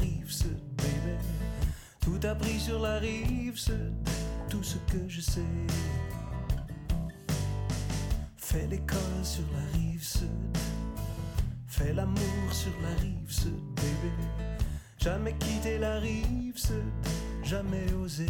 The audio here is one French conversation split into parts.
rive sud, baby. Tout appris sur la rive sud, tout ce que je sais. Fais l'école sur la rive sud. Fais l'amour sur la rive sud. Jamais quitté la rive sud, jamais osé.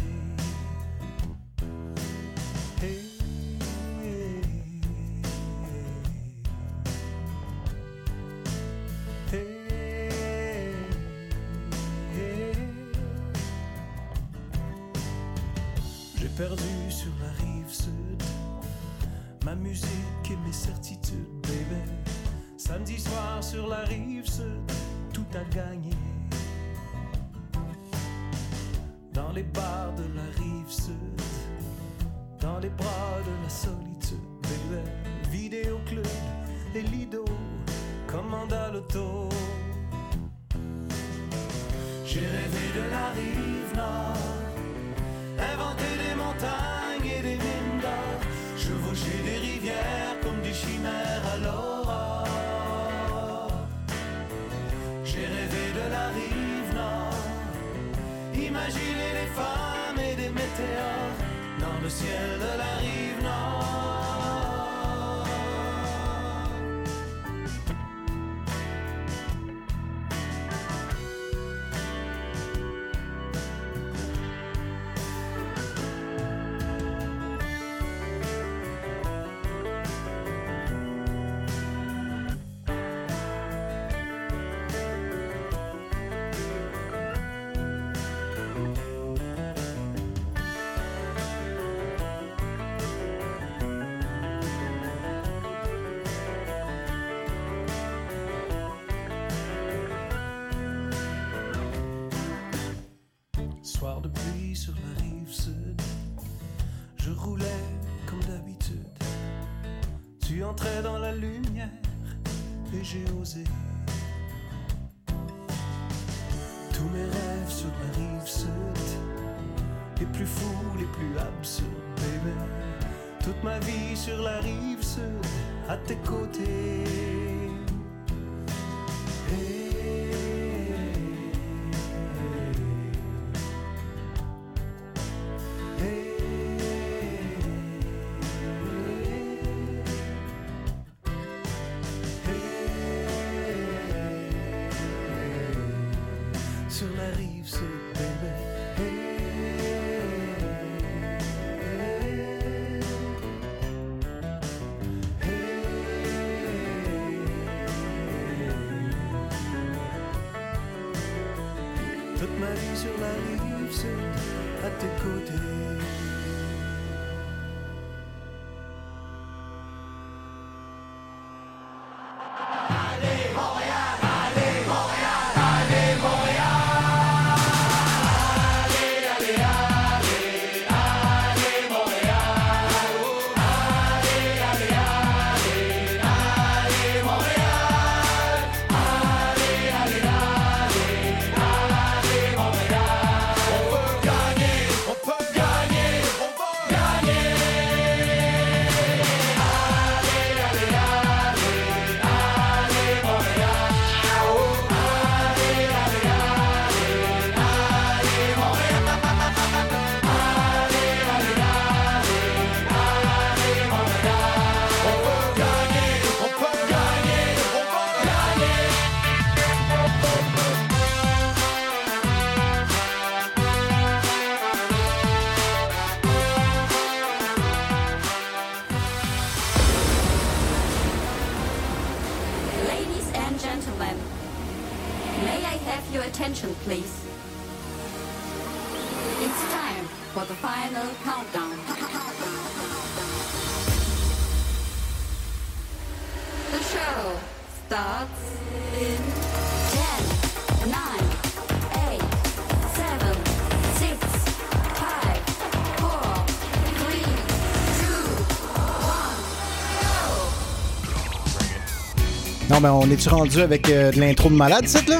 Non, mais on est-tu rendu avec euh, de l'intro de malade, cette là?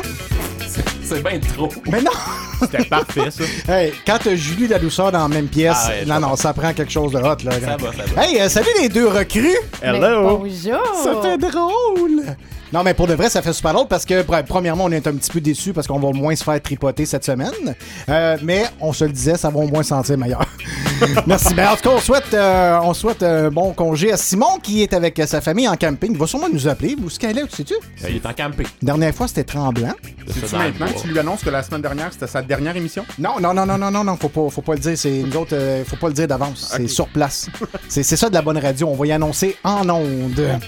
C'est bien trop. Mais non! C'était parfait, ça. Hey, quand t'as Julie la douceur dans la même pièce, Ah ouais, non, ça non, ça prend quelque chose de hot, là. Ça va, ça va. Hey, euh, salut les deux recrues! Hello! Bonjour! Ça fait drôle! Non, mais pour de vrai, ça fait super drôle parce que, pre- premièrement, on est un petit peu déçus parce qu'on va moins se faire tripoter cette semaine. Euh, mais on se le disait, ça va au moins sentir meilleur. Merci. Ben, en tout cas, on souhaite, euh, on souhaite un bon congé à Simon qui est avec sa famille en camping. Il va sûrement nous appeler. Où est-ce qu'elle est, sais-tu? Euh, Il est en camping. Dernière fois, c'était tremblant. C'est C'est ça, dans le maintenant que tu lui annonces que la semaine dernière, c'était sa dernière émission? Non, non, non, non, non, non, non, faut pas, faut pas le dire. C'est nous autres, euh, faut pas le dire d'avance. C'est sur place. c'est, c'est ça de la bonne radio. On va y annoncer en ondes.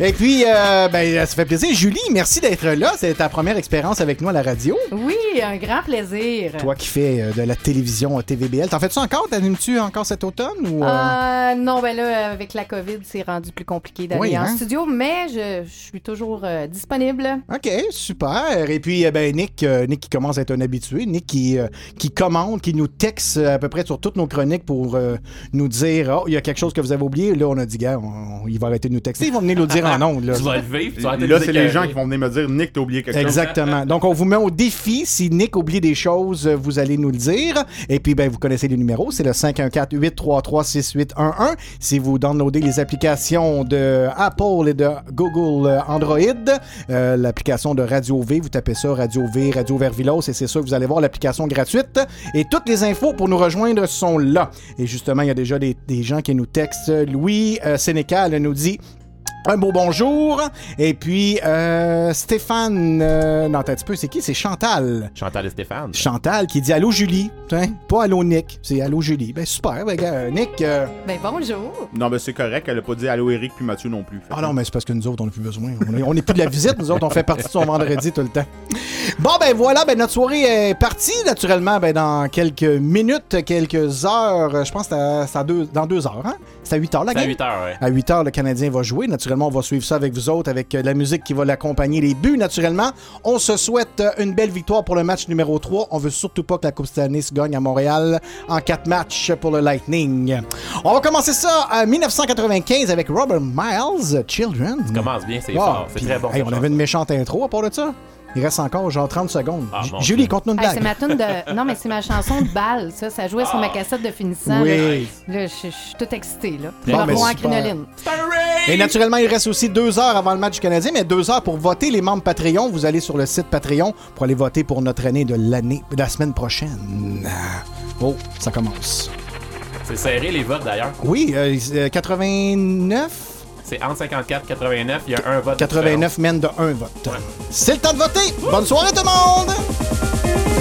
Et puis, euh, ben, ça fait plaisir. Julie, merci d'être là. C'est ta première expérience avec nous à la radio. Oui, un grand plaisir. Toi qui fais euh, de la télévision à TVBL, t'en fais-tu encore? T'animes-tu encore cet automne? Ou, euh, non, ben là, avec la COVID, c'est rendu plus compliqué d'aller Oui, en hein? studio, mais je, je suis toujours disponible. OK, super. Et puis, ben, Nick, Nick qui commence à être un habitué. Nick qui, qui commande, qui nous texte à peu près sur toutes nos chroniques pour nous dire Oh, il y a quelque chose que vous avez oublié. Là, on a dit, gars, on- on- il va arrêter de nous texter. Ils vont venir nous le dire en ondes. Là. Tu vas le vivre. tu vas Là, c'est les gens qui vont venir me dire Nick, t'as oublié quelque chose. Exactement. Donc, on vous met au défi. Si Nick oublie des choses, vous allez nous le dire. Et puis, ben, vous connaissez les numéros. C'est le 514-833-6811. Si vous downloadez les applications de Apple et de Google euh, Android, euh, l'application de Radio V, vous tapez ça, Radio V, Radio Vervilos, et c'est sûr que vous allez voir l'application gratuite. Et toutes les infos pour nous rejoindre sont là. Et justement, il y a déjà des, des gens qui nous textent. Louis euh, Sénécal nous dit un beau bonjour. Et puis, euh, Stéphane. euh, non, attends un petit peu, c'est qui? C'est Chantal. Chantal et Stéphane. Chantal qui dit Allô Julie. Tiens, pas Allô Nick, c'est Allô Julie. Ben super, ben, gars, Nick. euh, Ben bonjour. Non, mais c'est correct, elle a pas dit allô Eric puis Mathieu non plus. Ah non, mais c'est parce que nous autres, on n'a plus besoin. On est, on est plus de la visite, nous autres, on fait partie de son vendredi tout le temps. Bon, ben voilà, ben notre soirée est partie, naturellement, ben dans quelques minutes, quelques heures. Je pense que c'est dans deux heures, hein? C'est à 8 heures, la C'est à game? 8 heures, ouais. À 8 heures, le Canadien va jouer. Naturellement, on va suivre ça avec vous autres, avec euh, la musique qui va l'accompagner, les buts, naturellement. On se souhaite euh, une belle victoire pour le match numéro 3. On veut surtout pas que la Coupe Stanley se gagne à Montréal en quatre matchs pour le Lightning. On va commencer ça en 1995 avec Robert Miles, Children. Ça commence bien, c'est fort. C'est très bon. hey, on avait une méchante intro à part de ça. Il reste encore genre 30 secondes. Ah, Julie, conte-nous une Hey, blague. c'est ma tune de. Non, mais c'est ma chanson de balle, ça. Ça jouait sur ma cassette de finissant. Oui. Là, je suis toute excitée, là. Bon, en super. crinoline. Et naturellement, il reste aussi deux heures avant le match du Canadien, mais deux heures pour voter les membres Patreon. Vous allez sur le site Patreon pour aller voter pour notre année de l'année, de la semaine prochaine. Oh, ça commence. C'est serré les votes d'ailleurs. Oui, euh, euh, 89. C'est entre 54 et 89. Il y a un vote. de 89 mène de un vote. C'est le temps de voter. Bonne soirée tout le monde!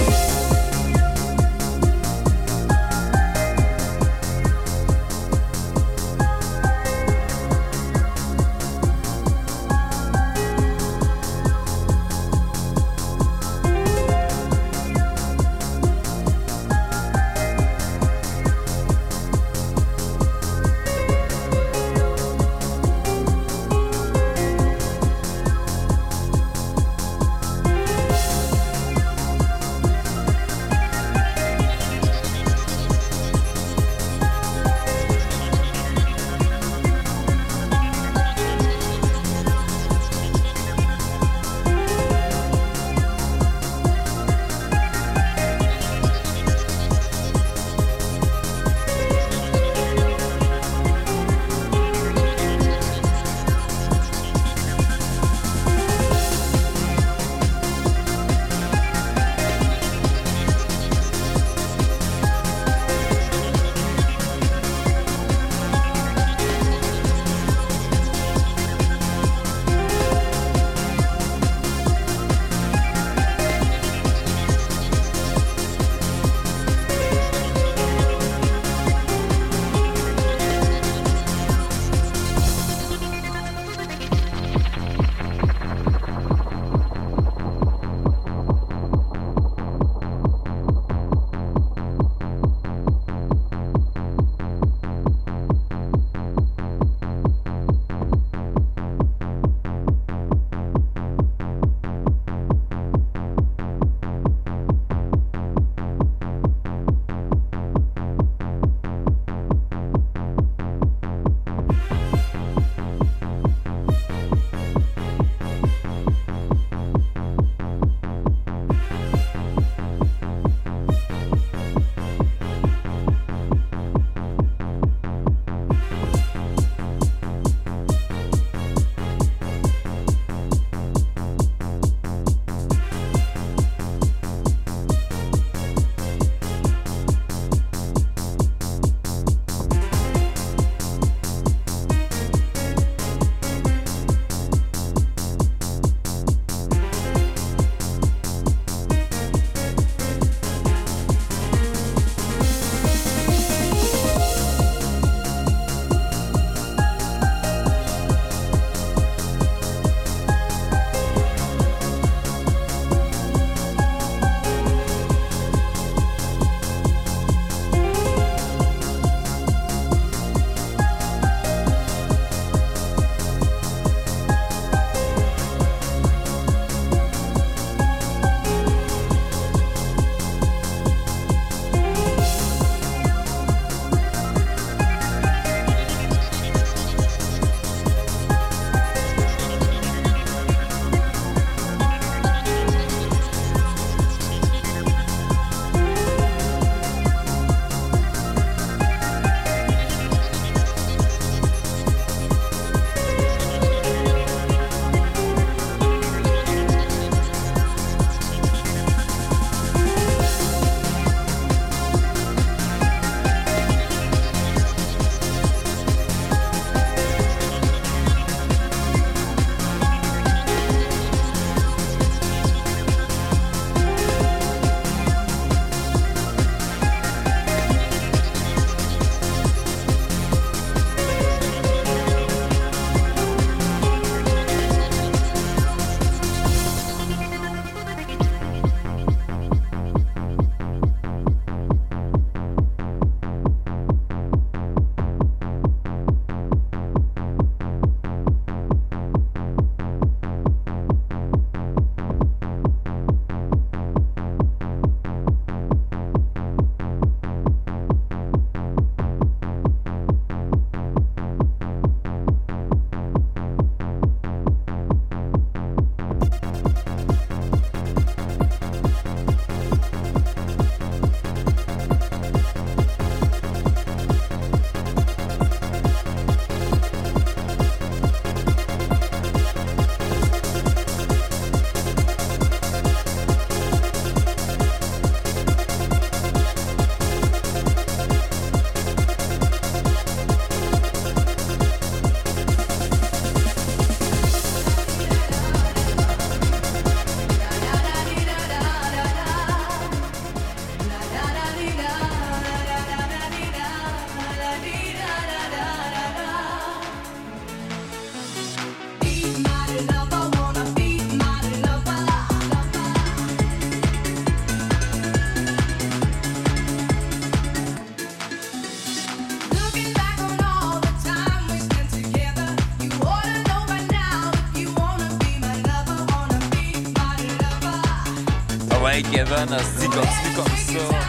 Ouais, Kevin, hostie, continue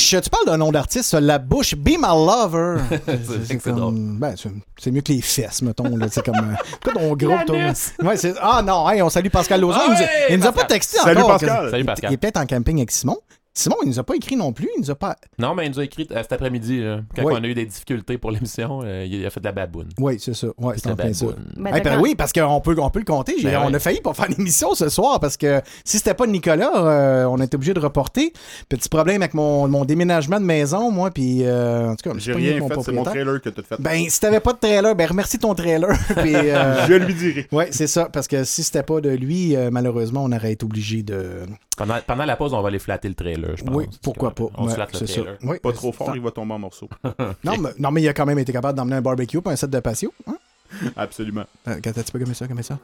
bouche! Tu parles d'un nom d'artiste, La bouche, Be My Lover. C'est c'est comme- ben, c'est- mieux que les fesses, mettons. là. C'est comme. euh, Quoi ton groupe. Ouais, ah non, hey, on salue Pascal Lozon. Ah il nous a, il nous a pas texté Salut, encore. Pascal. Salut Il, Pascal. il est peut-être en camping avec Simon. Simon, il nous a pas écrit non plus. Il nous a pas. Non, mais il nous a écrit euh, cet après-midi, quand Oui. on a eu des difficultés pour l'émission, euh, il a fait de la baboune. Oui, c'est ça. Ouais, c'est en plein ça. Ben, Hey, ben oui, parce qu'on peut, on peut le compter. Ben on oui. a failli pas faire l'émission ce soir parce que si c'était pas Nicolas, euh, on était obligé de reporter. Petit problème avec mon, mon déménagement de maison, moi, puis euh, en tout cas, J'ai rien fait, c'est mon trailer que t'as fait. Ben, si t'avais pas de trailer, ben remercie ton trailer. puis, euh, Je lui dirai. Ouais, c'est ça, parce que si c'était pas de lui, euh, malheureusement, on aurait été obligé de. Pendant, pendant la pause, on va aller flatter le trailer, je pense. oui, pourquoi pas. On se Ouais, flatte le c'est Oui, Pas c'est trop fort, ça. il va tomber en morceaux. Non, mais, non, mais il a quand même été capable d'emmener un barbecue pour un set de patio. Hein? Absolument. Euh, Quand tu peux gommer ça, gommer ça.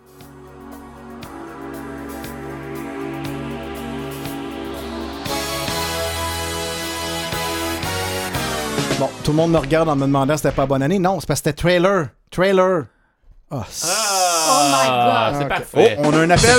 Bon, tout le monde me regarde en me demandant si c'était pas bonne année. Non, c'est parce que c'était trailer. Trailer. Ah, c- Oh my Ah, God. c'est parfait. Oh, on a un appel.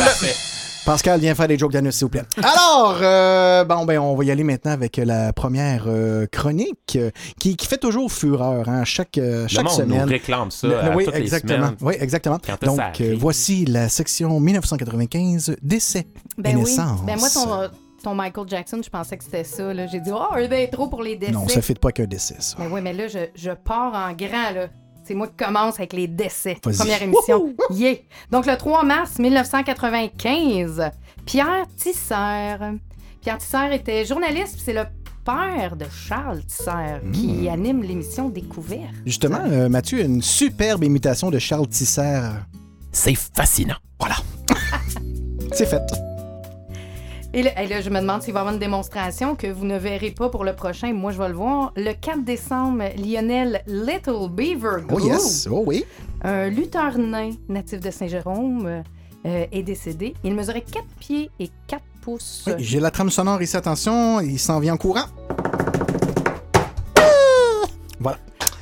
Pascal, viens faire des jokes d'anus, s'il vous plaît. Alors, euh, bon, ben, on va y aller maintenant avec la première euh, chronique euh, qui, qui fait toujours fureur, hein, chaque, euh, Le chaque monde semaine. nous réclame ça Le- à oui, toutes les exactement. semaines. Oui, exactement. Donc, euh, voici la section 1995 décès et Ben oui. naissance. Ben moi, ton, ton Michael Jackson, je pensais que c'était ça. là. J'ai dit, oh, un d'intro pour les décès. Non, ça ne fit pas qu'un décès, ça. Mais oui, mais là, je, je pars en grand, là. C'est moi qui commence avec les décès. Première émission. Yeah. Donc, le 3 mars 1995, Pierre Tisser. Pierre Tisser était journaliste, puis c'est le père de Charles Tisser Hmm. qui anime l'émission Découverte. Justement, euh, Mathieu a une superbe imitation de Charles Tisser. C'est fascinant. C'est fait. Et là, et là, je me demande s'il va y avoir une démonstration que vous ne verrez pas pour le prochain. Moi, je vais le voir. Le 4 décembre, Lionel Little Beaver Oh yes, oh oui. un lutteur nain natif de Saint-Jérôme, euh, est décédé. Il mesurait 4 pieds et 4 pouces. Oui, J'ai la trame sonore ici, attention, il s'en vient en courant. Voilà.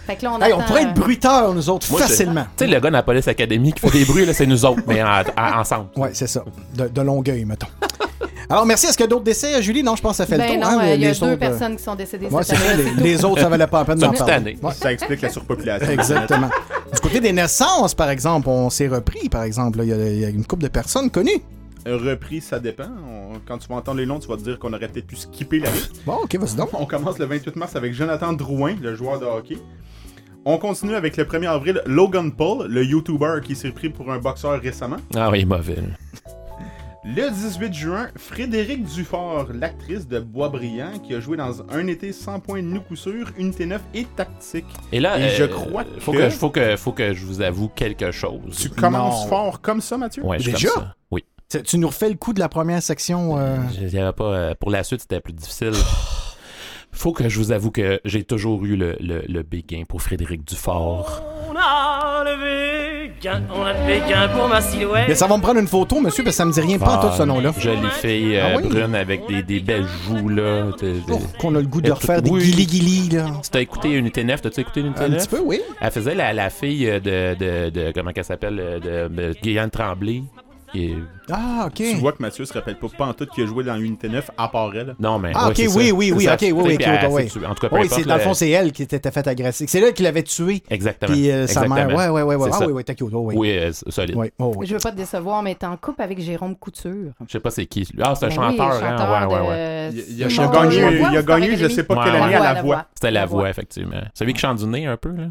Fait que là, on, Hey, on pourrait être euh, bruiteurs, nous autres, Moi, facilement. Tu sais, le gars de la Police Academy qui fait des bruits, là, c'est nous autres, mais en- en- ensemble. Ouais, c'est ça. De, de Longueuil, mettons. Alors, merci. Est-ce qu'il y a d'autres décès, Julie? Non, je pense que ça fait Ben le tour. non, hein, euh, il y a les deux autres, euh, personnes qui sont décédées Ouais, cette c'est année. Les, les autres, ça valait pas la peine d'en parler. année. Ouais. Ça explique la surpopulation. Exactement. Du côté des naissances, par exemple, on s'est repris, par exemple. Il y, a- il y a une couple de personnes connues. Repris, ça dépend. On- Quand tu vas entendre les noms, tu vas te dire qu'on aurait peut-être pu skipper la liste. Bon, OK, vas-y donc. On commence le 28 mars avec Jonathan Drouin, le joueur de hockey. On continue avec le 1er avril, Logan Paul, le YouTuber qui s'est pris pour un boxeur récemment. Ah oui, mauvais. Le 18 juin, Frédéric Dufort, l'actrice de Boisbriand, qui a joué dans Un été sans point de nous coup sûr, Unité 9 et Tactique. Et là, Et euh, je crois faut que- que... faut que faut que je vous avoue quelque chose. Tu commences Non. fort comme ça, Mathieu? Ouais, Déjà? comme ça. Oui. Tu- nous refais le coup de la première section. euh, Il y avait pas, euh, pour la suite, c'était plus difficile. Faut que je vous avoue que j'ai toujours eu le, le, le béguin pour Frédéric Dufort. On a levé gain, on a levé gain pour ma silhouette. Mais ça va me prendre une photo, monsieur, parce que ça me dit rien, pas tout ce nom-là. Jolie fille euh, Ah oui? brune avec des, des belles joues, là. T'es- t'es- Oh, qu'on a le goût de Et refaire tout- des oui. guili-guili, là. Si t'as écouté Unité 9, t'as-tu écouté Unité Un 9? petit peu, oui. Elle faisait la, la fille de, de, de- Comment qu'elle s'appelle? euh, De, de Guyane Tremblay. Qui est- Ah, OK. Tu vois que Mathieu se rappelle pas pantoute qui a joué dans Unité 9 à part elle. Non, mais. Ah, ok, oui, oui, oui, ok, oui, oui, oui. En tout cas, peu Oui, importe, c'est, dans le là, fond, c'est elle qui s'était fait agresser. C'est elle qui l'avait tué. Exactement. Puis euh, sa mère. Ouais, ouais, ouais. ouais. Ah ça. oui, oui, t'as. Oh, oui. Oui, euh, solide. Oui, oh, oui. Je veux pas te décevoir, mais t'es en couple avec Jérôme Couture. Je sais pas c'est qui. Ah, c'est un Ben chanteur, oui, hein? Ouais, ouais, ouais. Il, a, gagné, je sais pas quelle année à la voix. C'était la voix. effectivement. Celui qui chante du nez un peu, là.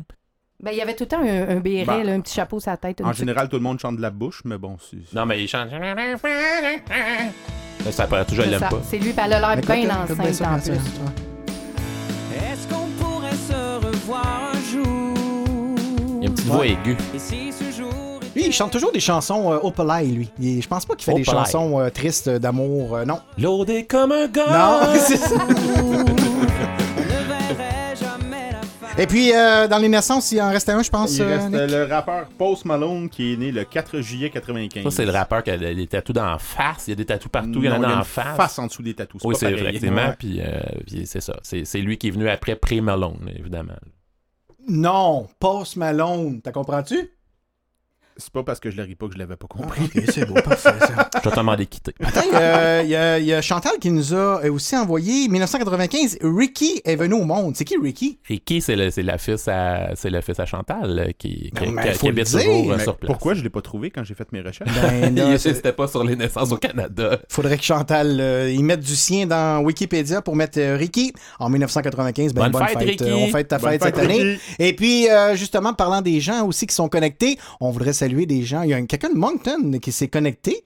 Ben, il y avait tout le temps un, un béret, Ben, là, un petit chapeau sur la tête. En petite- général, tout le monde chante de la bouche, mais bon, c'est... Non, mais il chante. Ça paraît toujours, je C'est l'aime pas. C'est lui, puis elle a l'air bien enceinte ça, en plus. Est-ce qu'on pourrait se revoir un jour? Il y a une petite voix aiguë. Et si ce jour Lui, il chante toujours des chansons euh, opalai, lui. Je pense pas qu'il fait des chansons euh, tristes euh, d'amour. euh, non. Loadé comme un gars. Non, c'est ça. Et puis, euh, dans les naissances, il en restait un, je pense. Il euh, reste Nick. le rappeur Post Malone qui est né le 4 juillet 95. Ça, c'est le rappeur qui a des tatous dans la face. Il y a des tatous partout. Il y en a dans une la face. face en dessous des tatous. Oui, c'est vrai, effectivement. Ouais. Puis, euh, puis c'est ça. C'est c'est lui qui est venu après Pré-Malone, évidemment. Non, Post Malone. T'as comprends-tu? C'est pas parce que je le ris pas que je l'avais pas Ah, compris. ok, c'est beau, parfait. ça. Je vais demander de quitter. Attends, euh, il y, a- il y a Chantal qui nous a euh, aussi envoyé 1995. Ricky est venu au monde. C'est qui Ricky? Ricky, c'est le, c'est la fils à, c'est le fils à Chantal euh, qui, qui, Non, qui- faut qui habite dire. toujours euh, Mais sur place. pourquoi je l'ai pas trouvé quand j'ai fait mes recherches? Ben, n'était pas sur les naissances au Canada. faudrait que Chantal euh, y mette du sien dans Wikipédia pour mettre euh, Ricky en 1995. Ben, Bonne fête, Ricky. Euh, on fête ta Bonne fête, fête, cette année. Ricky. Et puis, euh, justement, parlant des gens aussi qui sont connectés, on voudrait saluer des gens. Il y a un- quelqu'un de Moncton qui s'est connecté.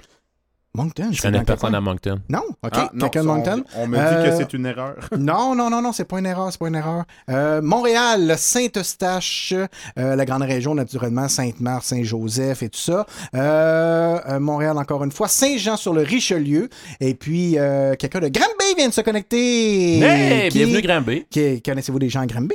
Moncton, Je connais personne à Moncton. Non? OK. Ah, quelqu'un de on- Moncton? On, me dit Euh, que c'est une erreur. Non, non, non, non, c'est pas une erreur, c'est pas une erreur. Euh, Montréal, Saint-Eustache, euh, la grande région, naturellement, Sainte-Marthe, Saint-Joseph et tout ça. Euh, euh, Montréal, encore une fois. Saint-Jean-sur-le-Richelieu. Et puis, euh, quelqu'un de Granby vient de se connecter. Hey, Qui- bienvenue Granby. qui- Connaissez-vous des gens à Granby?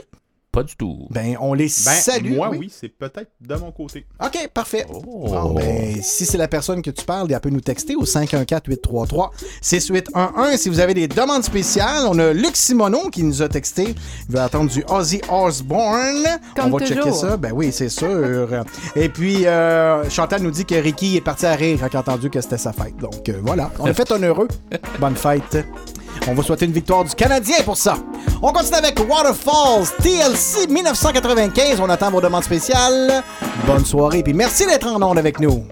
Pas du tout. Ben, on les Ben, salue. moi, oui, c'est peut-être de mon côté. OK, parfait. Oh. Bon, ben, si c'est la personne que tu parles, elle peut nous texter au 514-833-6811. Si vous avez des demandes spéciales, on a Luc Simoneau qui nous a texté. Il va attendre du Ozzy Osbourne. Comme on va checker ça. Ben oui, c'est sûr. Et puis, euh, Chantal nous dit que Ricky est parti à rire quand il a entendu que c'était sa fête. Donc, euh, voilà. On a fait un heureux. Bonne fête. On va souhaiter une victoire du Canadien pour ça. On continue avec Waterfalls TLC 1995. On attend vos demandes spéciales. Bonne soirée, puis merci d'être en onde avec nous.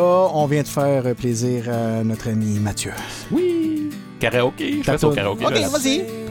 on vient de faire plaisir à notre ami Mathieu. Oui! Karaoke! Je fais au. OK, vas-y!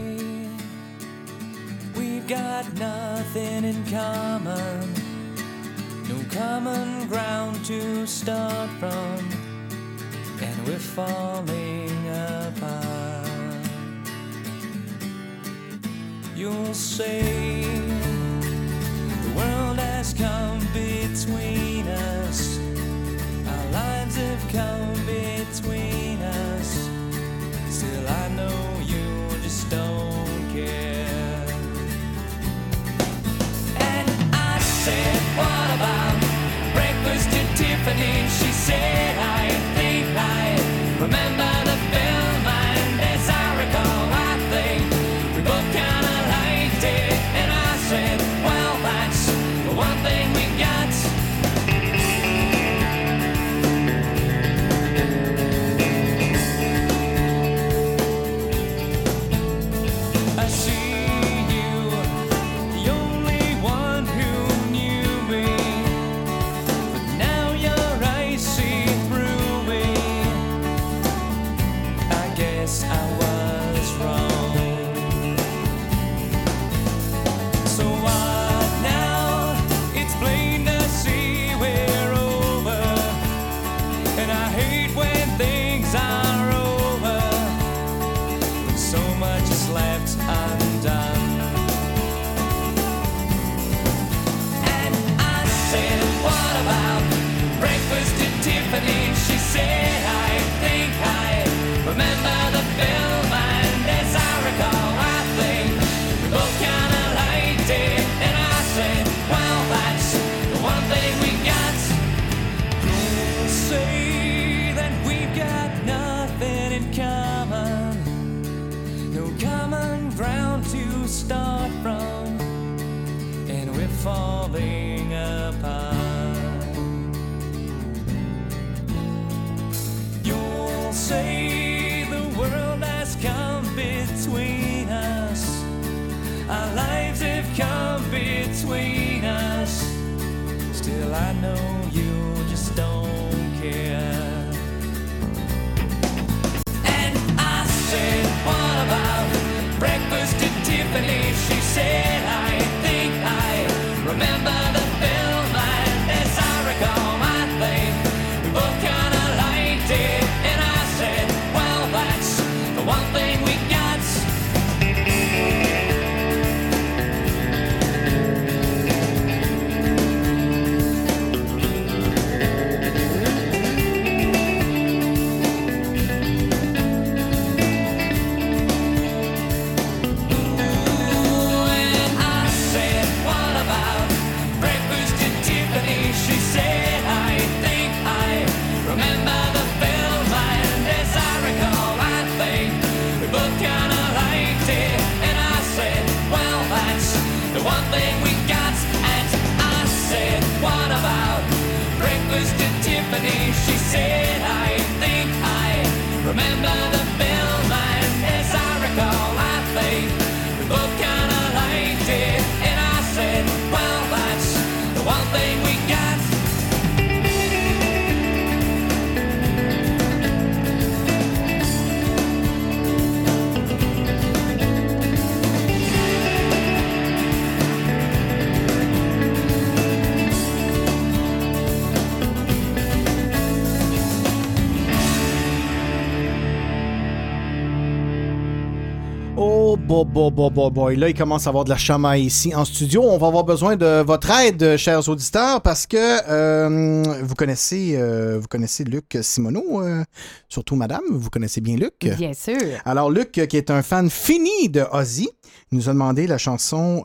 Là, il commence à avoir de la chamaille ici en studio. On va avoir besoin de votre aide, chers auditeurs, parce que euh, vous connaissez euh, vous connaissez Luc Simoneau, euh, surtout madame, vous connaissez bien Luc. Bien sûr. Alors, Luc, qui est un fan fini de Ozzy, nous a demandé la chanson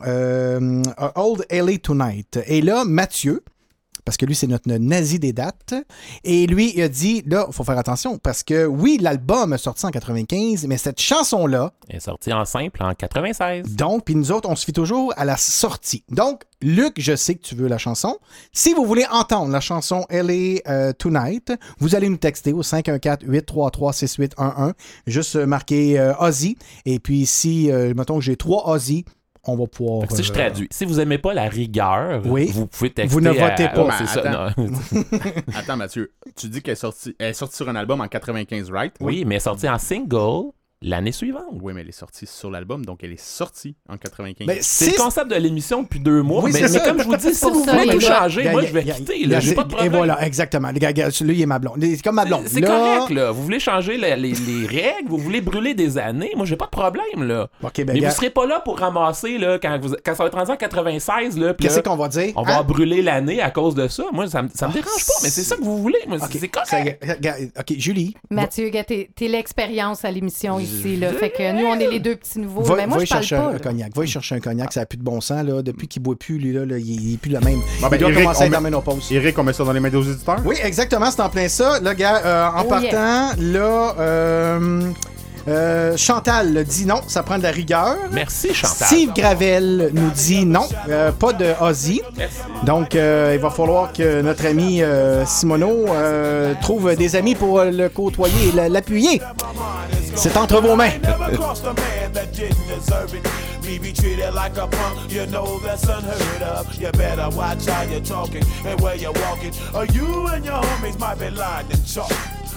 Old LA Tonight. Et là, Mathieu, parce que lui, c'est notre nazi des dates, et lui, il a dit, là, il faut faire attention, parce que oui, l'album est sorti en 95, mais cette chanson-là, Elle est sortie en simple en 96. donc, puis nous autres, on se fie toujours à la sortie. Donc, Luc, je sais que tu veux la chanson. Si vous voulez entendre la chanson LA euh, Tonight, vous allez nous texter au 514-833-6811. Juste euh, marquer euh, Ozzy. Et puis, si, euh, mettons que j'ai trois Ozzy, on va pouvoir. Si je euh, traduis, si vous aimez pas la rigueur, Oui. vous pouvez texter. Vous ne à- votez pas. Ouais, c'est ça, Attends. non. Attends, Mathieu, tu dis qu'elle est sortie, elle est sortie sur un album en 95, right? oui, mais elle est sortie en single l'année suivante. Oui, mais elle est sortie sur l'album, donc elle est sortie en 95. Mais C'est le concept de l'émission depuis deux mois. Oui, mais, comme je vous dis, si vous ça, voulez tout changer, moi je vais quitter. là, J'ai pas de Et problème. voilà, exactement. Les gars, gars, Celui-là, il est ma blonde. C'est comme ma blonde. C'est correct, là. Vous voulez changer les, les règles, vous voulez brûler des années. Moi, j'ai pas de problème, là. Ben, mais vous serez pas là pour ramasser, là, quand, vous, quand ça va être rendu en 96, là. puis qu'est-ce qu'on va dire? on va Hein? brûler l'année à cause de ça. Moi, ça, me- ça me dérange pas, mais c'est ça que vous voulez. C'est correct. OK, Julie. Mathieu, t'es l'expérience à l'émission ici. Là. Fait que nous, on est les deux petits nouveaux. Va, mais moi, va y je parle chercher pas. un, là. cognac. Va y chercher un cognac, ça a plus de bon sens. Là. Depuis qu'il boit plus, lui, là, là, il, il est plus le même. Bon, ben, il doit Eric, commencer à être met- en ménopause. Eric, on met ça dans les mains des auditeurs? Oui, exactement, c'est en plein ça. Là, gars, euh, en Oh, partant, là, euh, euh, Chantal dit non, ça prend de la rigueur. Merci, Chantal. Steve Gravel nous dit non, euh, pas de Ozzy. Donc, euh, il va falloir que notre ami euh, Simoneau euh, trouve des amis pour le côtoyer et la- l'appuyer. C'est entre vos mains. Me be treated like a punk, you know that's unheard of. You better watch how you're talking and where you're walking, or you and your homies might be lined in chalk.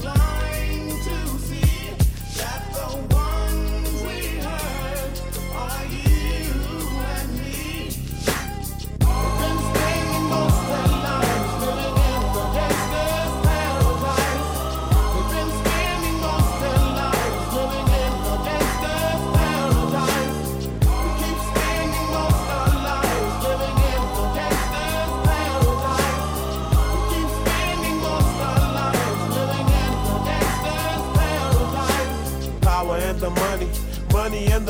blind.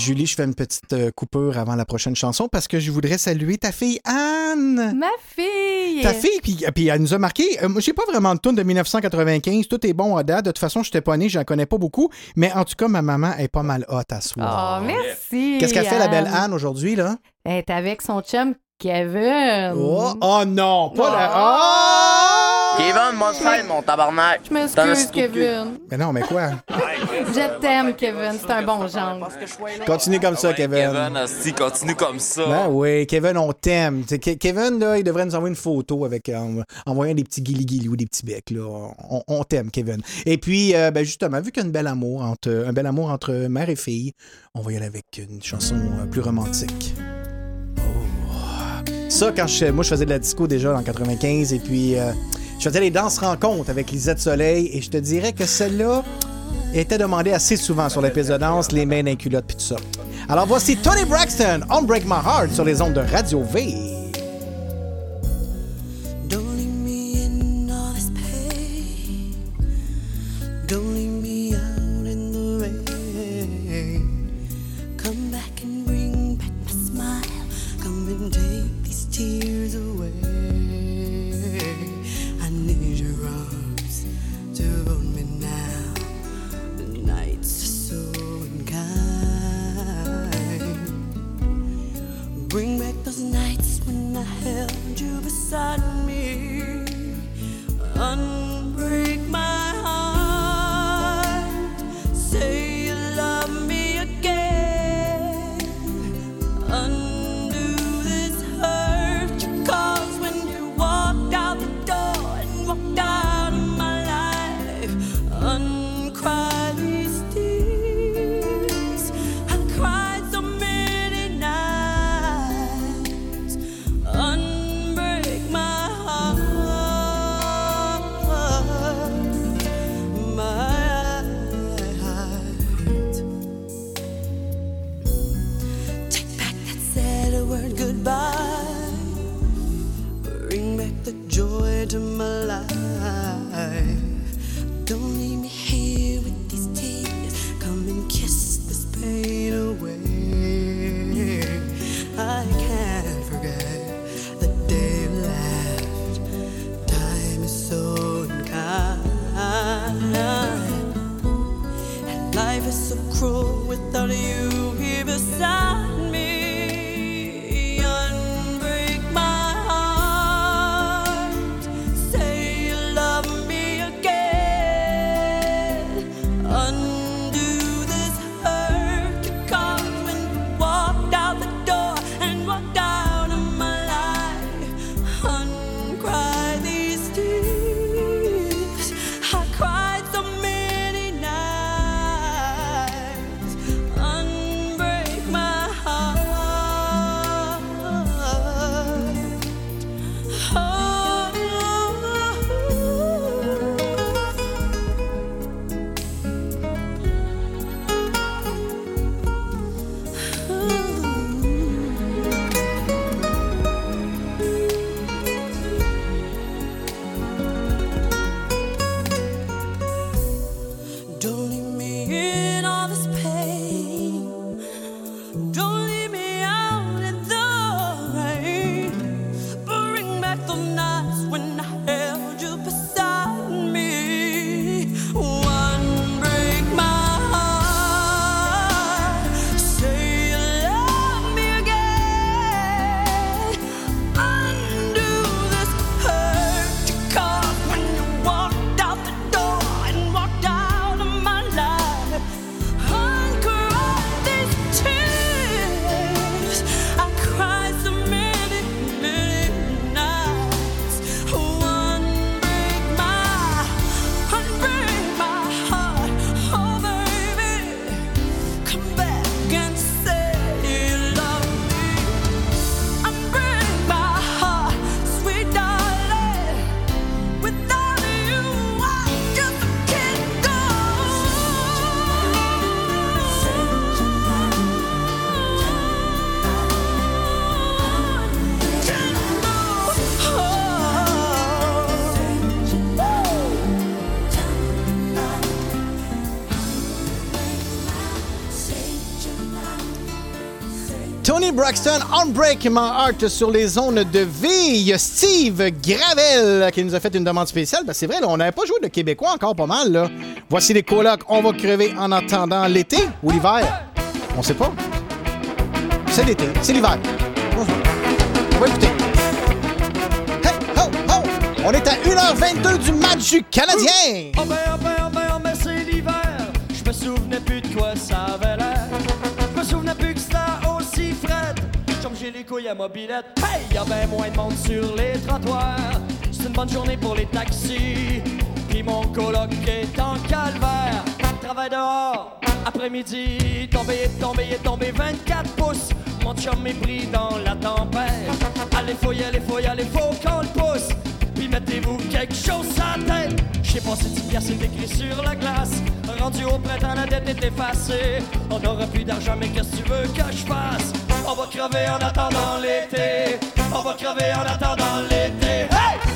Julie, je fais une petite euh, coupure avant la prochaine chanson parce que je voudrais saluer ta fille Anne. Ma fille! Ta fille, puis, puis elle nous a marqué. euh, moi, j'ai pas vraiment de tune de 1995. Tout est bon à date. De toute façon, je t'ai pas né, j'en connais pas beaucoup. Mais en tout cas, ma maman est pas mal hot à soir. Oh, merci! Qu'est-ce qu'elle fait, la belle Anne, aujourd'hui, là? Elle est avec son chum Kevin. Oh, oh non, pas la. Oh! Kevin, mon frère, mon tabarnak. Je m'excuse. Kevin. Mais non, mais quoi? Je t'aime, Kevin. C'est un bon genre. Continue comme ça, Kevin. Kevin, asti, continue comme ça. Ben oui, Kevin, on t'aime. Kevin, là, il devrait nous envoyer une photo avec euh, en envoyant des petits guili ou des petits becs. Là. On, on t'aime, Kevin. Et puis, euh, ben justement, vu qu'il y a un bel amour entre un bel amour entre mère et fille, on va y aller avec une chanson euh, plus romantique. Oh. Ça, quand je, moi, je faisais de la disco déjà en 95, et puis euh, je faisais les danses rencontres avec Lisette Soleil, et je te dirais que celle-là était demandée assez souvent sur pistes de danse, les mains dans les culottes, puis tout ça. Alors voici Tony Braxton, On Break My Heart sur les ondes de Radio V. held you beside me. Unbreak Braxton, Unbreak My Heart sur les zones de V. Il y a Steve Gravel qui nous a fait une demande spéciale. Ben, c'est vrai, on n'avait pas joué de Québécois encore pas mal. Là. Voici les colocs. On va crever en attendant l'été ou l'hiver. On sait pas. C'est l'été, c'est l'hiver. On va écouter. Hey, ho, ho! On est à 1h22 du match du Canadien. Couilles à mobilette. Hey, y a ben moins de monde sur les trottoirs. C'est une bonne journée pour les taxis. Puis mon coloc est en calvaire. Travail dehors, après-midi. Tombé, tombé, tombé 24 pouces. Mon chum est pris dans la tempête. Allez, aller, faut y aller, faut qu'on le pousse. Puis mettez-vous quelque chose à tête. Je sais pas si 10 piastres est écrit sur la glace. Rendu au printemps, la dette est effacée. On aura plus d'argent, mais qu'est-ce que tu veux que je fasse? On va crever en attendant l'été. On va crever en attendant l'été. Hey!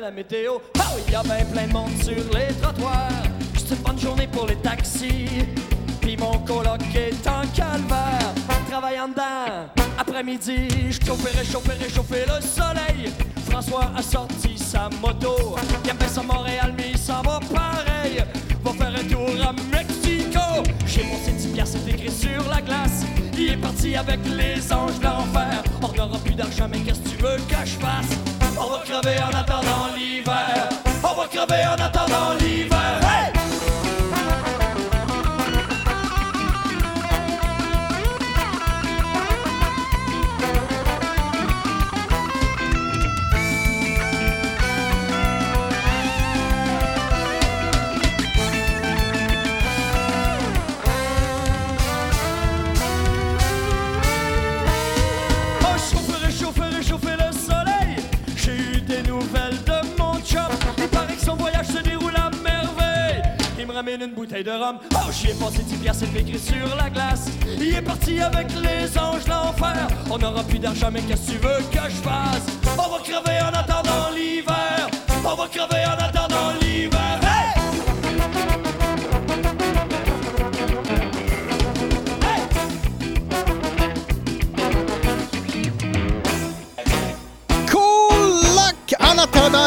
La météo. Oh, il y a ben plein de monde sur les trottoirs. C'est une bonne journée pour les taxis. Puis mon coloc est en calvaire. Travaille en dedans. Après-midi, je chauffais, réchauffais, réchauffais le soleil. François a sorti sa moto. Il a ça à Montréal, mais il s'en va pareil. Va faire un tour à Mexico. J'ai mon 10 piastres, c'est écrit sur la glace. Il est parti avec les anges d'enfer. On n'aura plus d'argent, mais qu'est-ce que tu veux que je fasse? On va crever en attendant l'hiver. On va crever en attendant l'hiver. Une bouteille de rhum. Oh, j'y ai passé 10 piastres, c'est écrit sur la glace. Il est parti avec les anges d'enfer. On n'aura plus d'argent, mais qu'est-ce que tu veux que je fasse? On va crever en attendant l'hiver. On va crever en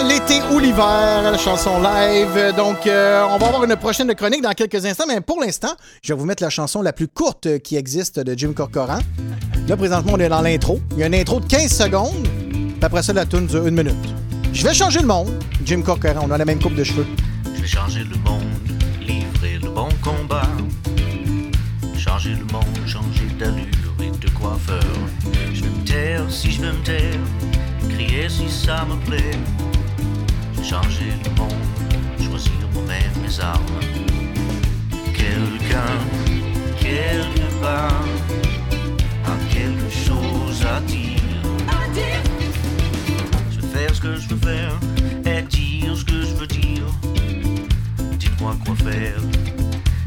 l'été ou l'hiver, la chanson live. Donc, euh, on va avoir une prochaine chronique dans quelques instants, mais pour l'instant, je vais vous mettre la chanson la plus courte qui existe de Jim Corcoran. Là, présentement, on est dans l'intro. Il y a une intro de 15 secondes, puis après ça, la tune dure une minute. Je vais changer le monde. Jim Corcoran, on a la même coupe de cheveux. Je vais changer le monde, livrer le bon combat. Changer le monde, changer d'allure et de coiffeur. Je vais me taire si je veux me taire, crier si ça me plaît. Changer le monde, choisir moi-même mes armes. Quelqu'un, quelque part, a quelque chose à dire. Je vais faire ce que je veux faire et dire ce que je veux dire. Dites-moi quoi faire.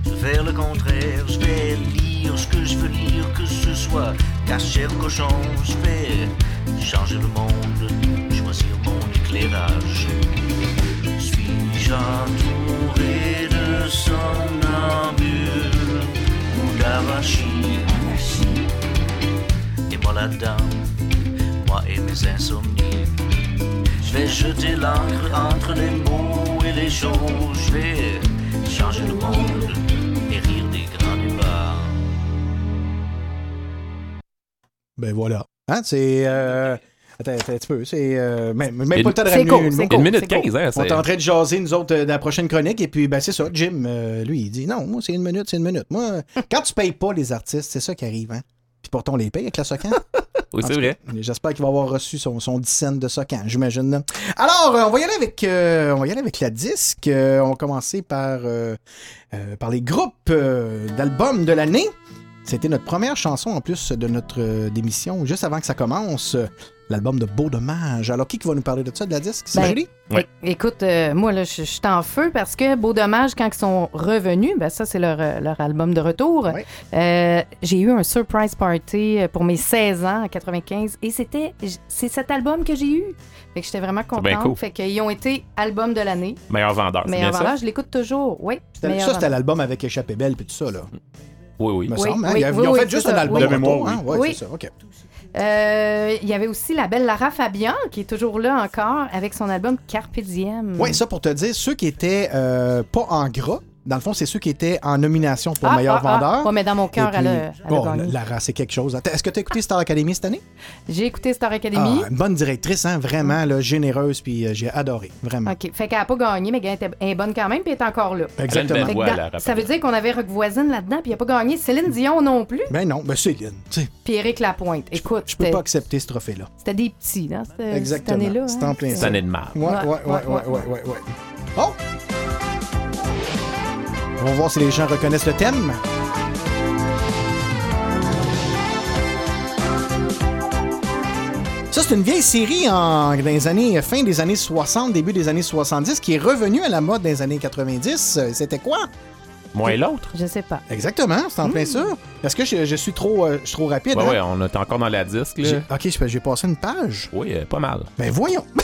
Je vais faire le contraire. Je vais lire ce que je veux lire, que ce soit caché ou cochon. Je vais changer le monde, choisir mon éclairage. Suis-je entouré de somnambules ou d'arachis? Et moi là-dedans, moi et mes insomnies. Je vais jeter l'encre entre les mots et les choses. Je vais changer le monde et rire des grands débats. Ben voilà. Hein, c'est. euh, Attends, attends un petit peu. C'est. euh, même même Une- pas le temps de ramener court, une, Une minute c'est court. 15, hein, On est en train de jaser, nous autres, euh, de la prochaine chronique. Et puis, ben, c'est ça. Jim, euh, lui, il dit non, moi, c'est une minute, c'est une minute. Moi, quand tu payes pas les artistes, c'est ça qui arrive. Hein? Puis pourtant, on les paye avec la SOCAN. Oui, c'est vrai. J'espère qu'il va avoir reçu son, son 10 cents de SOCAN, j'imagine. Alors, euh, on va y aller avec, euh, on va y aller avec la disque. Euh, on va commencer par, euh, euh, par les groupes euh, d'albums de l'année. C'était notre première chanson en plus de notre euh, démission, juste avant que ça commence. L'album de Beau Dommage. Alors, qui qui va nous parler de ça, de la disque? C'est Ben, Julie? Oui. Écoute, euh, moi, là, je suis en feu parce que Beau Dommage, quand ils sont revenus, ben ça, c'est leur, euh, leur album de retour. Oui. Euh, j'ai eu un surprise party pour mes 16 ans en 95 et c'était c'est cet album que j'ai eu. Fait que j'étais vraiment contente. cool. Fait qu'ils ont été album de l'année. Meilleur vendeur, ça? là, je l'écoute toujours. Oui. C'était- meilleur Ça, c'était vendeur. l'album avec Échappée Belle puis tout ça, là. Oui, oui. Me Oui, semble, hein? oui, Ils, oui, ils ont oui, fait juste ça. un album. De mémoire, retour, hein? oui. Ouais, Oui. c'est ça, OK. Euh, Il y avait aussi la belle Lara Fabian qui est toujours là encore avec son album Carpe Diem. Oui, ça pour te dire, ceux qui étaient euh, pas en gras, dans le fond, c'est ceux qui étaient en nomination pour Ah, meilleur ah, ah. vendeur. Ouais, mais dans mon cœur, elle a, elle a Bon, gagné. Lara, c'est quelque chose. Est-ce que tu as écouté Star Academy cette année? J'ai écouté Star Academy. Ah, une bonne directrice, hein? vraiment là, généreuse, puis euh, j'ai adoré, vraiment. OK. Fait qu'elle n'a pas gagné, mais elle était- elle est bonne quand même, puis elle est encore là. Exactement. Fait que voix, dans- la ça veut dire qu'on avait Rock Voisine là-dedans, puis il n'a pas gagné. Céline Dion non plus, Ben non, ben Céline, tu sais, puis Éric Lapointe. Écoute, je peux c'était pas accepter ce trophée-là. c'était des petits, là, cette, cette Exactement. année-là. C'est hein. en plein C'est ça. année de ouais, ouais, ouais, ouais, ouais, ouais, ouais. Oh! On va voir si les gens reconnaissent le thème. Ça, c'est une vieille série en, dans les années, fin des années 60, début des années 70, qui est revenue à la mode dans les années 90. Euh, C'était quoi? Moi et l'autre? Je sais pas. Exactement, c'est en plein ça. Est-ce que je, je suis trop, euh, je suis trop rapide? Ouais, hein? ouais, on est encore dans la disque, là. Ok, je- j'ai passé une page. Oui, euh, pas mal. Ben voyons.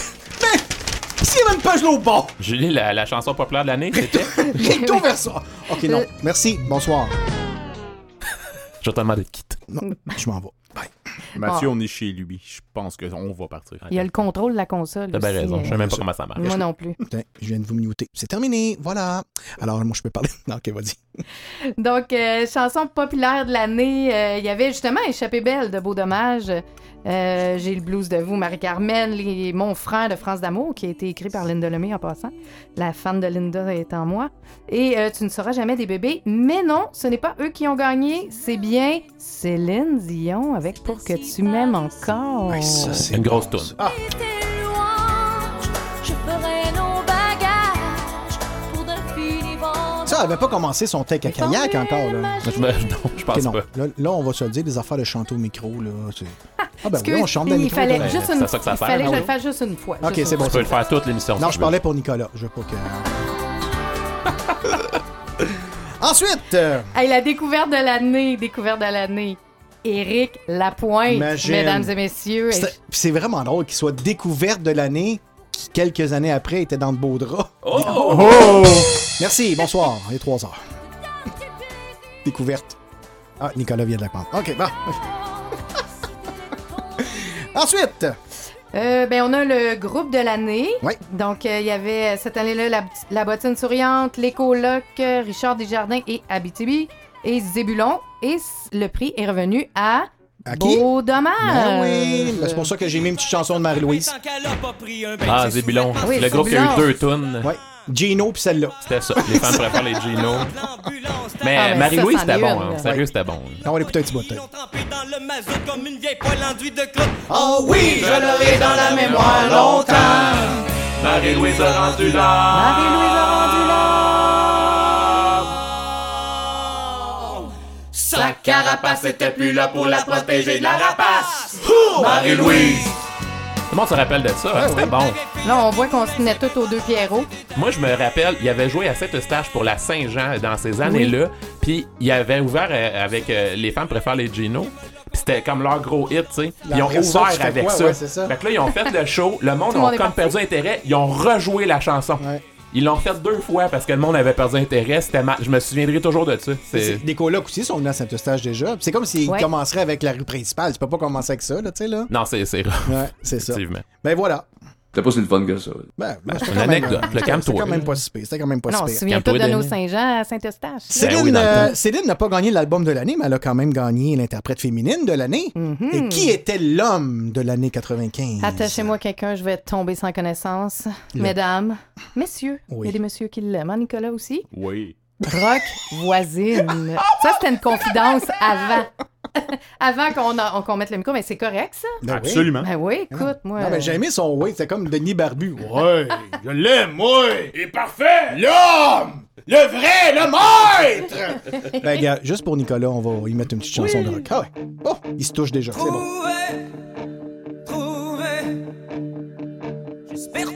Ben, s'il y avait une page là au bord, Julie, la, la chanson populaire de l'année, c'était? recto vers ça. Ok, non. Euh. Merci, bonsoir. Je vais te demander de quitter. Non, je m'en vais. Bye. Mathieu, Ah. on est chez lui. Je pense qu'on va partir. Il y a le contrôle de la console. T'as bien aussi, raison. Je sais euh, même pas comment ça marche. Moi non plus. Putain, je viens de vous muter. C'est terminé, voilà. Alors, moi, je peux parler. Non, ok, vas-y. Donc, euh, chanson populaire de l'année, euh, il y avait justement Échappée belle de Beau Dommage. Euh, J'ai le blues de vous, Marie-Carmen, les- Mon frère de France d'amour, qui a été écrit par Linda Lemay en passant. La fan de Linda est en moi. Et euh, Tu ne seras jamais des bébés. Mais non, ce n'est pas eux qui ont gagné, c'est bien Céline Dion avec Pour que tu m'aimes encore. Ouais, ça, c'est Une grosse ça. Ah, ça, elle avait pas commencé son tech à kayak encore, là. Je Non, je pense non. pas. Là, là, on va se le dire, des affaires de chanter au micro, là. c'est- Ah, ben oui, on chante dans il fallait juste c'est une ça il fallait que je le fasse juste une fois. Ok, c'est bon, Tu peux le faire toute l'émission. Non, je parlais pour Nicolas. Je veux pas que. Ensuite, euh, Hey, la découverte de l'année, découverte de l'année. Éric Lapointe, Imagine. mesdames et messieurs. c'est c'est vraiment drôle qu'il soit découverte de l'année qui, quelques années après, était dans de beaux draps. Oh! Merci, bonsoir. Il est 3 heures. Découverte. Ah, Nicolas vient de la prendre. OK, bon. Ensuite, Euh, ben, on a le groupe de l'année. Oui. Donc, euh, il y avait euh, cette année-là la, la bottine souriante, euh, Richard Desjardins et Abitibi et Zébulon. Et le prix est revenu à, À qui? Beau Dommage. ben oui, c'est pour ça que j'ai mis une petite chanson de Marie-Louise. Ah, Zébulon. Oui, le groupe qui a eu deux tunes. Ouais, Gino puis celle-là. C'était ça. Les femmes préfèrent les Gino. Mais Ah, Marie-Louise, c'était bon. hein. Sérieux, c'était bon. On va l'écouter un petit bout. dans le mazout comme une vieille poêle enduite de. Oh oui, je l'aurai dans la mémoire longtemps. Marie-Louise a rendu là. Marie-Louise a rendu là. Sa carapace était plus là pour la protéger de la rapace. Marie-Louise. Tout le monde se rappelle de ça. hein? C'était bon. Là, on voit qu'on se tenait tous aux deux Pierrot. Moi, je me rappelle, il avait joué à Saint-Eustache pour la Saint-Jean dans ces années-là. Puis il avait ouvert euh, avec euh, Les femmes préfèrent les Gino. Puis c'était comme leur gros hit, tu sais. Ils ont ouvert avec quoi? ça. Ouais, c'est ça. Fait que là, ils ont fait le show. Le monde Tout a comme parti. perdu intérêt. Ils ont rejoué la chanson. Ouais. Ils l'ont fait deux fois parce que le monde avait perdu intérêt. C'était mal. Je me souviendrai toujours de ça. C'est... C'est- Des colocs aussi sont venus à Saint-Eustache déjà. C'est comme s'ils Ouais. commenceraient avec la rue principale. Tu peux pas commencer avec ça, là, tu sais, là. Non, c'est, c'est rare. Ouais, c'est ça. Effectivement. Ben voilà. C'était pas si le fun que ça. Ben, ben, c'était une anecdote. Le C'était quand même pas si pire. C'était quand même pas Non, on si se souvient tous de nos. Saint-Jean à Saint-Eustache. Céline, Ben le euh. Céline n'a pas gagné l'album de l'année, mais elle a quand même gagné l'interprète féminine de l'année. Mhm. Et qui était l'homme de l'année 95? Attachez-moi quelqu'un, je vais tomber sans connaissance. Mesdames, messieurs, il Oui. y a des messieurs qui l'aiment. Hein, Nicolas aussi? Oui. Rock voisine. Ça, c'était une confidence avant. avant qu'on mette le micro, mais c'est correct, ça? Ben oui. Absolument. Ben oui, écoute, moi. Non, mais j'ai aimé son oui, c'était comme Denis Barbu. Ouais, je l'aime, moi! Il est parfait! L'homme! Le vrai, le maître! ben, gars, juste pour Nicolas, on va y mettre une petite chanson de rock. Ah ouais. Oh, il se touche déjà, c'est bon. Trouver, trouver I'm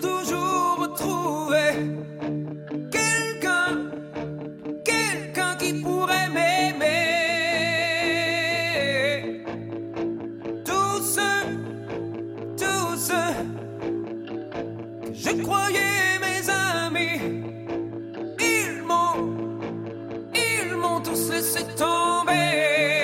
c'est tombé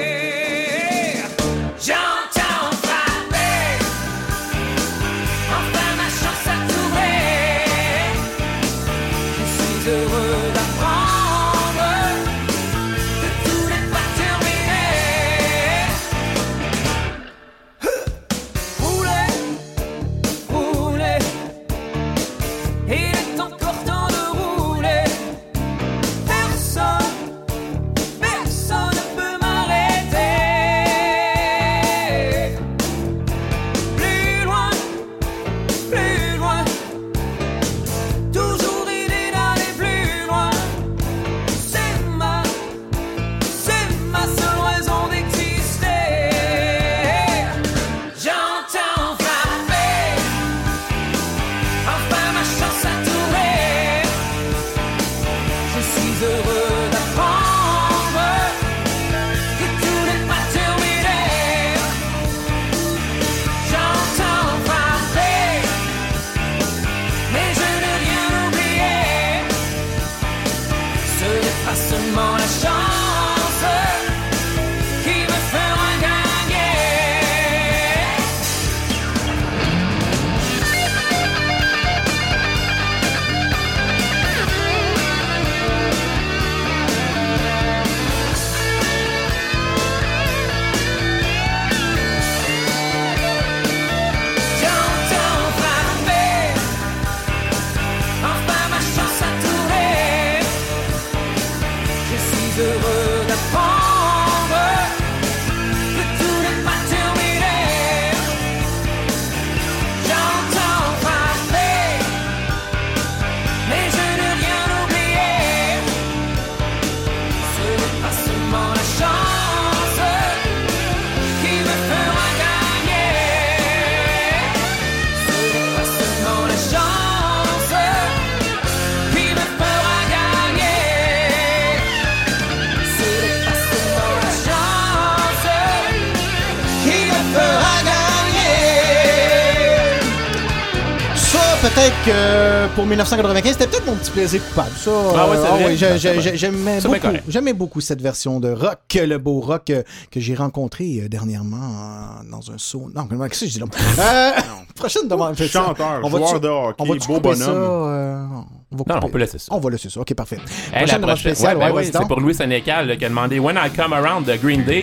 pour 1995, c'était peut-être mon petit plaisir coupable. Ça, ah ouais, euh, ah j'aimais beaucoup, cette version de rock, le beau rock euh, que, j'ai rencontré euh, dernièrement dans un saut. Non, qu'est-ce que je dis là? euh, prochaine demande. Chanteur, on va joueur de hockey, on va beau bonhomme. On non, on peut laisser ça. On va laisser ça. OK, parfait. Hey, prochaine demande spéciale. Ben c'est pour Louis Sénécal qui a demandé When I Come Around de Green Day.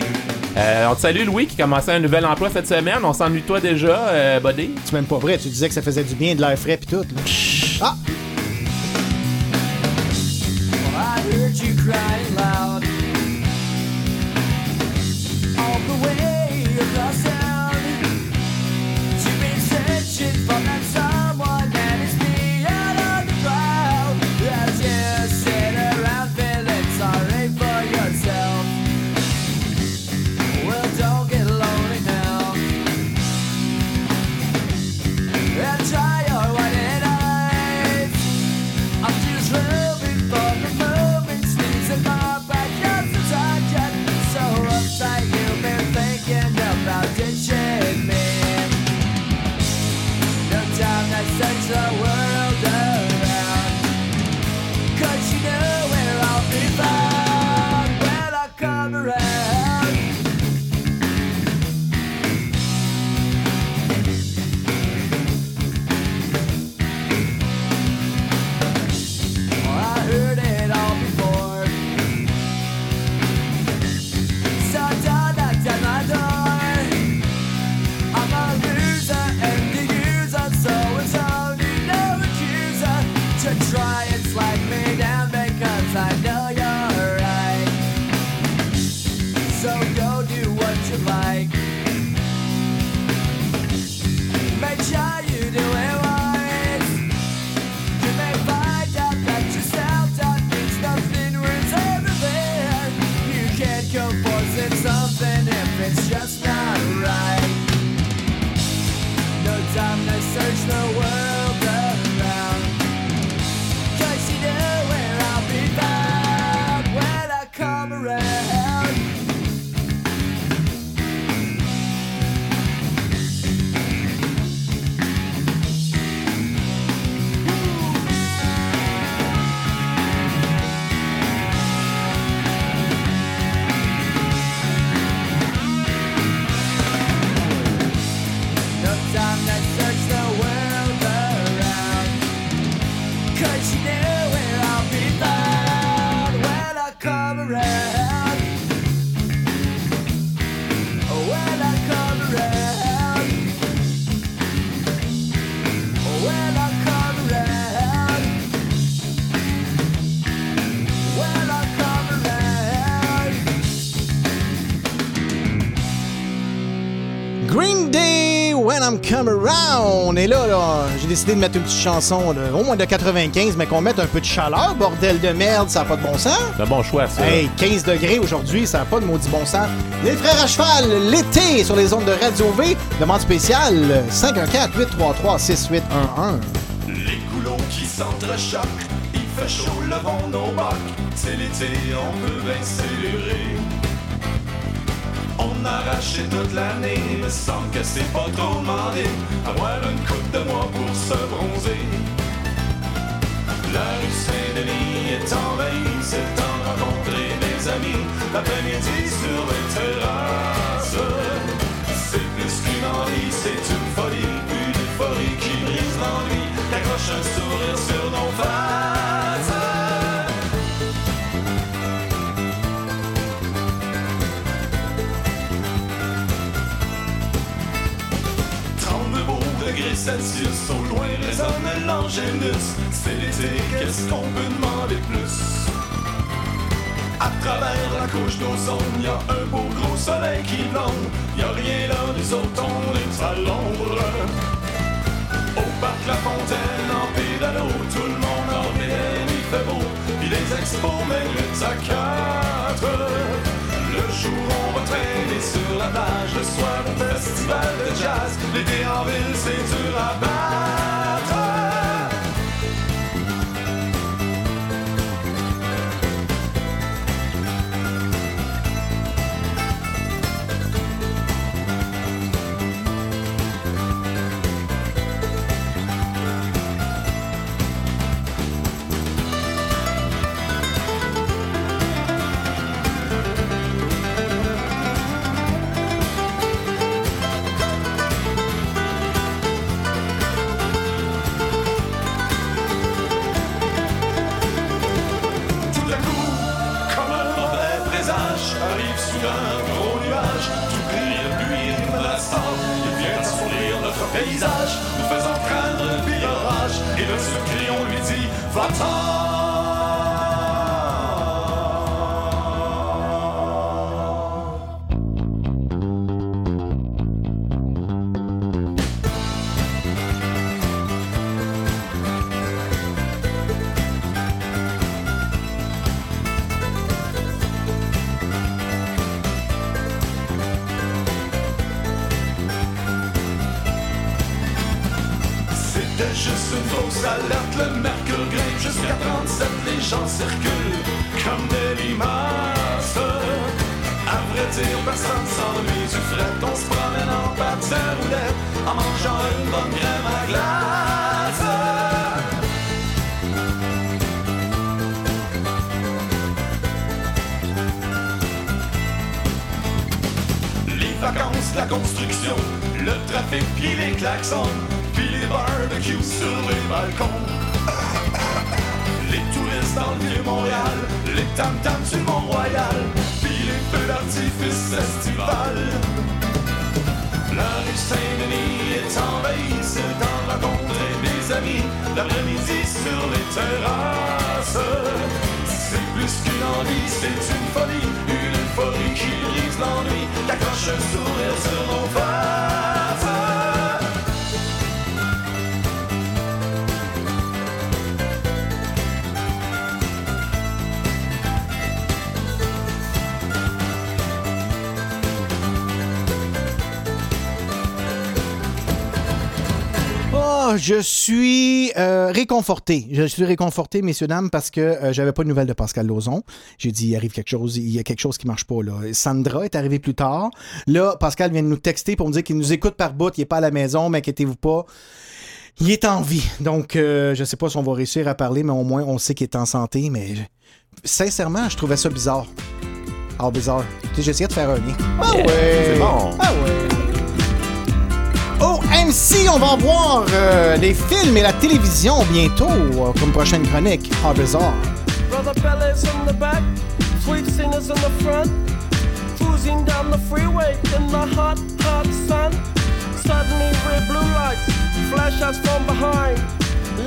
Euh, on te salue, Louis, qui commençait un nouvel emploi cette semaine. On s'ennuie toi déjà, euh, Buddy. C'est même pas vrai. Tu disais que ça faisait du bien, de l'air frais, puis tout. Là. Ah! Come Around. Et là, là j'ai décidé de mettre une petite chanson, là, au moins de 95, mais qu'on mette un peu de chaleur, bordel de merde, ça n'a pas de bon sens. C'est un bon choix, ça. Hey, 15 degrés aujourd'hui, ça n'a pas de maudit bon sens. Les frères à cheval, l'été sur les ondes de Radio V. Demande spéciale 514-833-6811. Les coulons qui s'entrechoquent, il fait chaud le vent nos bacs. C'est l'été, on peut bien célébrer. On a arraché toute l'année, me semble que c'est pas trop demandé. Avoir une coupe de mois pour se bronzer. La rue Saint-Denis est envahie, c'est le temps de rencontrer mes amis. L'après-midi sur les terrasses. C'est plus qu'une envie, c'est une C'est l'été, qu'est-ce qu'on peut demander plus? À travers la couche d'ozone, y a un beau gros soleil qui blonde. Y a rien là, nous autres, on est à l'ombre. Au parc La Fontaine, en pédalo, tout le monde en il fait beau. Puis les expos, 8 à 4. Le jour, on va traîner sur la plage. Le soir, festival de jazz. L'été en ville, c'est dur à battre. Je suis euh, réconforté. Je suis réconforté, messieurs, dames, parce que euh, j'avais pas de nouvelles de Pascal Lozon. J'ai dit, il arrive quelque chose, il y a quelque chose qui marche pas, là. Sandra est arrivée plus tard. Là, Pascal vient de nous texter pour nous dire qu'il nous écoute par bout, il est pas à la maison, mais inquiétez-vous pas. Il est en vie. Donc, euh, je sais pas si on va réussir à parler, mais au moins, on sait qu'il est en santé. Mais sincèrement, je trouvais ça bizarre. Ah, bizarre. Essayé de faire un lien. Ah Yeah, ouais! c'est bon. Ah ouais! Oh, MC, on va voir euh, les films et la télévision bientôt euh, comme prochaine chronique. Ah, bizarre. Brother Bellas in the back, sweet singers in the front, cruising down the freeway in the hot, hot sun. Suddenly, red blue lights flash us from behind.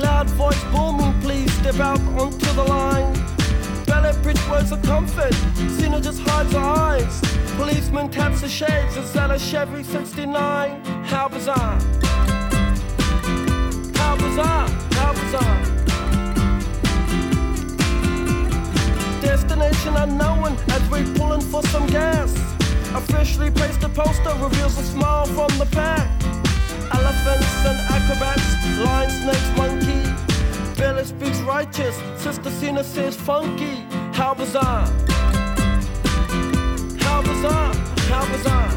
Loud voice booming, please step out onto the line. Ballet preach words of comfort. Cena just hides her eyes. Policeman taps the shades and sell a Chevy 69. How bizarre. How bizarre. How bizarre. Destination unknown as we're pulling for some gas. Officially placed a poster reveals a smile from the pack. Elephants and acrobats, lion, snakes, monkey. Billy speaks righteous, Sister Cena says funky. How bizarre! How bizarre! How!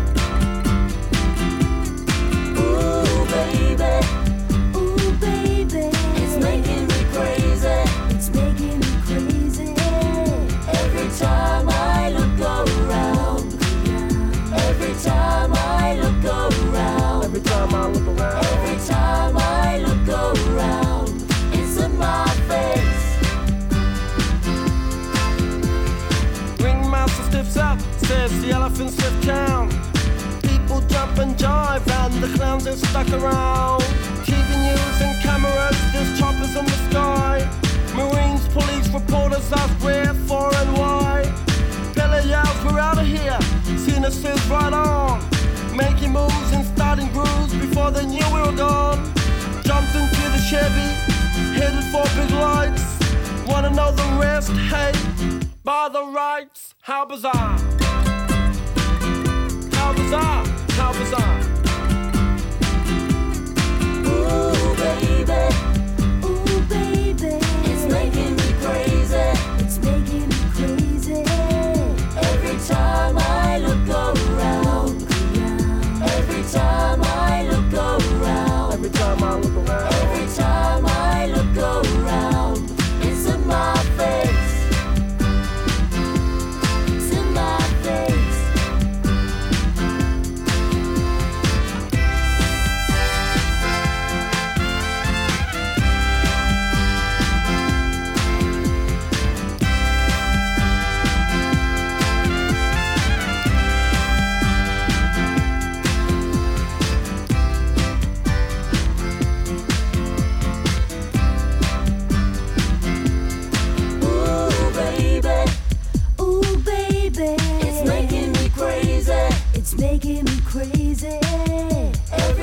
Ooh, baby. The elephants lift town. People jump and jive, and the clowns are stuck around. TV news and cameras, there's choppers in the sky. Marines, police, reporters ask where, for, and why. Billy yells, we're out of here. Cena says, right on. Making moves and starting grooves before they knew we were gone. Jumped into the Chevy, headed for big lights. Wanna know the rest? Hey, by the rights, how bizarre! How bizarre! How bizarre! Ooh, baby. Ooh, baby. It's making me crazy.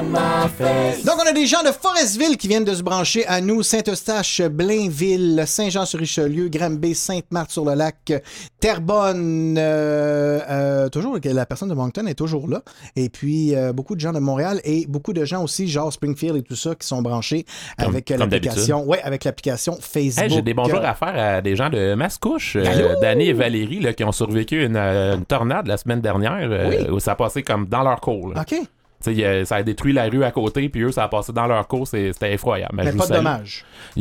Donc, on a des gens de Forestville qui viennent de se brancher à nous. Saint-Eustache, Blainville, Saint-Jean-sur-Richelieu, Granby, Sainte-Marthe-sur-le-Lac, Terrebonne. euh, euh, toujours, la personne de Moncton est toujours là. Et puis, euh, beaucoup de gens de Montréal et beaucoup de gens aussi, genre Springfield et tout ça, qui sont branchés Comme- avec l'application. Ouais, avec l'application Facebook. Hey, J'ai des bonjours à faire à des gens de Mascouche, euh? Danny et Valérie, là, qui ont survécu une, une tornade la semaine dernière, euh, Oui. où ça a passé comme dans leur cour. là. OK. Ça a détruit la rue à côté, puis eux, ça a passé dans leur cour, c'est- c'était effroyable. Mais pas de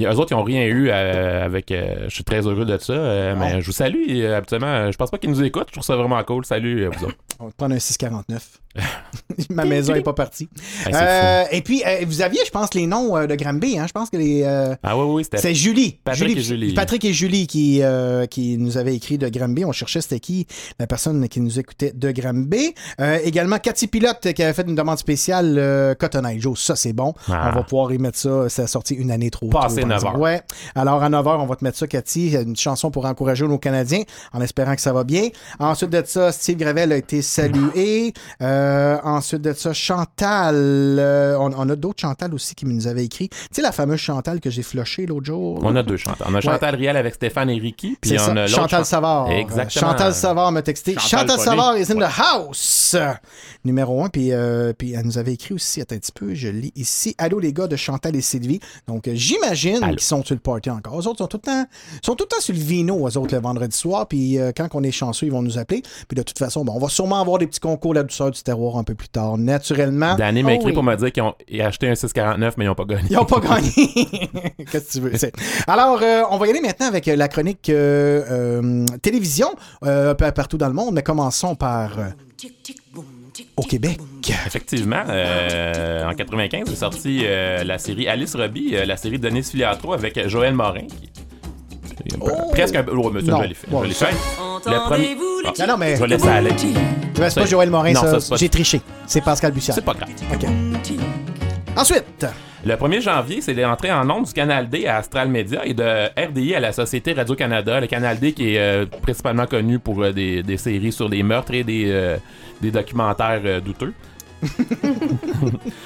a- Eux autres, ils n'ont rien eu euh, avec. euh, je suis très heureux de ça, euh, mais je vous salue. habituellement, je pense pas qu'ils nous écoutent. Je trouve ça vraiment cool. Salut, vous autres. On va prendre un 649. Ma maison n'est pas partie. C'est Euh, et puis, euh, vous aviez, je pense, les noms euh, de Granby. Hein? Je pense que les. Ah oui, oui, c'était. C'est Julie. Patrick et Julie. Patrick et Julie qui, qui nous avaient écrit de Granby. On cherchait c'était qui la personne qui nous écoutait de Granby. Également, Cathy Pilote qui avait fait une demande spéciale Cotton Eye Joe. Ça, c'est bon. Ah. On va pouvoir y mettre ça. Ça a sorti une année trop Passé tôt, par 9 exemple. heures. Ouais. Alors, à 9h, on va te mettre ça, Cathy. Une chanson pour encourager nos Canadiens en espérant que ça va bien. Ensuite de ça, Steve Gravel a été salué. Euh, ensuite de ça, Chantal. euh, on, on a d'autres Chantal aussi qui nous avaient écrit. Tu sais, la fameuse Chantal que j'ai flushée l'autre jour. On a deux Chantal. On a Chantal Riel avec Stéphane et Ricky, puis on ça. a Chantal Chan- Savard. Exactement. Chantal Savard m'a texté. Chantal. Savard is in Ouais. the house. Numéro un. Puis, euh, puis elle nous avait écrit aussi, attends un petit peu, je lis ici. Allô les gars de Chantal et Sylvie. Donc, j'imagine qu'ils sont sur le party encore. Eux autres sont tout le temps, sont tout le temps sur le vino, eux autres, le vendredi soir. Puis, quand on est chanceux, ils vont nous appeler. Puis, de toute façon, bon, on va sûrement avoir des petits concours, la douceur du un peu plus tard, naturellement. Danny m'a Oh écrit oui. pour me dire qu'ils ont acheté un 649, mais ils n'ont pas gagné. Ils n'ont pas gagné. Qu'est-ce que tu veux? Alors, euh, on va y aller maintenant avec euh, la chronique euh, télévision, un peu partout dans le monde, mais commençons par au Québec. Effectivement, euh, en 95 est sortie euh, la série Alice Robbie, euh, la série de Denis Filiatro avec Joël Morin. qui- peu- Presque un peu. Oh, ça, Non. je l'ai fait. Ouais, je l'ai ça- fait. Le premier. Non, non, mais- Je vais laisser aller. C'est pas Joël Morin, Non, ça. c'est pas- J'ai triché. C'est Pascal Bussière. C'est pas grave. OK. Ensuite, Le 1er janvier, c'est l'entrée en ondes du Canal D à Astral Media et de RDI à la Société Radio-Canada. Le Canal D qui est euh, principalement connu pour euh, des, des séries sur des meurtres et des, euh, des documentaires euh, douteux.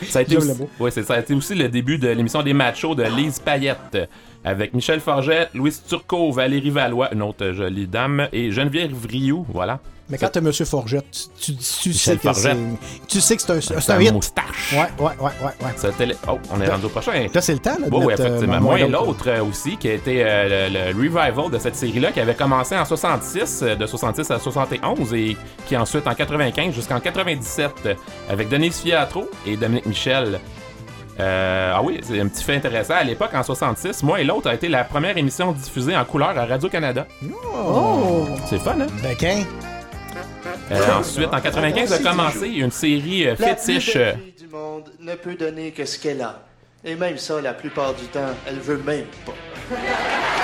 ça, a été aussi, ouais, c'est- ça a été aussi le début de l'émission des machos de Lise Payette avec Michel Forget, Louise Turcot, Valérie Valois, une autre jolie dame, et Geneviève Rioux. Voilà. mais quand t'as M. Forget, tu, tu- tu sais que c'est... Tu sais que c'est un, c'est Sa un hit. moustache. Ouais, ouais, ouais, ouais. ouais. Oh, on est rendu au prochain. Là, c'est le temps, là, de Oui, euh, effectivement. moins Moi et l'autre euh, aussi, qui a été euh, le, le revival de cette série-là, qui avait commencé en 66, euh, de 66 à 71, et qui ensuite en 95 jusqu'en 97, euh, avec Denise Fiatro et Dominique Michel. Euh, ah oui, c'est un petit fait intéressant. À l'époque, en 66, moi et l'autre a été la première émission diffusée en couleur à Radio-Canada. Oh! C'est fun, hein? Bequin. Euh, ensuite, en 95, a commencé une série euh, La fétiche. euh, fille du monde ne peut donner que ce qu'elle a. Et même ça, la plupart du temps, elle veut même pas.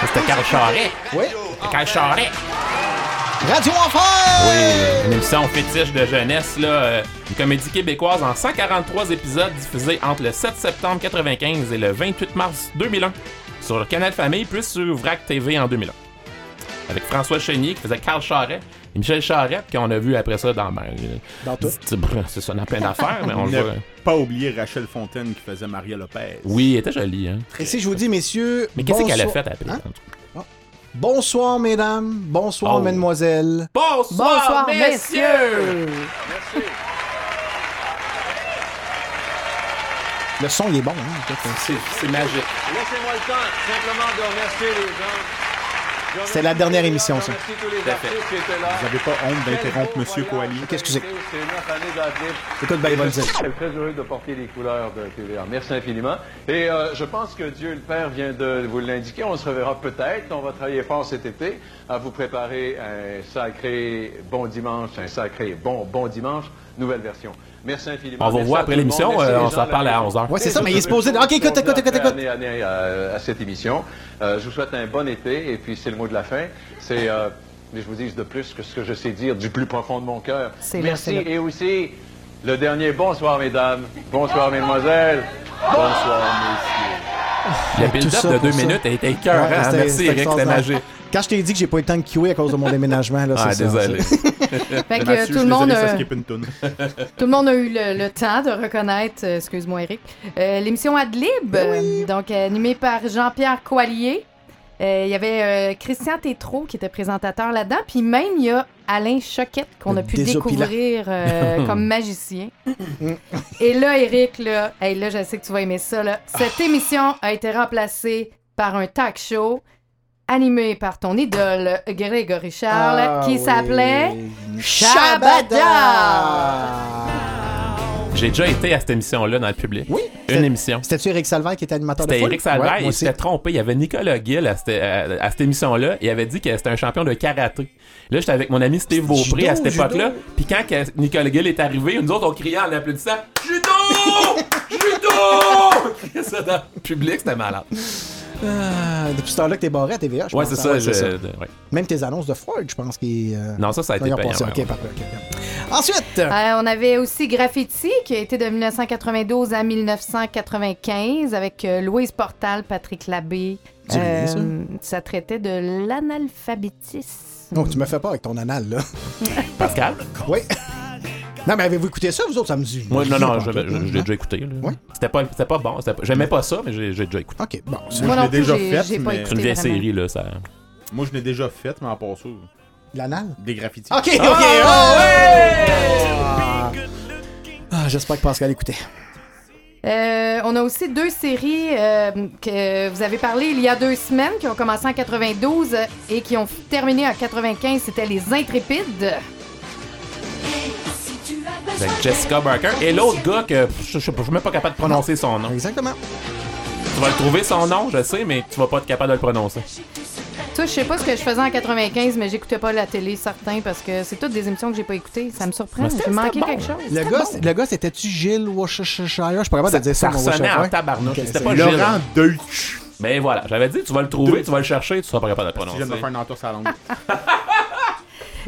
C'était Carl Charret. Oui. Carl Charret. Radio Enfer! Oui, une émission fétiche de jeunesse, là, euh, une comédie québécoise en 143 épisodes diffusés entre le 7 septembre 95 et le 28 mars 2001 sur le Canal Famille, plus sur VRAC TV en 2001. Avec François Chenier qui faisait Carl Charret et Michel Charette qu'on a vu après ça dans... Ben, euh, Dans tout. c'est- ça, dans plein d'affaires, mais on le voit. pas oublier Rachel Fontaine qui faisait Maria Lopez. Oui, elle était jolie, hein. Et si je vous dis, messieurs. Mais qu'est-ce qu'elle a fait après? Hein? Bonsoir, mesdames. Bonsoir, Oh. mesdemoiselles. Bonsoir, Bonsoir, messieurs! Le son, il est bon. Hein? C'est c'est magique. Laissez-moi le temps simplement de remercier les gens. C'est la dernière émission, ça. tous les Tout à fait. artistes qui étaient là. Vous avez pas honte d'interrompre Monsieur Coallier? Excusez. C'est? Neuf années d'artistes. Écoute, ben, il va le dire. Je suis très heureux de porter les couleurs de TVA. Merci infiniment. Et euh, je pense que Dieu le Père vient de vous l'indiquer. On se reverra peut-être. On va travailler fort cet été à vous préparer un sacré bon dimanche, un sacré bon bon dimanche, nouvelle version. Merci infiniment. On voir à après l'émission, euh, on s'en reparle à région. 11h. Ouais, c'est ça, mais il est supposé. Ok, écoute, écoute, écoute, écoute. Année, année, euh, à cette émission. Euh, je vous souhaite un bon été et puis c'est le mot de la fin. C'est, euh, mais je vous dis de plus que ce que je sais dire du plus profond de mon cœur. Merci et aussi le dernier bonsoir mesdames, bonsoir mesdemoiselles, bonsoir messieurs. Le build-up de deux ça. minutes a été hein. c'était- Merci Eric, magique. Quand je t'ai dit que j'ai pas eu le temps de queuer à cause de mon déménagement, là, Ah, c'est ça. désolé. Fait que Mathieu, tout le monde. désolé, ça. Tout le monde a eu le, le temps de reconnaître, euh, excuse-moi Eric, euh, l'émission Adlib, euh, donc animée par Jean-Pierre Coallier. Il y avait Christian Tétrault qui était présentateur là-dedans, puis même il y a Alain Choquette qu'on a pu découvrir comme magicien. Et là, Eric, là, hey, là, je sais que tu vas aimer ça. Là. Cette émission a été remplacée par un talk show animé par ton idole Grégory Charles Ah, qui oui. s'appelait Shabada! J'ai déjà été à cette émission-là dans le public. Oui. Une C'était- émission. C'était-tu Eric Salvaire qui était animateur de C'était foule? Eric Salvaire, Ouais, il s'était trompé. Il y avait Nicolas Gill à cette, à- à cette émission-là. Il avait dit que c'était un champion de karaté. Là, j'étais avec mon ami Steve Beaupré à cette époque-là. Puis quand que Nicolas Gill est arrivé, nous autres, on criait en applaudissant Judo! Judo! Ça dans le public, c'était malade. Ah, depuis ce temps-là que t'es barré à TVA, je Ouais, pense. c'est ça. ouais, c'est ouais. Même tes annonces de Freud, je pense qu'ils. euh, Non, ça, ça a été payant. ouais, parfait. Ensuite, Euh, on avait aussi Graffiti qui a été de 1992 à 1995 avec euh, Louise Portal, Patrick Labbé. Ça. ça traitait de l'analphabétisme. oh, tu me fais pas avec ton anal, là. Pascal? Oui. Non, mais avez-vous écouté ça, vous autres? Ça me dit. Moi, non, non, je, hein? l'ai déjà écouté. là. Ouais. C'était pas, c'était pas bon. c'était pas- J'aimais pas ça, mais j'ai j'ai déjà écouté. Ok, bon. c'est- Moi je non l'ai plus, déjà j'ai fait, j'ai pas mais- C'est une vieille vraiment. série, là. Ça... Moi, je l'ai déjà fait, mais en passant. L'anal? Des graffitis. Ok, ok. Ah, oh, ouais! Ah, J'espère que Pascal écoutait. Euh, on a aussi deux séries euh, que vous avez parlé il y a deux semaines qui ont commencé en 92 et qui ont terminé en 95. C'était Les Intrépides. Avec Jessica Barker. Et l'autre gars que je, je, je suis même pas capable de prononcer son nom. Exactement. Tu vas le trouver son nom, je sais, mais tu vas pas être capable de le prononcer. Toi, je sais pas ce que je faisais en 95, mais j'écoutais pas la télé, certain, parce que c'est toutes des émissions que j'ai pas écoutées. Ça me surprend. J'ai manqué bon. quelque chose. Le gars, le gars, c'était-tu Gilles Worcestershire? Je suis pas capable de dire ça. ça mon ressonnait en tabarnouche. C'était pas Laurent Gilles. Deutsch. Mais voilà, j'avais dit, tu vas le trouver, tu vas le chercher, tu seras pas capable de le Je viens de me prononcer. faire une entour sur la langue.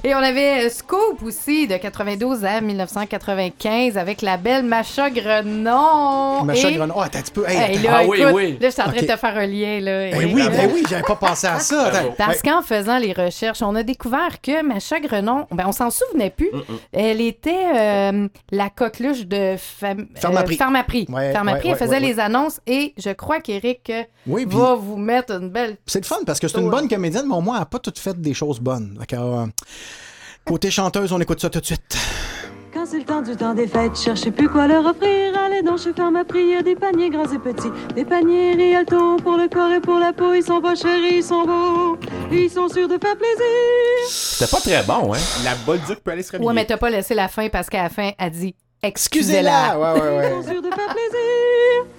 Et on avait Scoop aussi, de 92 à 1995, avec la belle Macha Grenon. Macha Et- Grenon. Oh, attends un petit peu. Hey, Hey, attends. là, Ah oui, écoute, oui. là, je suis en train de te faire un lien. Là, Ben Et- oui, ben oui, j'avais pas pensé à ça. Parce qu'en faisant les recherches, on a découvert que Macha Grenon, ben on s'en souvenait plus, elle était euh, la coqueluche de Fam- Pharmaprix. euh, Pharmaprix. Ouais, Pharmaprix, ouais, elle faisait ouais, ouais. les annonces et je crois qu'Éric euh, Oui, va vous mettre une belle... C'est le fun parce que c'est une bonne comédienne, mais au moins, elle n'a pas toutes fait des choses bonnes. Euh, côté chanteuse, on écoute ça tout de suite. Quand c'est le temps du temps des fêtes, cherchez plus quoi leur offrir. Allez donc chez il y a des paniers grands et petits. Des paniers Rialto pour le corps et pour la peau. Ils sont pas chers, ils sont beaux. Ils sont sûrs de faire plaisir. C'était pas très bon, hein? La Bolduc peut aller se réveiller. Ouais, mais t'as pas laissé la fin parce qu'à la fin, elle dit Excusez-la! excusez-la. Ouais, ouais, ouais. Ils sont sûrs de faire plaisir.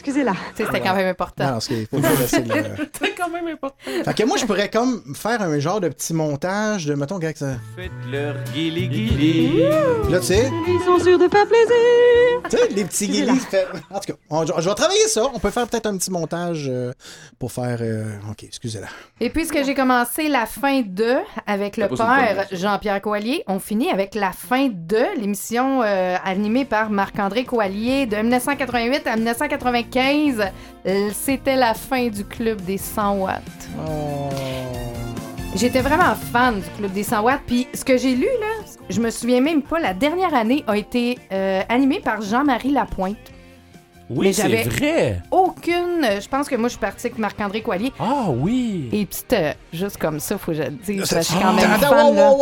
Excusez-la. C'était quand ah même important. Non, c'est C'était quand même important. Fait que moi, je pourrais comme faire un genre de petit montage de, mettons, gars, ça. Faites leur guili guili. Là, tu sais. Ils sont sûrs de pas plaisir. Tu sais, les petits guilis. En tout cas, je, vais travailler ça. On peut faire peut-être un petit montage euh, pour faire. Euh, OK, excusez-la. Et puisque j'ai commencé la fin de avec le père Jean-Pierre Coallier, on finit avec la fin de l'émission euh, animée par Marc-André Coallier de 1988 à 1994. 2015, euh, c'était la fin du club des 100 watts. Oh. J'étais vraiment fan du club des 100 watts. Puis ce que j'ai lu, là, je me souviens même pas, la dernière année a été euh, animée par Jean-Marie Lapointe. Oui, Mais c'est j'avais vrai. Aucune. Je pense que moi, je suis partie avec Marc-André Coallier. Ah oui. Et petite, euh, juste comme ça, faut que je le dise. je suis quand même fan. là.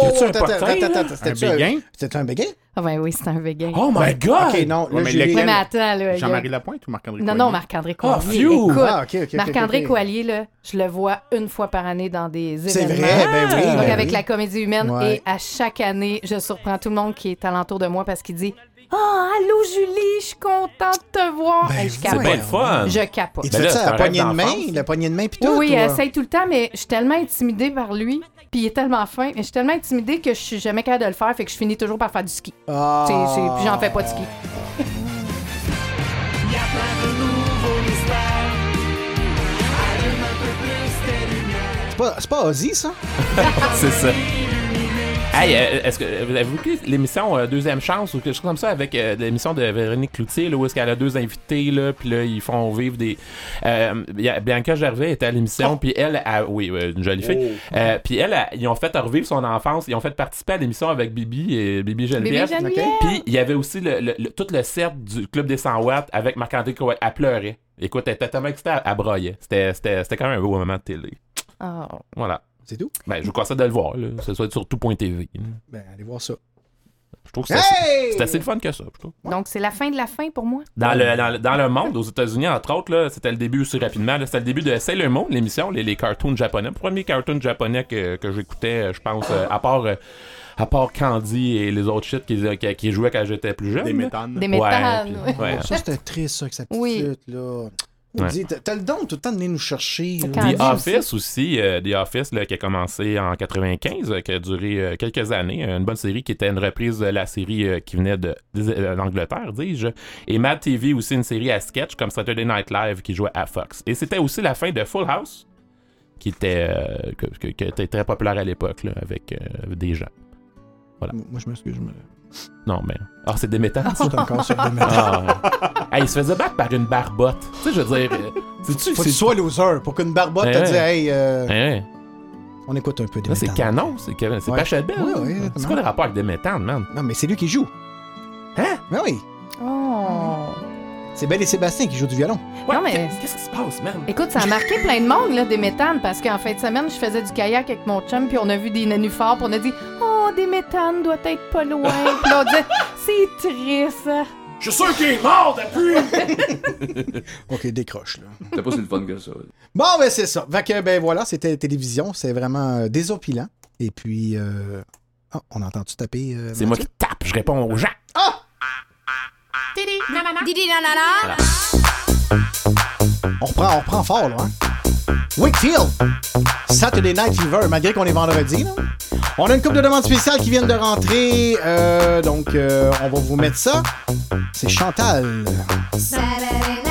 C'était un béguin? Ah ben oui, c'est un vegan. Oh my Ben, god! OK, non. Ouais, mais lequel? Attends, là. a- Jean-Marie Lapointe ou Marc-André Non, non, Marc-André Ah! Écoute, Ah, Marc-André ok, ok. Coallier, là, je le vois une fois par année dans des C'est événements. vrai, ben oui. Donc, ben avec oui. la comédie humaine. Ouais. Et à chaque année, je surprends tout le monde qui est alentour de moi parce qu'il dit Ah, allô Julie, je suis contente de te voir. Ben, Hey, je C'est le fun. Je capote. Et tu Ben fais ça à rêve poignée de main? La poignée de main, puis Oui, tout? oui, ou, euh? essaye tout le temps, mais je suis tellement intimidée par lui. Puis il est tellement fin, mais je suis tellement intimidée que je suis jamais capable de le faire, fait que je finis toujours par faire du ski. Ah. Puis j'en fais pas de ski. C'est pas, c'est pas Ozzy, ça? C'est ça. Hey, euh, est-ce que vous avez écouté l'émission euh, Deuxième Chance ou quelque chose comme ça avec euh, l'émission de Véronique Cloutier, là, où est-ce qu'elle a deux invités, là, puis là, ils font vivre des... Euh, il y a- Bianca Gervais était à l'émission, puis elle, a- oui, une jolie fille, Euh, puis elle, a- ils ont fait revivre son enfance, ils ont fait participer à l'émission avec Bibi et Bibi Geneviève. Bibi Geneviève. Puis il y avait aussi le, le- le- tout le cercle du Club des 100 watts avec Marc-André Coët. Elle pleurait. Écoute, elle était tellement excitée, elle, broyait. C'était, c'était, c'était quand même un beau moment de télé. Oh. Voilà. C'est tout? Ben, je vous conseille de le voir, là. Ça soit sur tout.tv. Ben, allez voir ça. Je trouve que c'est Hey! assez, c'est assez le fun que ça, je trouve. Donc, c'est la fin de la fin pour moi? Dans le, dans, le, dans le monde, aux États-Unis, entre autres, là, c'était le début aussi rapidement. là, C'était le début de Sailor Moon, l'émission, les, les cartoons japonais. Le premier cartoon japonais que, que j'écoutais, je pense, euh, à part. euh, à part Candy et les autres shit qui, qui, qui jouaient quand j'étais plus jeune. Des méthanes. Des méthanes, puis- ouais. ouais. Ça, c'était triste, ça, avec sa petite Oui. là. Ouais. T'as le don tout le temps de venir nous chercher. The Office aussi, euh, The Office là, qui a commencé en 95, euh, qui a duré euh, quelques années, une bonne série qui était une reprise de la série euh, qui venait de, euh, d'Angleterre, dis-je. Et Mad TV aussi une série à sketch comme Saturday Night Live qui jouait à Fox. Et c'était aussi la fin de Full House, qui était, euh, que- que- qui était très populaire à l'époque avec euh, des gens. Voilà. Moi, je m'excuse. Je me... Non, mais. Ah, c'est des suis encore sur des. Ah. Hey, il se faisait battre par une barbotte. Tu sais, je veux dire. euh, c'est-tu- Faut que tu sois loser pour qu'une barbotte te ouais. dise Hey, euh, Hein? on écoute un peu des c'est canon, c'est c'est Ouais. Pachelbel. Ouais, ouais, c'est quoi le rapport avec des méthanes, man? Non, mais c'est lui qui joue. Hein? Ben oui. Oh. C'est Belle et Sébastien qui joue du violon. Non, mais- Qu'est-ce qui se passe, man? Écoute, ça a marqué plein de monde, là, des méthanes, parce qu'en fin de semaine, je faisais du kayak avec mon chum, puis on a vu des nénuphars, puis on a dit Oh, des méthanes doit être pas loin. puis là, on disait C'est triste. Je suis sûr qu'il est mort depuis! Ok, décroche, là. C'était pas si le fun que ça. Bon, ben c'est ça. Fait que, ben voilà, c'était télévision. C'est vraiment euh, désopilant. Et puis, euh... ah, on a entendu taper. euh, C'est moi qui tape, je réponds aux gens. Ah! Didi nanana. On reprend, on reprend fort, là. Hein? Wakefield, Saturday Night Fever, malgré qu'on est vendredi. Là. On a une couple de demandes spéciales qui viennent de rentrer. euh, donc, euh, on va vous mettre ça. C'est Chantal. Saturday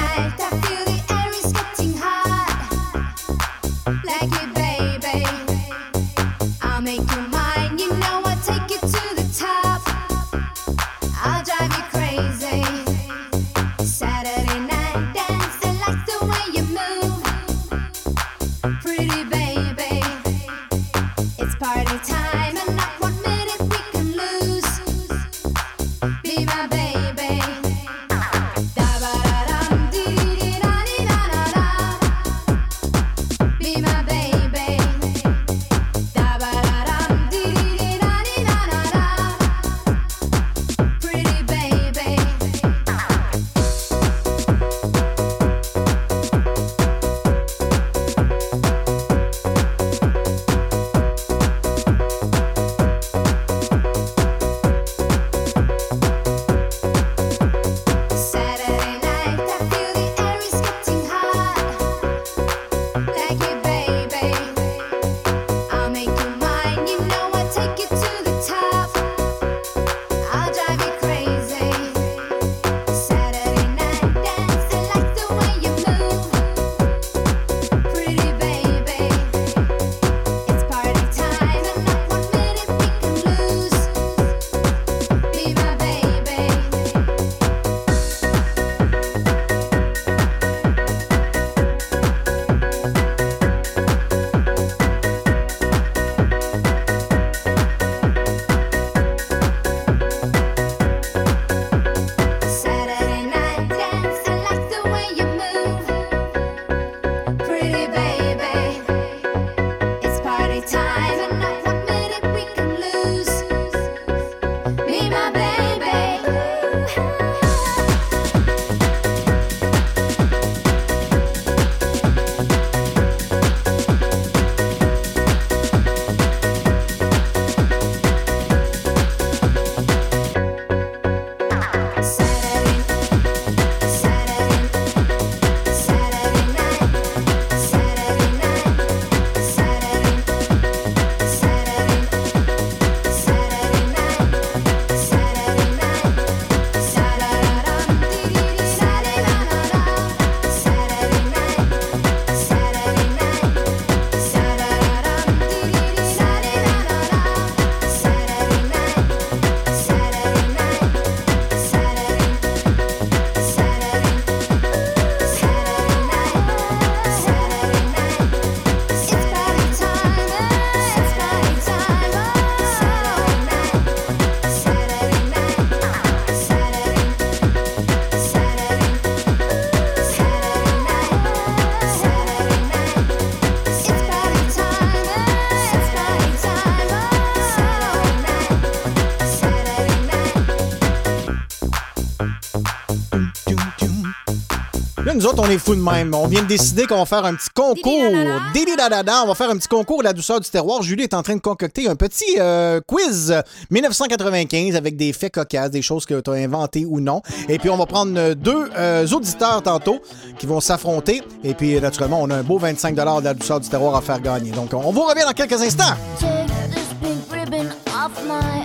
autres, on est fous de même. On vient de décider qu'on va faire un petit concours. Didi-da-da-da. On va faire un petit concours de la douceur du terroir. Julie est en train de concocter un petit euh, quiz 1995 avec des faits cocasses, des choses que tu as inventées ou non. Et puis, on va prendre euh, deux euh, auditeurs tantôt qui vont s'affronter. Et puis, naturellement, on a un beau 25 de la douceur du terroir à faire gagner. Donc, on vous revient dans quelques instants. Take this pink ribbon off my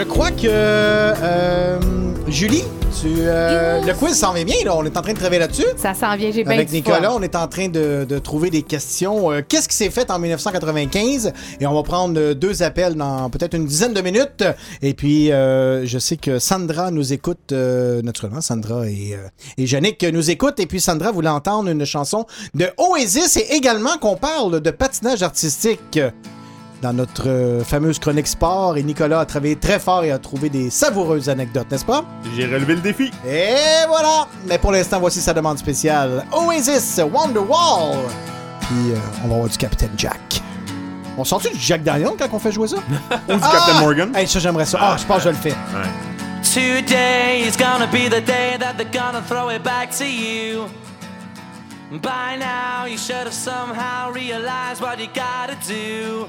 Je crois que. euh, Julie, tu, euh, le quiz s'en vient bien, là. On est en train de travailler là-dessus. Ça s'en vient, j'ai bien Avec Nicolas, on est en train de, de trouver des questions. Euh, Qu'est-ce qui s'est fait en 1995? Et on va prendre deux appels dans peut-être une dizaine de minutes. Et puis, euh, je sais que Sandra nous écoute, naturellement. Sandra et, et Yannick nous écoutent. Et puis, Sandra voulait entendre une chanson de Oasis et également qu'on parle de patinage artistique dans notre euh, fameuse chronique sport. Et Nicolas a travaillé très fort et a trouvé des savoureuses anecdotes, n'est-ce pas? J'ai relevé le défi. Et voilà! Mais pour l'instant, voici sa demande spéciale. Oasis, Wonderwall. Puis, euh, on va avoir du Captain Jack. On sort-tu du Jack Daniel quand on fait jouer ça? Ou du Captain Morgan? Hey, ça, j'aimerais ça. Ah, je pense que je le fais. Today is gonna be the day that they're gonna throw it back to you. By now, you should have somehow realized what you gotta do.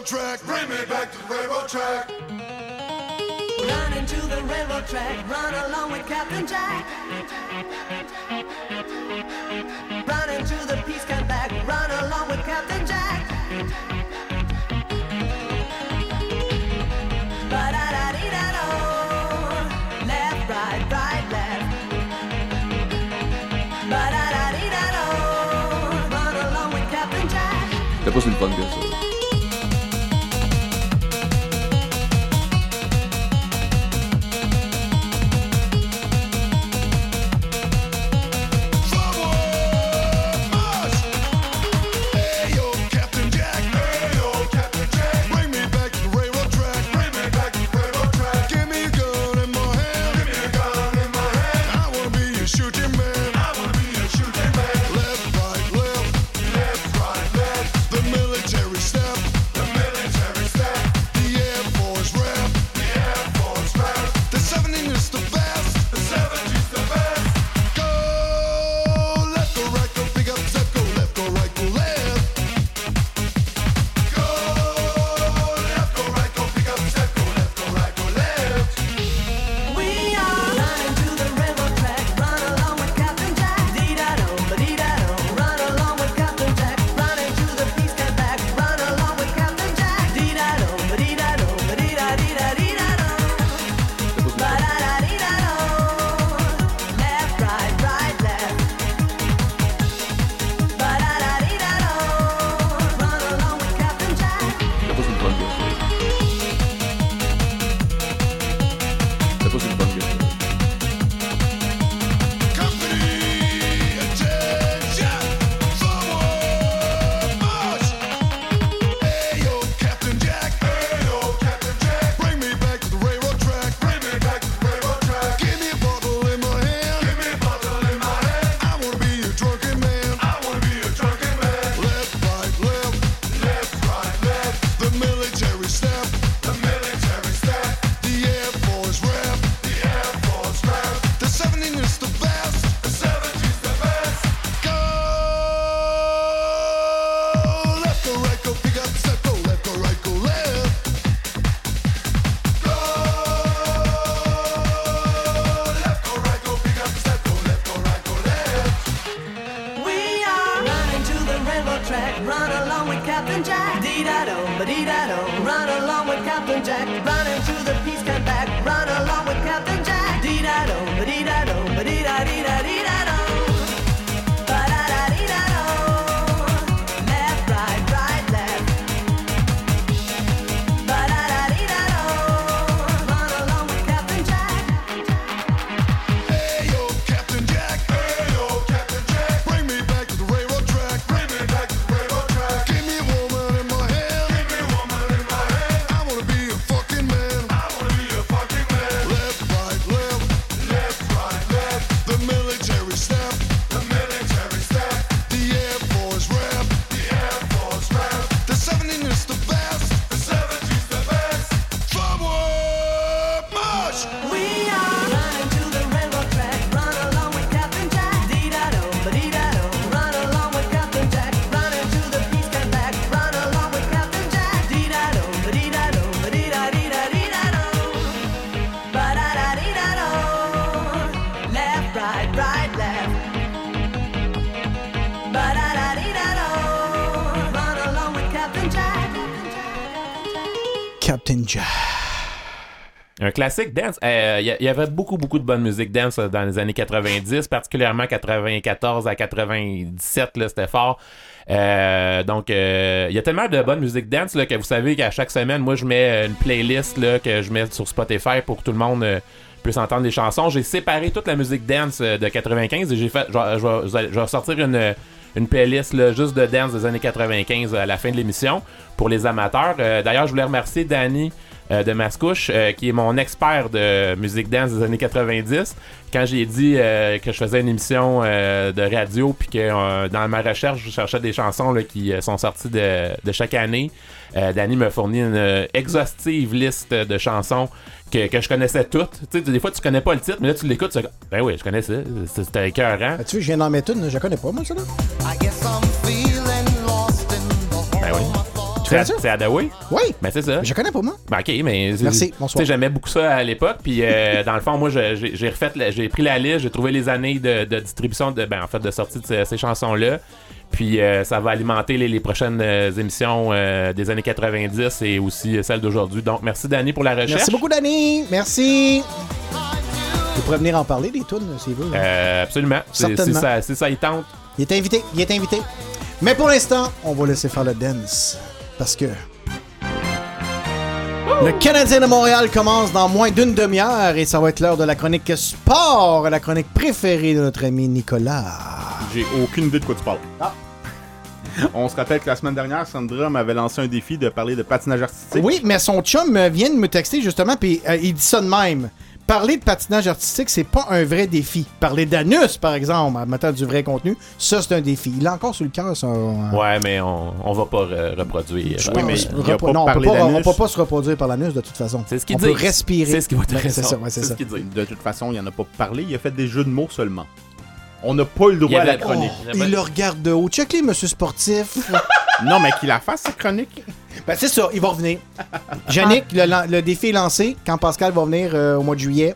railroad track. Bring me back to the railroad track. Run into the railroad track. Run along with Captain Jack. Run into the peace camp back. Run along with Captain Jack. But I That wasn't fun, guys. Un classique dance. Euh, Il y, a- il y avait beaucoup, beaucoup de bonne musique dance euh, dans les années 90, particulièrement 94 à 97, là, c'était fort. Euh, donc, euh, il y a tellement de bonne musique dance là, que vous savez qu'à chaque semaine, moi, je mets euh, une playlist là, que je mets sur Spotify pour que tout le monde euh, puisse entendre les chansons. J'ai séparé toute la musique dance euh, de 95 et j'ai fait. Je vais- sortir une une playlist là, juste de dance des années 95 à la fin de l'émission pour les amateurs. Euh, D'ailleurs, je voulais remercier Danny euh, de Mascouche, euh, qui est mon expert de musique dance des années 90. Quand j'ai dit euh, que je faisais une émission euh, de radio, puis que euh, dans ma recherche, je cherchais des chansons là, qui euh, sont sorties de, de chaque année, euh, Danny me fournit une euh, exhaustive liste de chansons que, que je connaissais toutes. Tu sais, des fois, tu connais pas le titre, mais là, tu l'écoutes, tu ben oui, je connais ça. C'est- C'était écœurant. Ah, tu vois, je viens d'en mettre une, je connais pas, moi, ça là. Ben oui. C'est ça? c'est Hadaway? Oui. Ben c'est ça. Je connais pas, moi. Ben, ok, mais. Merci, bonsoir. j'aimais beaucoup ça à l'époque. Puis, euh, dans le fond, moi, j'ai refait, la- j'ai pris la liste, j'ai trouvé les années de, de distribution, de, ben, en fait, de sortie de ces, ces chansons-là. Puis, euh, ça va alimenter les, les prochaines euh, émissions euh, des années 90 et aussi celles d'aujourd'hui. Donc, merci, Danny, pour la recherche. Merci beaucoup, Danny. Merci. Vous pourrez venir en parler des tunes, s'il veut. Euh, absolument. C'est- Si Certainement. ça, si ça y tente. Il est invité, il est invité. Mais pour l'instant, on va laisser faire le dance. Parce que. Le Canadien de Montréal commence dans moins d'une demi-heure et ça va être l'heure de la chronique sport, la chronique préférée de notre ami Nicolas. J'ai aucune idée de quoi tu parles. Ah. On se rappelle que la semaine dernière, Sandra m'avait lancé un défi de parler de patinage artistique. Oui, mais son chum vient de me texter justement, puis euh, il dit ça de même. Parler de patinage artistique, c'est pas un vrai défi. Parler d'anus, par exemple, en mettant du vrai contenu, ça, c'est un défi. Il a encore sur le cœur, ça. euh, Ouais, mais on, on va pas re- reproduire. Non, on peut pas, on peut pas se reproduire par l'anus de toute façon. C'est ce qu'il on dit. peut respirer. C'est ce qui va C'est ça, ouais, c'est ça. De toute façon, il en a pas parlé. Il a fait des jeux de mots seulement. On n'a pas le droit à la chronique. Oh, il le regarde de haut. Check les monsieur sportif. non, mais qu'il la fasse, sa chronique. Ben, c'est ça, il va revenir. Yannick, le, défi est lancé. Quand Pascal va venir euh, au mois de juillet,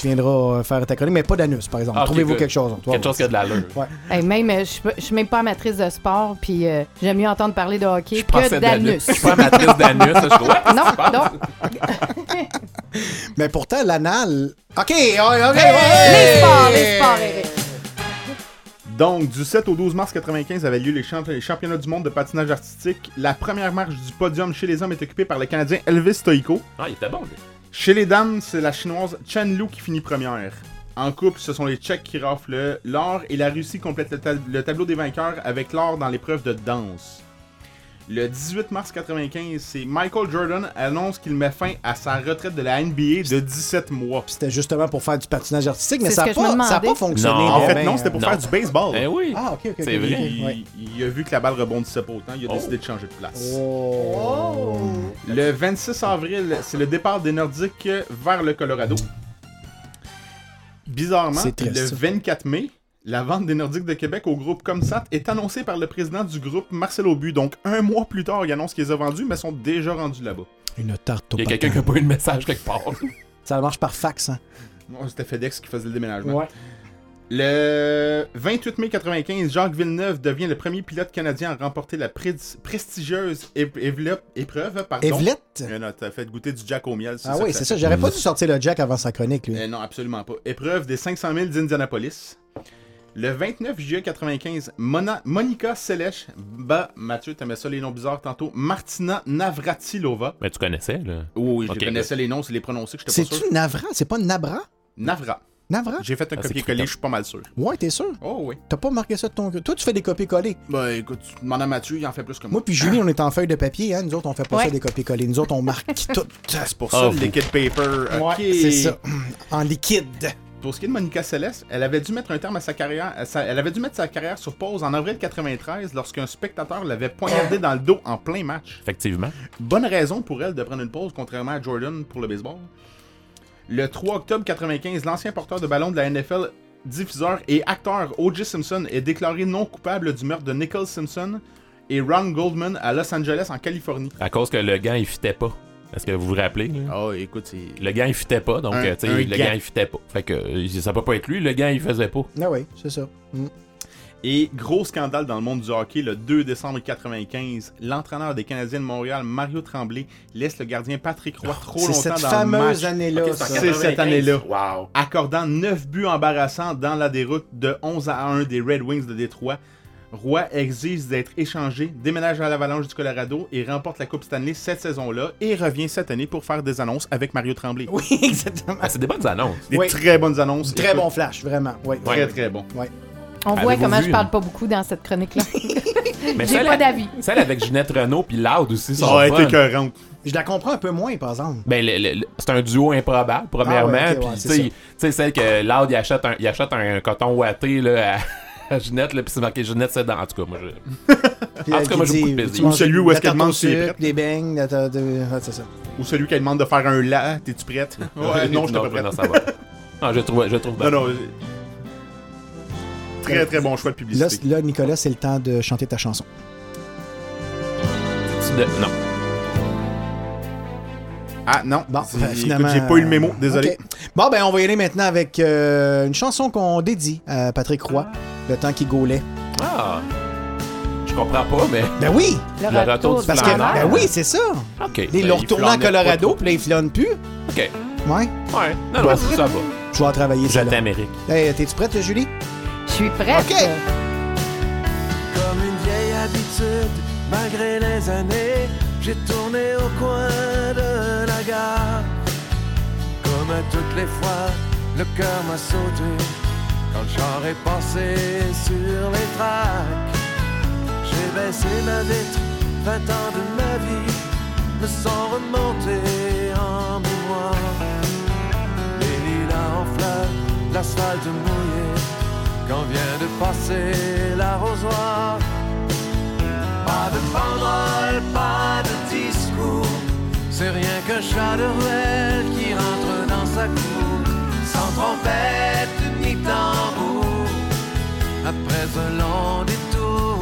tu viendras euh, faire ta chronique, mais pas d'anus, par exemple. Ah, Trouvez-vous quelque chose. toi. Quelque chose qui a de l'allure. Ouais. Hey, même, euh, je suis je même pas amatrice de sport, puis euh, j'aime mieux entendre parler de hockey que pensais d'anus. Je suis pas amatrice d'anus. Je trouve. Ouais, Non, non. Mais pourtant, l'anal. Ok, ok, Hey! ouais. Les sports, les sports, Eric. Donc, du 7 au 12 mars 95 avaient lieu les, champ- les championnats du monde de patinage artistique. La première marche du podium chez les hommes est occupée par le Canadien Elvis Stoïko. Ah, il était bon, lui. Chez les dames, c'est la chinoise Chen Lu qui finit première. En couple, ce sont les Tchèques qui raflent le- l'or et la Russie complète le, ta- le tableau des vainqueurs avec l'or dans l'épreuve de danse. Le 18 mars 95, c'est Michael Jordan annonce qu'il met fin à sa retraite de la NBA de 17 mois. C'était justement pour faire du patinage artistique, mais ça n'a pas, ça a pas fonctionné. Non, en fait, bien, non, c'était pour non. faire du baseball. Eh oui. Ah, ok, ok. C'est vrai. Il, ouais. il a vu que la balle rebondissait pas autant, il a Oh. décidé de changer de place. Oh. Le 26 avril, c'est le départ des Nordiques vers le Colorado. Bizarrement, le ça. 24 mai, la vente des Nordiques de Québec au groupe Comsat est annoncée par le président du groupe, Marcel Aubu. Donc, un mois plus tard, il annonce qu'ils les ont vendus, mais sont déjà rendus là-bas. Une tarte au Il y a quelqu'un qui a pas eu le message quelque part. Ça marche par fax, hein. Non, C'était FedEx qui faisait le déménagement. Ouais. Le 28 mai 95, Jacques Villeneuve devient le premier pilote canadien à remporter la pré- prestigieuse épreuve. Pardon. Évelette? Euh, non, t'as fait goûter du Jack au miel. Ah oui, c'est ça. J'aurais pas dû sortir le Jack avant sa chronique, lui. Euh, non, absolument pas. Épreuve des 500 000 d'Indianapolis. Le 29 juillet 95, Mona- Monica Seles bat, Mathieu, t'aimais ça les noms bizarres tantôt, Martina Navratilova. Ben, tu connaissais, là. Oui, oui, je les connaissais les noms, c'est les prononcés que j'étais pas sûr. C'est-tu Navra? C'est pas Nabra? Navra. Navra? J'ai fait un Ah, copier-coller, je suis pas mal sûr. Ouais, t'es sûr? Oh oui. T'as pas marqué ça de ton... Toi, tu fais des copier-coller. Ben écoute, tu demandes à Mathieu, il en fait plus que moi. Moi puis Julie, on est en feuille de papier, hein. Nous autres, on fait pas Ouais. ça des copier-coller. Nous autres, on marque tout. C'est pour ça, vous. le liquid paper. Ouais, ok. c'est ça. En liquide. Pour ce qui est de Monica Seles, elle avait dû mettre un terme à sa carrière. à sa- elle avait dû mettre sa carrière sur pause en avril 93 lorsqu'un spectateur l'avait poignardé dans le dos en plein match. Effectivement. Bonne raison pour elle de prendre une pause, contrairement à Jordan pour le baseball. Le 3 octobre 95, l'ancien porteur de ballon de la NFL, diffuseur et acteur O.J. Simpson est déclaré non coupable du meurtre de Nicole Simpson et Ron Goldman à Los Angeles, en Californie. À cause que le gant, il fitait pas. Est-ce que vous vous rappelez? là? Oh, écoute, c'est. Le gant, il fitait pas, donc, Un- euh, tu un sais, le gant, il fitait pas. Fait que euh, ça peut pas être lui, le gant, il faisait pas. Ah oui, c'est ça. Mm. Et gros scandale dans le monde du hockey, le 2 décembre 95, l'entraîneur des Canadiens de Montréal, Mario Tremblay, laisse le gardien Patrick Roy trop C'est longtemps cette dans fameuse le match. année-là, Ok, ça. c'est cette 95. année-là. Wow. Accordant 9 buts embarrassants dans la déroute de 11 à 1 des Red Wings de Détroit. Roy exige d'être échangé, déménage à l'Avalanche du Colorado et remporte la Coupe Stanley cette saison-là et revient cette année pour faire des annonces avec Mario Tremblay. Oui, exactement. Ah, c'est des bonnes annonces. Des Oui. très bonnes annonces. Très bon flash, vraiment. Oui. Très très bon. On voit comment vu? je parle pas beaucoup dans cette chronique-là. Mais J'ai celle pas d'avis. Celle avec Ginette Renault puis Loud aussi sont Ça a été écœurante. Je la comprends un peu moins, par exemple. Ben, le- le- le- c'est un duo improbable, premièrement. Ah ouais, tu c'est sais, ça. tu sais, celle que Loud, il achète un, il achète un coton ouaté là, à, à Ginette, là, puis c'est marqué Ginette, c'est dans. En tout cas, moi, je. Puis En tout cas, moi, j'ai beaucoup de plaisir. Ou celui où est-ce qu'elle demande au si elle est sucre, prête. des beignes, de- ouais, c'est ça. Ou celui qui demande de faire un la, t'es-tu prête? Ouais, non, je t'ai pas prête. Non, ça va. Non, je trouve, je trouve Non, bien. non. Très très bon choix de Là, publicité. c- là, Nicolas, c'est le temps de chanter ta chanson. Tu de- Non. Ah non, Bon, ben, finalement. j'ai pas eu le mémo, désolé. Ok. Bon, ben, on va y aller maintenant avec euh, une chanson qu'on dédie à Patrick Roy, le temps qu'il gaulait. Ah. Je comprends pas, mais. Ben oui! Le, Le retour du Parce que, ben oui, c'est ça! Ok. Ils Ben, l'ont retourné en Colorado, puis là, il flâne plus. Ok. Ouais. Ouais. Non, Bon. non, c'est ça va. Je vais en travailler Je ça. là. t'Amérique. Hey, T'es-tu prête, Julie? Je suis prête. Ok. Comme une vieille habitude, malgré les années, j'ai tourné au coin de la gare. Comme à toutes les fois, le cœur m'a sauté quand est passé sur les tracks. J'ai baissé ma vitre, 20 ans de ma vie me sont remontés en mémoire. Les lilas en fleurs, l'asphalte mouillé, quand vient de passer l'arrosoir. Pas de banderole, pas de c'est rien qu'un chat de ruelle qui rentre dans sa cour, sans trompette ni tambour, après un long détour.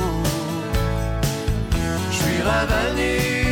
Je suis revenu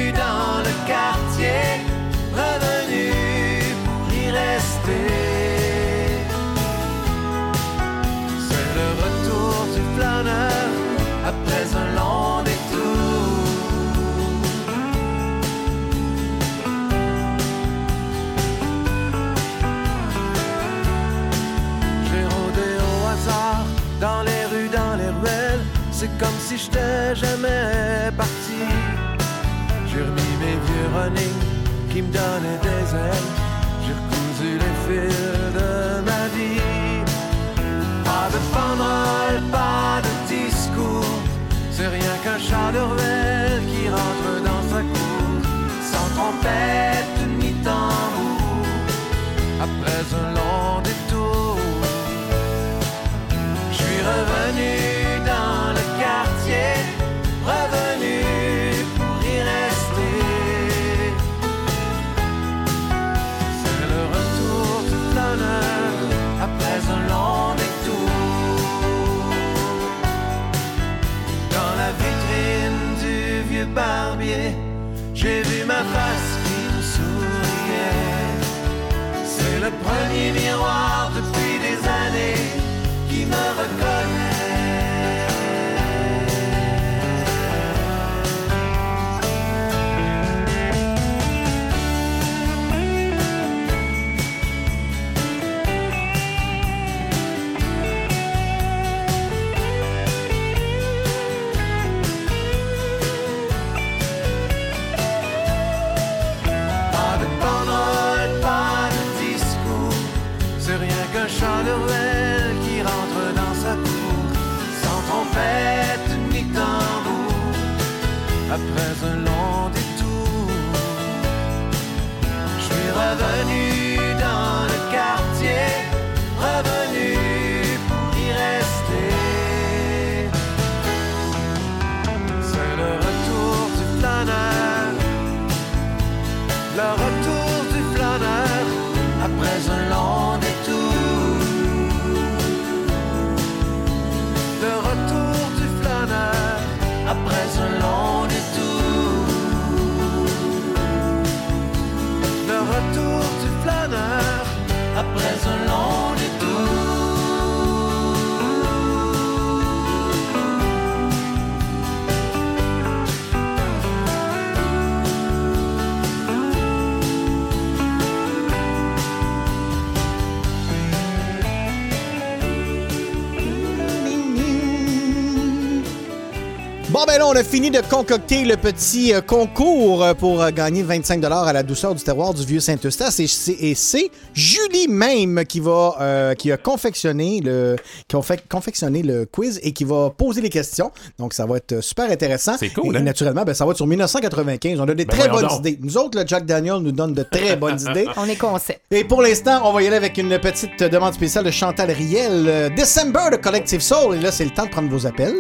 ben là, on a fini de concocter le petit euh, concours euh, pour euh, gagner 25 à la douceur du terroir du vieux Saint-Eustache. Et c'est- Julie même qui va euh, qui a confectionné le, qui a fait- confectionné le quiz et qui va poser les questions. Donc, ça va être super intéressant. C'est cool, Et, hein? naturellement, ben, ça va être sur 1995. On a des Ben très bonnes donc. idées. Nous autres, le Jack Daniel nous donne de très bonnes idées. On est concept. Et pour l'instant, on va y aller avec une petite demande spéciale de Chantal Riel. euh, December de Collective Soul. Et là, c'est le temps de prendre vos appels.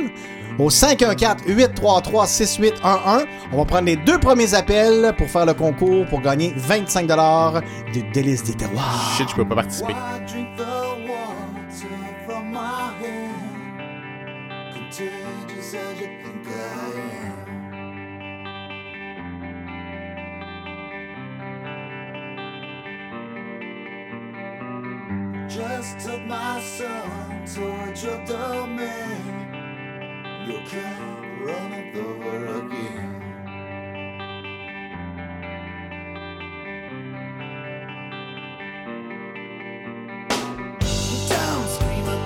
Au 514-833-6811, on va prendre les deux premiers appels pour faire le concours pour gagner 25 de Délices des Terroirs. Shit, je peux pas participer. the. Just took my son towards your domain. You can't run it over again. Don't scream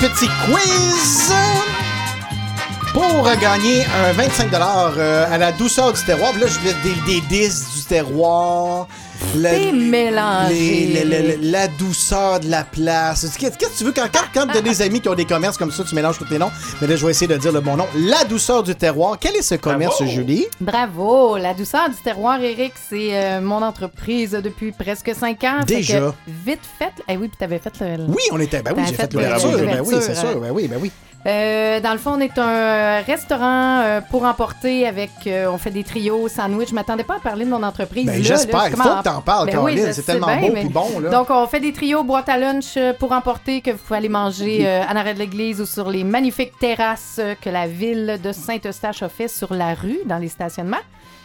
petit quiz pour gagner un 25 euh, à la douceur du terroir. Là, je laisse des, des 10 du terroir. La, mélangé. les- la- la- la douceur de la place. Qu'est-ce que tu veux? Quand, quand, quand tu as des amis qui ont des commerces comme ça, tu mélanges tous les noms. Mais là, je vais essayer de dire le bon nom. La douceur du terroir. Quel est ce commerce, Julie? Bravo! La douceur du terroir, Eric, c'est euh, mon entreprise depuis presque cinq ans. Fait Déjà. que vite fait. Eh oui, puis t'avais fait le. Oui, on était. Ben oui, j'ai fait fait l'ouverture. le- Ben oui, c'est sûr. Ben oui, ben oui. Euh, dans le fond, on est un restaurant euh, pour emporter avec. euh, on fait des trios, sandwich. Je m'attendais pas à parler de mon entreprise. Ben, j'espère. Il faut que t'en parles, Ben oui, C'est tellement bien, beau mais- bon, là. Donc, on fait des trios boîte à lunch euh, pour emporter que vous pouvez aller manger euh, en arrêt de l'église ou sur les magnifiques terrasses euh, que la ville de Saint-Eustache a fait sur la rue, dans les stationnements.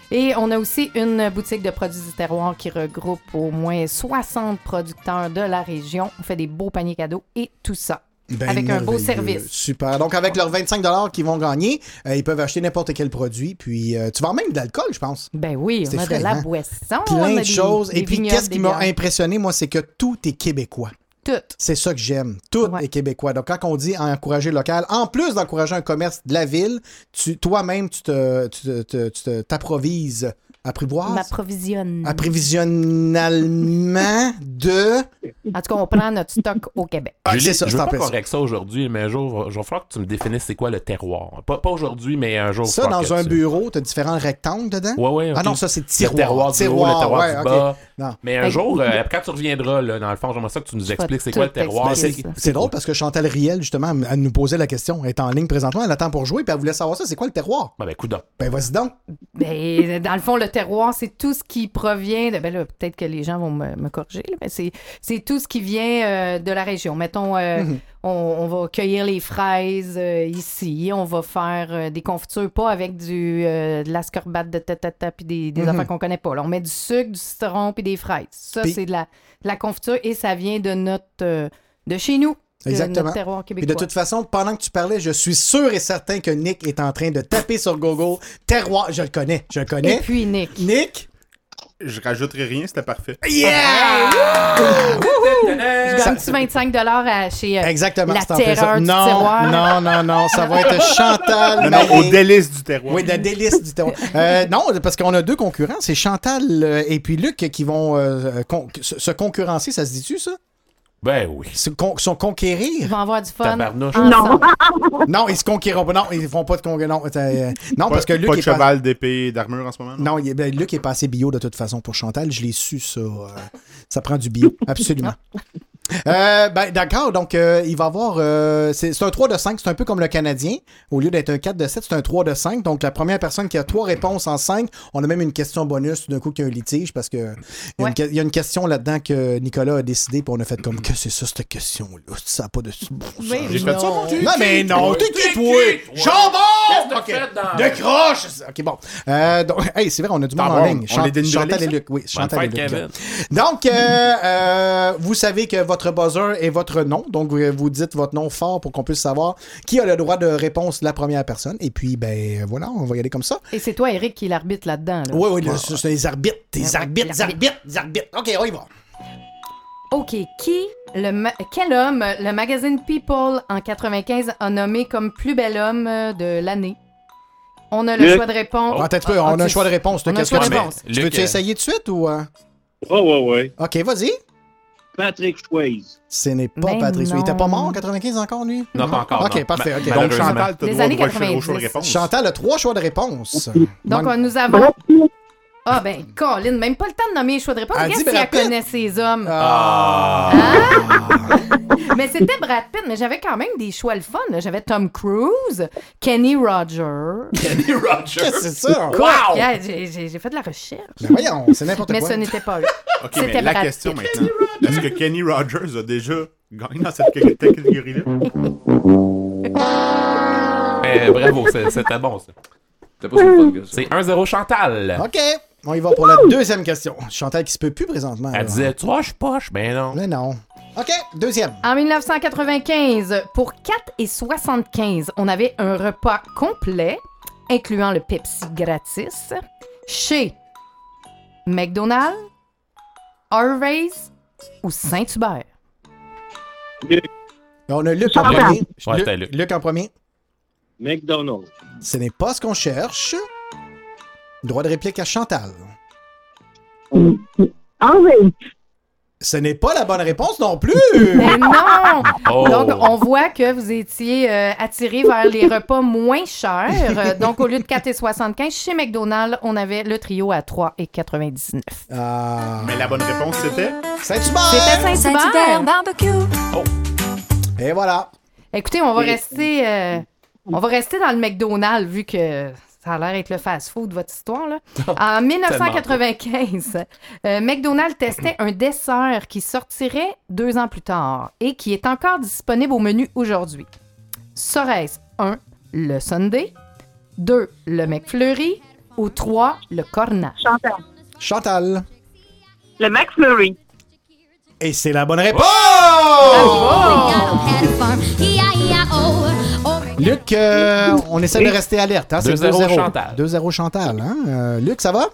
Et on a aussi une boutique de produits du terroir qui regroupe au moins 60 producteurs de la région. On fait des beaux paniers cadeaux et tout ça. Ben, avec un beau service. Super. Donc, avec leurs 25 qu'ils vont gagner, euh, ils peuvent acheter n'importe quel produit. Puis, euh, tu vends même de l'alcool, je pense. Ben oui, on a frais, de la hein? boisson. on Plein de choses. des Et puis, qu'est-ce qui m'a impressionné, moi, c'est que tout est québécois. Tout. C'est ça que j'aime. Tout est québécois. Donc, quand on dit encourager local, en plus d'encourager un commerce de la ville, tu, toi-même, tu te, tu te- te- tu te- t'approvises. Apprivoise? M'approvisionne. Approvisionnalement de? En tout cas, on prend notre stock au Québec. Ah, Julie, ça, je veux pas ça. aujourd'hui, mais un jour, il va falloir que tu me définisses c'est quoi le terroir. Pas, pas aujourd'hui, mais un jour. Ça, dans que un tu- bureau, tu as différents rectangles dedans? Ouais, ouais. Ah ok. non, ça, c'est Le tiroir. terroir du haut, le terroir ouais, du bas. Non. Mais un Fait- jour, euh, quand tu reviendras, là, dans le fond, j'aimerais ça que tu nous expliques c'est quoi le terroir. Ben, c'est drôle parce que Chantal Riel, justement, elle nous posait la question. Elle est en ligne présentement, elle attend pour jouer, puis elle voulait savoir ça. C'est quoi le terroir? Ben, ben, coup. Ben, vas-y donc. Ben, dans le fond, le terroir, c'est tout ce qui provient de. Ben là, peut-être que les gens vont me, me corriger, là, mais c'est, c'est tout ce qui vient euh, de la région. Mettons, euh, Mhm. on, on va cueillir les fraises euh, ici, on va faire des confitures, pas avec du, de la scorbate de tatata puis des, des Mhm. affaires qu'on connaît pas. là. On met du sucre, du citron puis des fraises. Ça, c'est de la, de la confiture et ça vient de notre. de chez nous. Exactement. notre terroir Puis québécois. de toute façon, pendant que tu parlais, je suis sûr et certain que Nick est en train de taper sur Google terroir. Je le connais, je le connais. Et puis Nick. Nick? Je rajouterai rien, c'était parfait. Yeah! Je gagne-tu 25 à, chez euh, Exactement. la terreur du non, terroir? Non, non, non, ça va être Chantal. Non, au délice du terroir. Oui, de délice du terroir. Euh, non, parce qu'on a deux concurrents, c'est Chantal euh, et puis Luc qui vont euh, con- se concurrencer, ça se dit-tu, ça? Ben oui. Se con- sont conquérir? Ils vont avoir du fun. Tabarnouche. ensemble. Non, ils se conquériront pas. Non, ils font pas de conquérir. Non, euh, non Pas- parce que Luc Pas de est pas- cheval, d'épée, d'armure en ce moment. Non, il est- ben, Luc est pas assez bio de toute façon pour Chantal. Je l'ai su, ça. euh, ça prend du bio, absolument. Euh, ben, d'accord, donc euh, il va avoir. euh, c'est c'est un 3 de 5, c'est un peu comme le Canadien. Au lieu d'être un 4 de 7, c'est un 3 de 5. Donc la première personne qui a trois réponses en 5, on a même une question bonus tout d'un coup qu'il y a un litige parce que il y, a une que- il y a une question là-dedans que Nicolas a décidé, puis on a fait comme que c'est ça cette question-là? Ça n'a pas de bon. Mais J'ai fait ça, non. mon Dieu. Non, mais non, t'es qui, toi? Jambon! Ok. De croche! Ok, bon. Euh, donc, hey, c'est vrai, on a du monde en ligne. dénigre Chantal ça? et Luc, oui. Chantal et Luc. Donc, euh, euh, vous savez que votre buzzer est votre nom. Donc, vous, dites votre nom fort pour qu'on puisse savoir qui a le droit de réponse la première personne. Et puis, ben, voilà, on va y aller comme ça. Et c'est toi, Eric, qui l'arbitre là-dedans. là. Oui, oui, le- c'est les arbitres. Ah, arbitres, l'arbitre. arbitres, des arbitres. OK, on y va. OK. Qui, le ma- quel homme le magazine People en 95 a nommé comme plus bel homme euh, de l'année? On a le Luc. choix de réponse. Attends un peu, Ah, on a ok. un choix de réponse. On a Qu'est-ce choix de tu réponse. Tu veux-tu euh, essayer de suite ou. Ouais, ouais, ouais. OK, vas-y. Patrick Swayze. Ce n'est pas Ben Patrick Swayze. Il était pas mort en 95 encore, lui? Non, pas encore. OK, non. parfait. OK. Donc. Chantal, au droit au choix- au 90. choix de réponse. Chantal a trois choix de réponse. Donc, Mon- nous avons. Ah, ben, Colin, même pas le temps de nommer les choix de réponse. Elle Regarde dit si Brad elle Pitt. connaît ces hommes. Ah. Mais c'était Brad Pitt, mais j'avais quand même des choix le fun. là. J'avais Tom Cruise, Kenny Rogers. Kenny Rogers? Qu'est-ce que c'est ça? Wow! Yeah, j'ai- J'ai j'ai fait de la recherche. Ben voyons, c'est n'importe Mais quoi. ce n'était pas eux. Ok, C'était mais la Brad question Pitt. maintenant. Est-ce que Kenny Rogers a déjà gagné dans cette ca- catégorie-là? Eh, bravo, c'est- c'était bon pas ça. C'est 1-0 Chantal. OK. On y va pour la deuxième question. Chantal qui se peut plus présentement. Elle là. disait, tu vois, je poche. Ben non. Mais non. OK, deuxième. En 1995, pour 4,75, on avait un repas complet, incluant le Pepsi gratis, chez McDonald's, Harvey's ou Saint-Hubert? On a Luc en premier. Ouais, Luc, c'était Luc. Luc en premier. McDonald's. Ce n'est pas ce qu'on cherche. Droit de réplique à Chantal. Ah oui. Ce n'est pas la bonne réponse non plus. Mais non! Oh. Donc, on voit que vous étiez euh, attiré vers les repas moins chers. Donc, au lieu de 4,75 chez McDonald's, on avait le trio à 3,99. Mais la bonne réponse, c'était? Saint-Hubert. C'était Saint-Hubert. barbecue. Et voilà. Écoutez, on va Et- rester, euh, on va rester dans le McDonald's vu que ça a l'air d'être le fast-food, votre histoire. Là. En 1995, euh, McDonald's testait un dessert qui sortirait deux ans plus tard et qui est encore disponible au menu aujourd'hui. Serait-ce 1. Le Sunday, 2. Le McFlurry ou 3. Le Corna? Chantal. Chantal. Le McFlurry. Et c'est la bonne réponse. Luc, euh, on essaie de rester alerte. Hein? C'est 2-0 2-0. Chantal. 2-0 Chantal. Hein? Euh, Luc, ça va?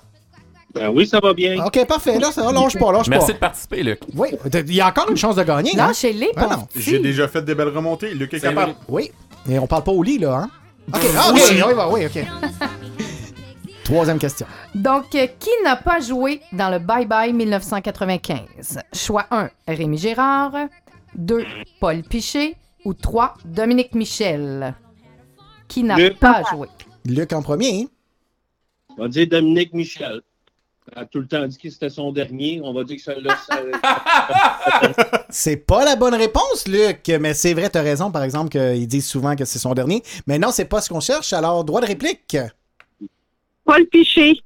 Ben oui, ça va bien. OK, parfait. Là, ça va. Lâche pas, lâche Merci pas. de participer, Luc. Oui, il y a encore une chance de gagner. hein? Ah non. J'ai déjà fait des belles remontées. Luc est capable. vrai. Oui. Et on parle pas au lit, là, hein? OK, ah, OK, oui, oui, oui, OK. Troisième question. Donc, euh, qui n'a pas joué dans le Bye Bye 1995? Choix 1, Rémi Gérard. 2, Paul Piché. Ou 3, Dominique Michel. Qui n'a Luc. pas joué? Luc en premier. hein? On va dire Dominique Michel. Elle a tout le temps dit que c'était son dernier. On va dire que ça l'a. ça- C'est pas la bonne réponse, Luc. Mais c'est vrai, t'as raison, par exemple, qu'ils disent souvent que c'est son dernier. Mais non, c'est pas ce qu'on cherche. Alors, droit de réplique. Paul Piché.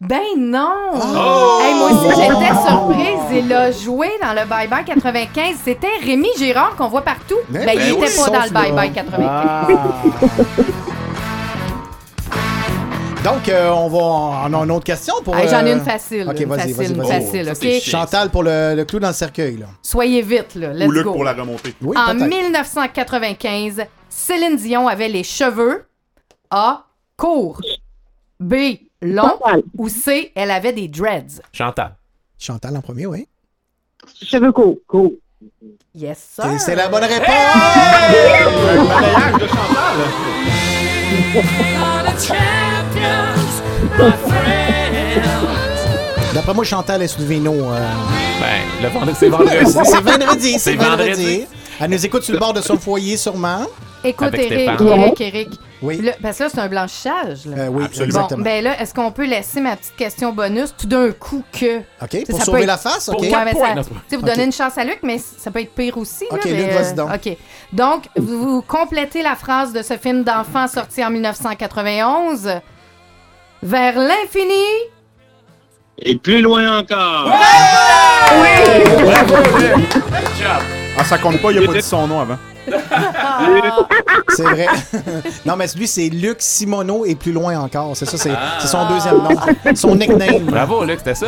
Ben non! Oh! Hey, moi aussi, j'étais surprise. Il a joué dans le Bye Bye 95. C'était Rémi Gérard qu'on voit partout. Mais Ben, il ben était oui, pas dans le Bye. Bye 95. Ah. Donc, euh, on va. On a une autre question pour. Hey, J'en ai euh, une facile. Ok, une vas-y, facile, vas-y, facile, chiant. Chantal pour le, le clou dans le cercueil, là. Soyez vite, là. Let's Ou Luc go. pour la remontée. Oui, En peut-être. 1995, Céline Dion avait les cheveux A. Courts. B. Chantal. Ou C. Elle avait des dreads. Chantal. Chantal en premier, oui. Cheveux courts. Court. Yes, sir. Et c'est la bonne réponse! Un balayage de Chantal. D'après moi, Chantal est sous le vino. euh. Ben, le vendredi, c'est vendredi. C'est vendredi, c'est C'est vendredi. Elle nous écoute sur le bord de son foyer, sûrement. Écoute, Avec Eric, Stéphane. Eric, Eric. Oui. Là, parce que là, c'est un blanchissage. là. Euh, oui, Absolument. Bon, exactement. ben là, est-ce qu'on peut laisser ma petite question bonus tout d'un coup que. OK, Ça pour peut sauver être- la face, OK? Pour Ouais, quatre mais points, ça- tu sais, vous Ok. donnez une chance à Luc, mais ça peut être pire aussi. là, Ok, mais, Luc, vas-y donc. OK. Donc, vous, vous complétez la phrase de ce film d'enfant sorti en 1991. Vers l'infini. Et plus loin encore. Ah, ça compte pas, il a pas dit son nom avant. C'est vrai. non, mais lui, c'est Luc Simoneau et plus loin encore. C'est ça, c'est Ah. c'est son deuxième nom. Son nickname. Bravo, Luc, c'était ça.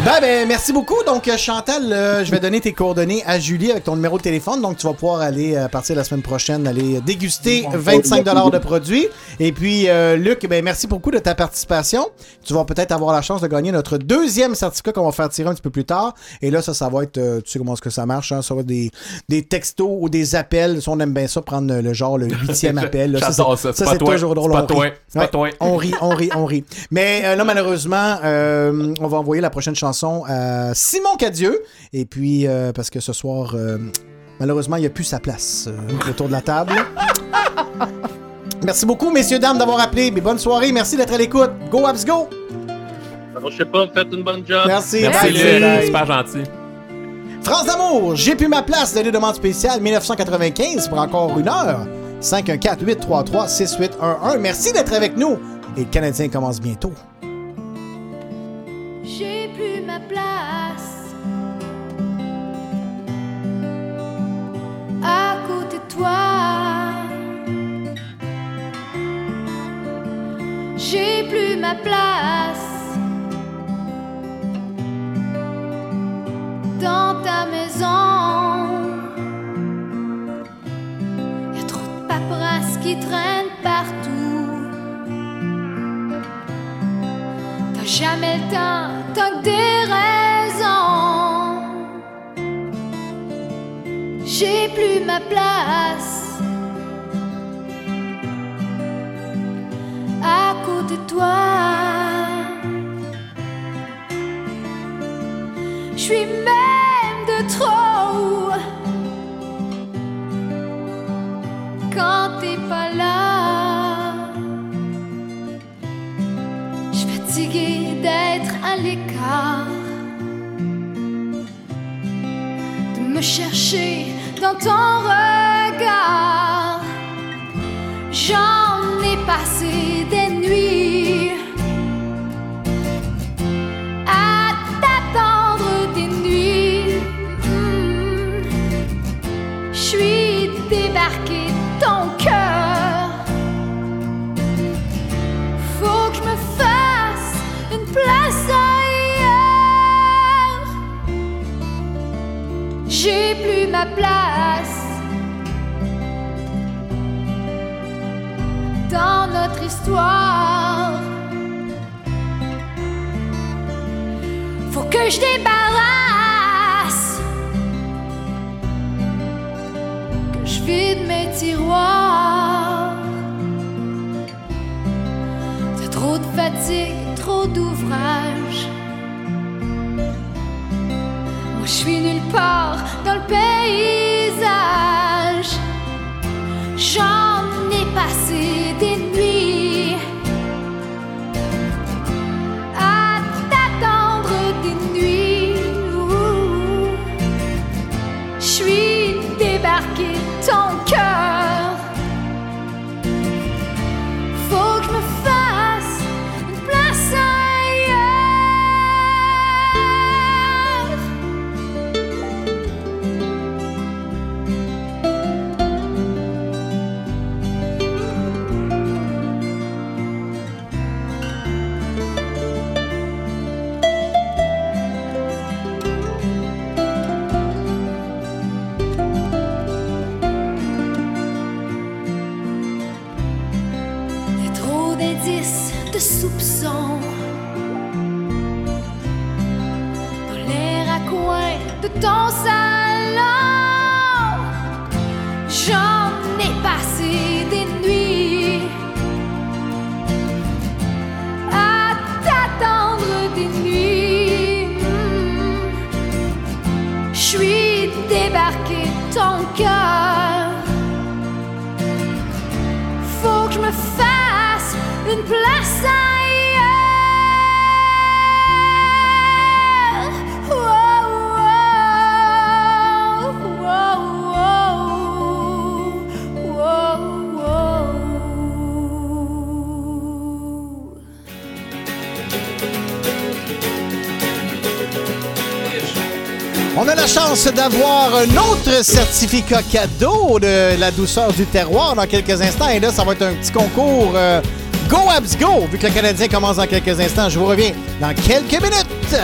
Ben, ben, merci beaucoup. Donc, euh, Chantal, euh, je vais donner tes coordonnées à Julie avec ton numéro de téléphone. Donc, tu vas pouvoir aller, euh, à partir de la semaine prochaine, aller déguster 25 de produits. Et puis, euh, Luc, ben, merci beaucoup de ta participation. Tu vas peut-être avoir la chance de gagner notre deuxième certificat qu'on va faire tirer un petit peu plus tard. Et là, ça, ça va être, euh, tu sais comment est-ce que ça marche, hein? ça va être des, des textos ou des appels. Si on aime bien ça, prendre le genre le huitième appel. là. J'adore ça. C'est pas c'est toujours drôle. Pas on toi. rit. Ouais, toi. On rit, on rit, on rit. Mais euh, là, malheureusement, euh, on va envoyer la prochaine chanson à Simon Cadieux. Et puis, euh, parce que ce soir, euh, malheureusement, il n'y a plus sa place euh, autour de la table. Merci beaucoup, messieurs, dames, d'avoir appelé. Mais bonne soirée. Merci d'être à l'écoute. Go, Abs, go! Alors, je sais pas, faites une bonne job. Merci. Merci. Luc. Super gentil. France d'amour, j'ai plus ma place de demande spéciale 1995 pour encore une heure. 514-833-6811. Merci d'être avec nous. Et le Canadien commence bientôt. Place à côté de toi. J'ai plus ma place dans ta maison. Y a trop de paperasse qui traîne partout. Jamais le temps, que des raisons. J'ai plus ma place. À côté de toi, je suis même de trop quand t'es pas là. d'être à l'écart, de me chercher dans ton regard. J'en ai passé des place dans notre histoire. Faut que je débarrasse, que je vide mes tiroirs. T'as trop de fatigue, trop d'ouvrage. Moi, je suis nulle part le paysage. J'en ai passé des la chance d'avoir un autre certificat cadeau de la douceur du terroir dans quelques instants. Et là, ça va être un petit concours euh, Go Abs Go, vu que le Canadien commence dans quelques instants. Je vous reviens dans quelques minutes.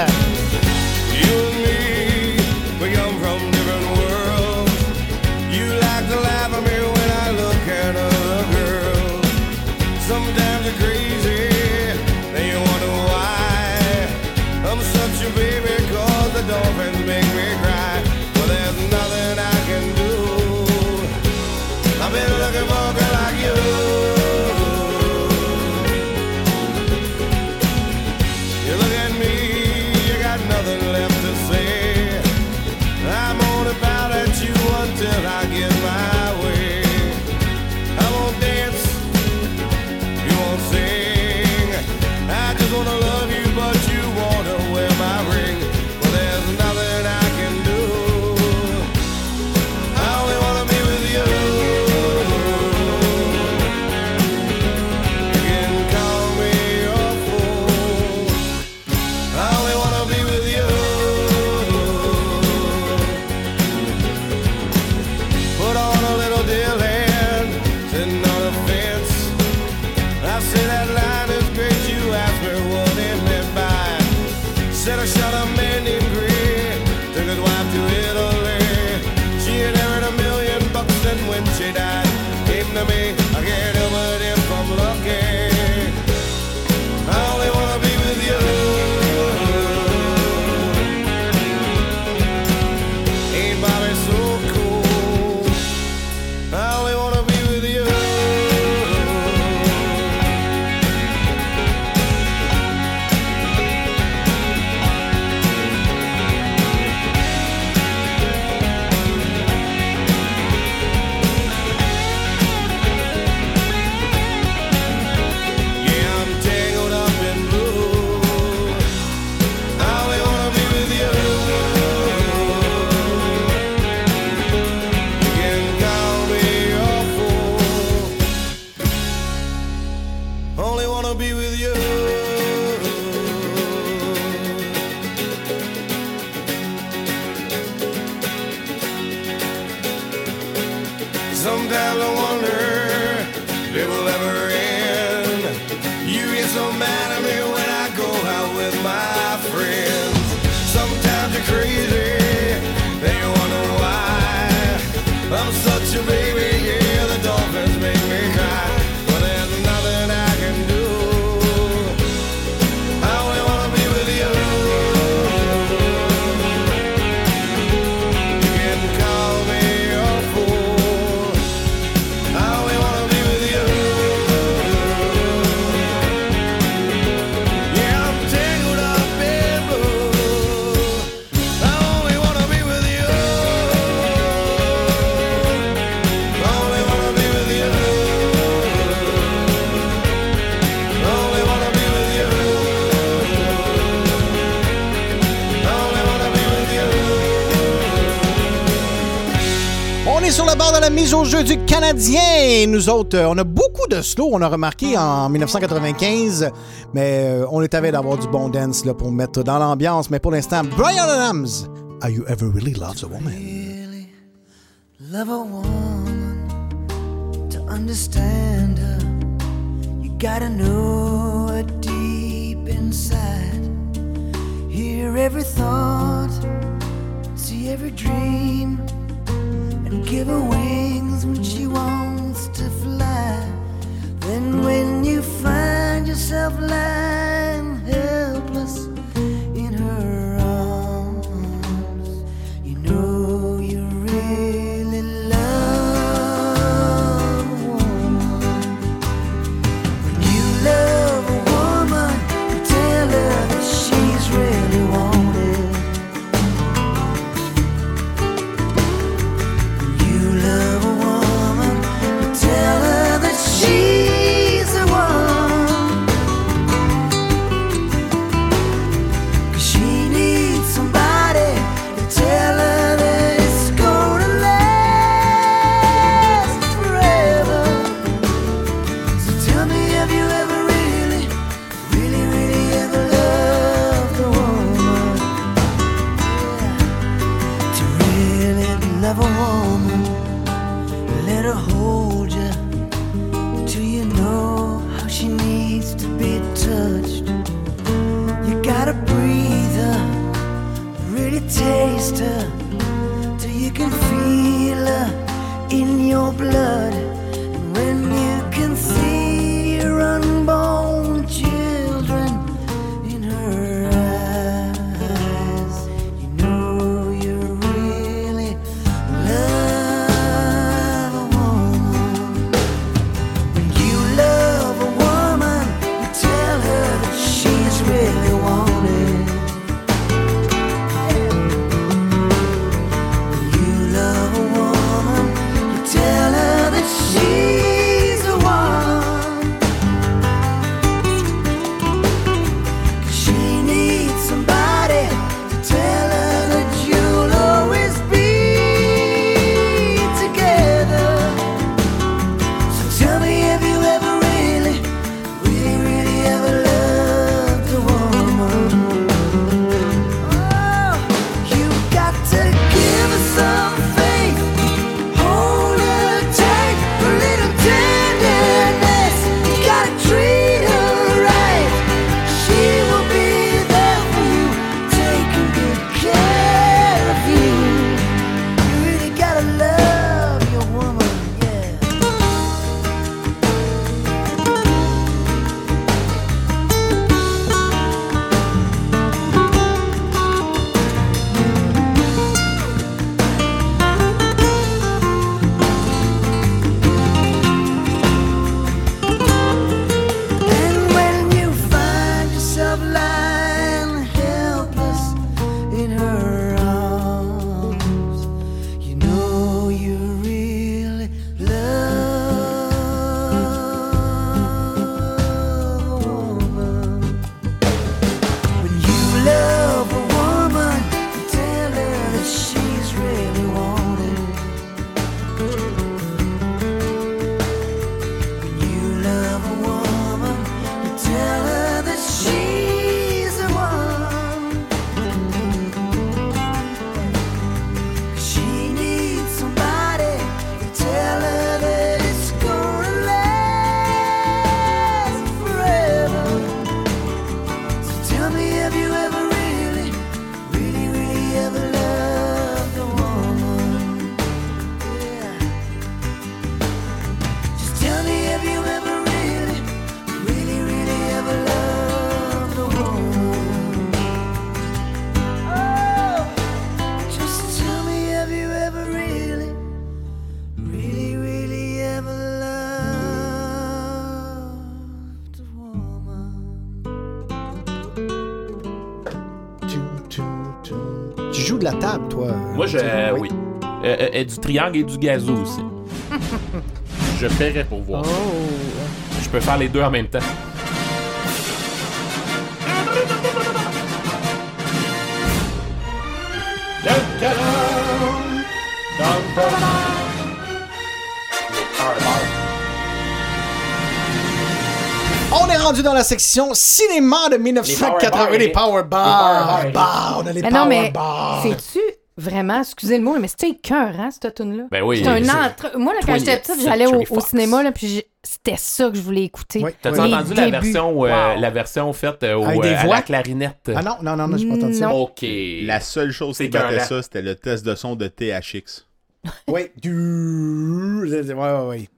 On est sur la barre de la mise au jeu du Canadien. Nous autres, euh, on a beaucoup de slow, on a remarqué en 1995, mais euh, on est à d'avoir du bon dance là, pour mettre dans l'ambiance. Mais pour l'instant, Brian Adams, Are You Ever Really Loved a Woman? Really love a woman to understand her. You gotta know her deep inside. Hear every thought, see every dream. and give her wings when she wants to fly. Then when you find yourself lying helpless. Euh, euh, du triangle et du gazou aussi. Je paierais pour voir. Oh. Je peux faire les deux en même temps. On est rendu dans la section cinéma de 1980, les Power Bars. On a les Power vraiment, excusez le mot, mais c'était écœurant, cette tune-là? Ben oui, C'est un entre... Moi, là, quand j'étais 28, petite, j'allais au, cinéma, là, puis c'était ça que je voulais écouter. T'as-tu entendu la version, euh, Wow. la version faite euh, au, Avec des euh, à voix? la clarinette? Ah non, non, non, non, j'ai pas entendu ça. OK. La seule chose C'est qui battait ça, c'était le test de son de THX. Oui. Du... Ouais, ouais, ouais.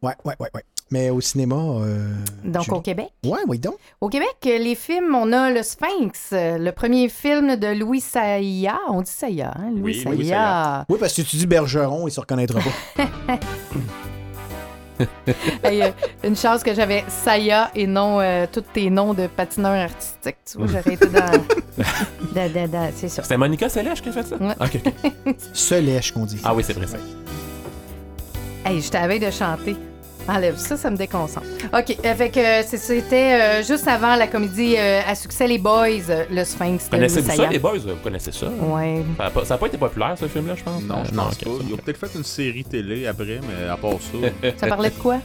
Ouais, ouais, ouais, ouais. Mais au cinéma. euh, Donc, Julie. au Québec? Ouais, oui, donc. Au Québec, euh, les films, on a Le Sphinx, euh, le premier film de Louis Saillat. On dit Saillat, hein? Louis Oui. Louis Saillat. Oui, parce que tu dis Bergeron, il se reconnaîtra pas. Hey, euh, une chance que j'avais Saya et non euh, tous tes noms de patineurs artistiques. Tu vois, j'aurais été dans. dans- dans- dans- c'est ça. C'était Monica Selèche qui a fait ça? Ouais. OK. ok. Se lèche qu'on dit. Ah oui, c'est vrai ça. Hey, je t'avais de chanter. Enlève ça, ça me déconcentre. OK, euh, que euh, c'est- c'était euh, juste avant la comédie euh, à succès Les Boys, euh, Le Sphinx de Louis Connaissez-vous ça, les boys? Vous connaissez ça? Ouais. Ça n'a pas, pas été populaire, ce film-là, je pense? Non, je Euh, pense ok, pas. ça, Ils ont peut-être fait une série télé après, mais à part ça. Ça parlait de quoi?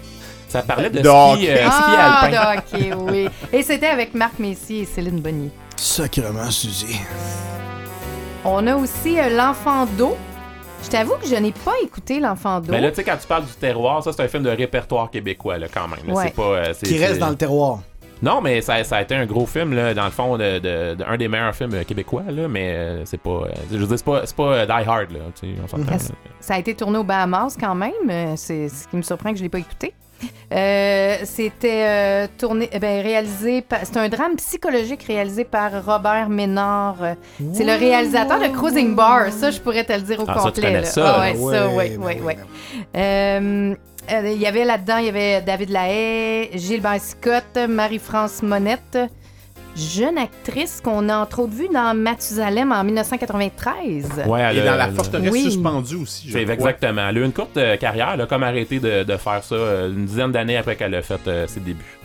Ça parlait de De ski, hockey. euh, ski ah, alpin. hockey, oui. Et c'était avec Marc Messier et Céline Bonnier. Sacrement, Suzy. On a aussi euh, L'Enfant d'eau. Je t'avoue que je n'ai pas écouté L'Enfant d'eau. Mais là, tu sais, quand tu parles du terroir, ça, c'est un film de répertoire québécois, là, quand même. là. Ouais. C'est pas. euh, c'est- Qui reste c'est- dans le terroir. Non, mais ça, ça a été un gros film, là, dans le fond, de, de- de- un des meilleurs films euh, québécois, là, mais euh, c'est pas. euh, je veux dire, c'est pas, c'est pas euh, Die Hard, là. tu sais, On s'entend. Est-ce- là. Ça a été tourné au Bahamas quand même. euh, C'est ce qui me surprend que je ne l'ai pas écouté. Euh, C'était euh, tourné, eh ben, réalisé par. C'est un drame psychologique réalisé par Robert Ménard. C'est le réalisateur de Cruising Bar. Ça, je pourrais te le dire au Ah, ça, tu complet. connais là. ça, là. ouais. Euh, euh, Il y avait là-dedans, il y avait David Lahaye, Gilbert Scott, Marie-France Monette, jeune actrice qu'on a entre autres vue dans Mathusalem en 1993. Ouais, elle Et dans la elle- forteresse Oui. suspendue aussi. je C'est crois. exactement. Elle a eu une courte euh, carrière, elle a comme arrêté de, de faire ça euh, une dizaine d'années après qu'elle a fait euh, ses débuts.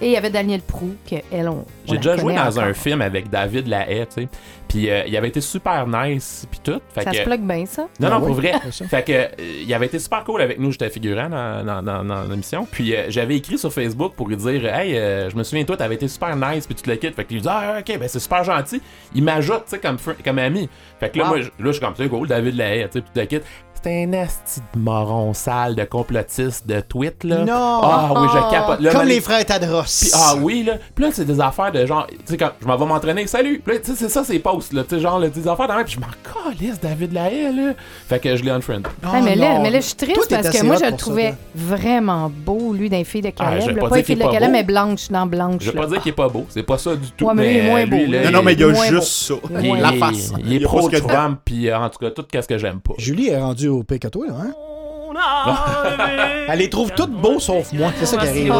Et il y avait Daniel Prou, qu'elle, on. on J'ai déjà joué dans encore. un film avec David Lahaye, tu sais. Puis euh, il avait été super nice, puis tout. Fait Ça que- se plug bien, ça? Non, Ah non, oui, pour vrai. fait que, euh, il avait été super cool avec nous, j'étais figurant dans, dans, dans, dans l'émission. Puis euh, j'avais écrit sur Facebook pour lui dire Hey, euh, je me souviens, toi, t'avais été super nice, puis tu le quittes. Fait que lui dit Ah, ok, ben c'est super gentil. Il m'ajoute, tu sais, comme, comme ami. Fait que là, Wow. moi, je- là, je suis comme, c'est cool, David Lahaye, tu sais, puis tu le quittes. C'est un asti de moron sale de complotiste de tweet, là. Non! Ah oui, je capote. Là, Comme les frères Tadros. ah oui, là. Puis là, c'est des affaires de genre. Tu sais, quand je m'en vais m'entraîner, salut. Puis là, tu sais, c'est ça, c'est posts, là. Tu sais, genre, là, des affaires dans même. Puis je m'en calisse, David Lahaye, là. Fait que je l'ai unfriend. Ah, mais, là, non. mais là, je suis triste parce que moi, je le ça, trouvais vraiment beau, lui, dans les filles de Ah, Caleb. pas filles est de Caleb, mais blanche, dans blanche. Je vais pas dire qu'il est pas beau, c'est pas ça du tout. Ouais, mais lui, il est moins beau. Non, non, mais il y a juste ça. il est- La face. Il est pro-Trump, puis en tout cas, tout ce que j'aime pas. Julie est rendue au pire que toi, là, hein? Elle les trouve toutes beaux sauf moi. C'est ça qui arrive.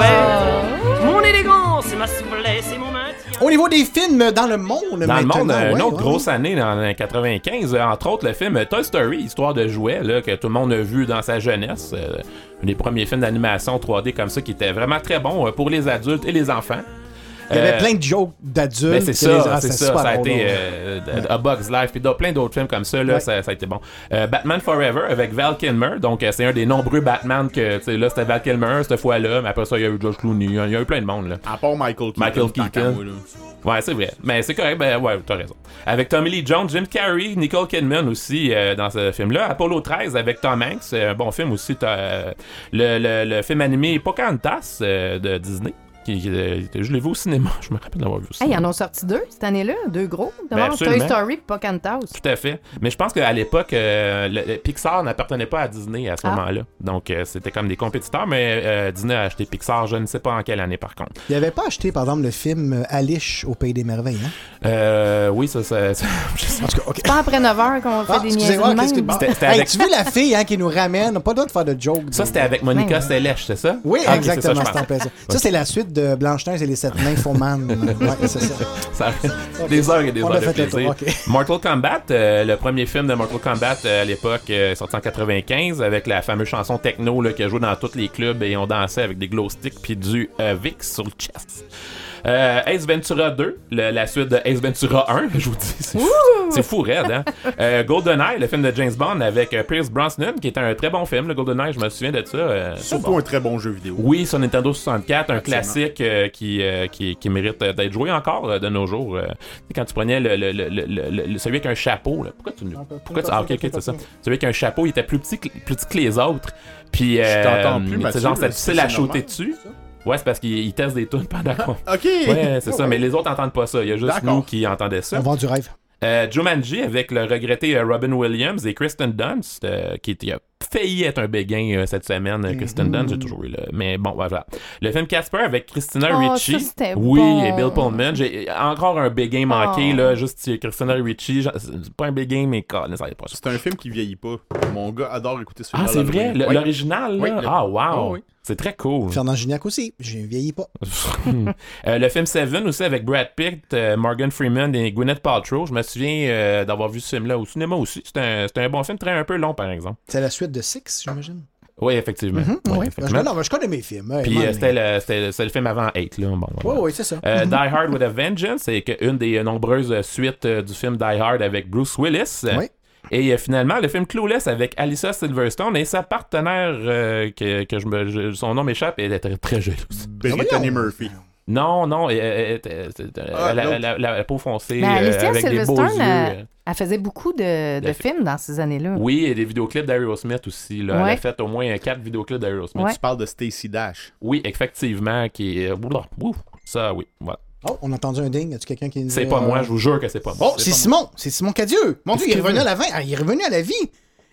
Mon élégance, ma souplesse et mon maintien. Au niveau des films dans le monde, Dans le monde, une ouais, autre ouais. grosse année dans les 95, euh, entre autres le film Toy Story, histoire de jouets, là, que tout le monde a vu dans sa jeunesse. euh, un des premiers films d'animation 3D comme ça qui était vraiment très bon euh, pour les adultes et les enfants. Il y avait Euh, plein de jokes d'adultes. Ben, c'est ça, c'est ça. Ça a été euh, A Bug's Life, puis d'autres- plein d'autres films comme ça, là, ça, a été bon. Euh, Batman Forever avec Val Kilmer, donc c'est un des nombreux Batman que, tu sais, là, c'était Val Kilmer cette fois-là, mais après ça, il y a eu George Clooney, il y a- il y a eu plein de monde, là. À part Michael Keaton. Michael Keaton. Ouais, c'est vrai. Mais c'est correct, ben ouais, t'as raison. Avec Tommy Lee Jones, Jim Carrey, Nicole Kidman aussi euh, dans ce film-là. Apollo 13 avec Tom Hanks, c'est un bon film aussi. T'as, euh, le, le, le film animé Pocahontas euh, de Disney. Qui, qui- je l'ai vu au cinéma, je me rappelle d'avoir vu ça. Hey, ils en ont sorti deux cette année-là, deux gros. Ben, D'abord, Toy. Story et Pocahontas. Tout à fait. Mais je pense qu'à l'époque, euh, le, le Pixar n'appartenait pas à Disney à ce Ah. moment-là. Donc, euh, c'était comme des compétiteurs, mais euh, Disney a acheté Pixar, je ne sais pas en quelle année par contre. Il avait pas acheté, par exemple, le film Alice au Pays des Merveilles, hein? Euh, oui, ça, ça, ça- je sais En tout cas, OK. C'est pas après 9 h qu'on fait Ah, des excusez-moi, niaiseries qu'est-ce que... de même. C'était- c'était Hey, avec- tu veux la fille hein, qui nous ramène? Pas le droit de faire de jokes. Ça, c'était avec Monica Ben, Seles, c'est ça? Oui, Ah, exactement, ça. Ça, c'est la suite de Blanche-Neige et les sept nains Foman. ouais, c'est ça. Ça- Des heures et des On heures de plaisir. Mortal Kombat, euh, le premier film de Mortal Kombat euh, à l'époque, euh, sorti en 95, avec la fameuse chanson techno là, qui a joué dans tous les clubs et on dansait avec des glow sticks puis du Vicks sur le chest. Euh, Ace Ventura 2, le- la suite de Ace Ventura 1, je vous dis. C'est fou, c'est fou raide, hein? Euh, GoldenEye, le film de James Bond avec euh, Pierce Brosnan, qui est un très bon film, le GoldenEye, je me souviens de ça. euh, c'est Surtout bon. un très bon jeu vidéo. Oui, sur Nintendo 64, un Absolument. classique euh, qui, euh, qui, qui mérite euh, d'être joué encore euh, de nos jours. euh. Tu sais, quand tu prenais le, le- le- le- le- le- celui avec un chapeau, là. pourquoi tu pourquoi tu- Ah, ok, ok, c'est ça. Celui avec un chapeau, il était plus petit que, plus petit que les autres. Puis, euh, t'entends plus, c'est Mathieu, genre, c'est difficile à shooter dessus. Ouais, c'est parce qu'il il teste des tunes pendant qu'on. Ok. Ouais, c'est ça, mais les autres entendent pas ça. Il y a juste nous qui entendaient ça. On vend du rêve. Euh, Jumanji avec le regretté euh, Robin Williams et Kristen Dunst, euh, qui était- a failli être un béguin euh, cette semaine. Euh, Kristen Mhm. Dunst, j'ai toujours eu le. Mais bon, voilà. Le film Casper avec Christina Oh, Ricci. ça, c'était oui, bon. et Bill Pullman. J'ai encore un béguin manqué, Oh. là. Juste euh, Christina Ricci. genre, C'est pas un béguin, mais ça pas. C'est un film qui vieillit pas. Mon gars adore écouter ce film. Ah, c'est vrai? Le- L'original, là? Oui, le- Ah, wow! Ah, oui. C'est très cool. Fernand Gignac aussi. Je vieillis pas. Euh, le film Seven aussi avec Brad Pitt, euh, Morgan Freeman et Gwyneth Paltrow. Je me souviens euh, d'avoir vu ce film-là au cinéma aussi. C'était un, c'était un bon film, très un peu long par exemple. C'est la suite de Six, j'imagine. Oui, effectivement. Mhm, Oui, ouais. effectivement. Je, non, je connais mes films. Puis euh, c'était le, le film avant 8, là. Bon, voilà. ouais, c'est ça. Euh, Mhm. Die Hard with a Vengeance, c'est que une des nombreuses euh, suites euh, du film Die Hard avec Bruce Willis. Oui. Et euh, finalement, le film Clueless avec Alyssa Silverstone et sa partenaire, euh, que, que je me, je- son nom m'échappe, elle était très, très jolie. Brittany Murphy. Non, non, elle, elle- elle- elle- Ah, a- a la, la peau foncée, Mais euh, avec des beaux yeux. Euh. elle, elle faisait beaucoup de, films dans ces années-là. Oui, et des vidéoclips d'Aerosmith aussi. Là. Elle a fait au moins quatre vidéoclips d'Aerosmith. Ouais. Tu parles de Stacy Dash. Oui, effectivement, qui est... Ouf, Ça, oui. voilà. Oh, on a entendu un ding. As-tu quelqu'un qui nous C'est pas euh, moi, je vous jure que c'est pas moi. Oh, c'est Simon. C'est Simon Cadieux. Mon Dieu, il est revenu à la, fin- ah, il est revenu à la vie.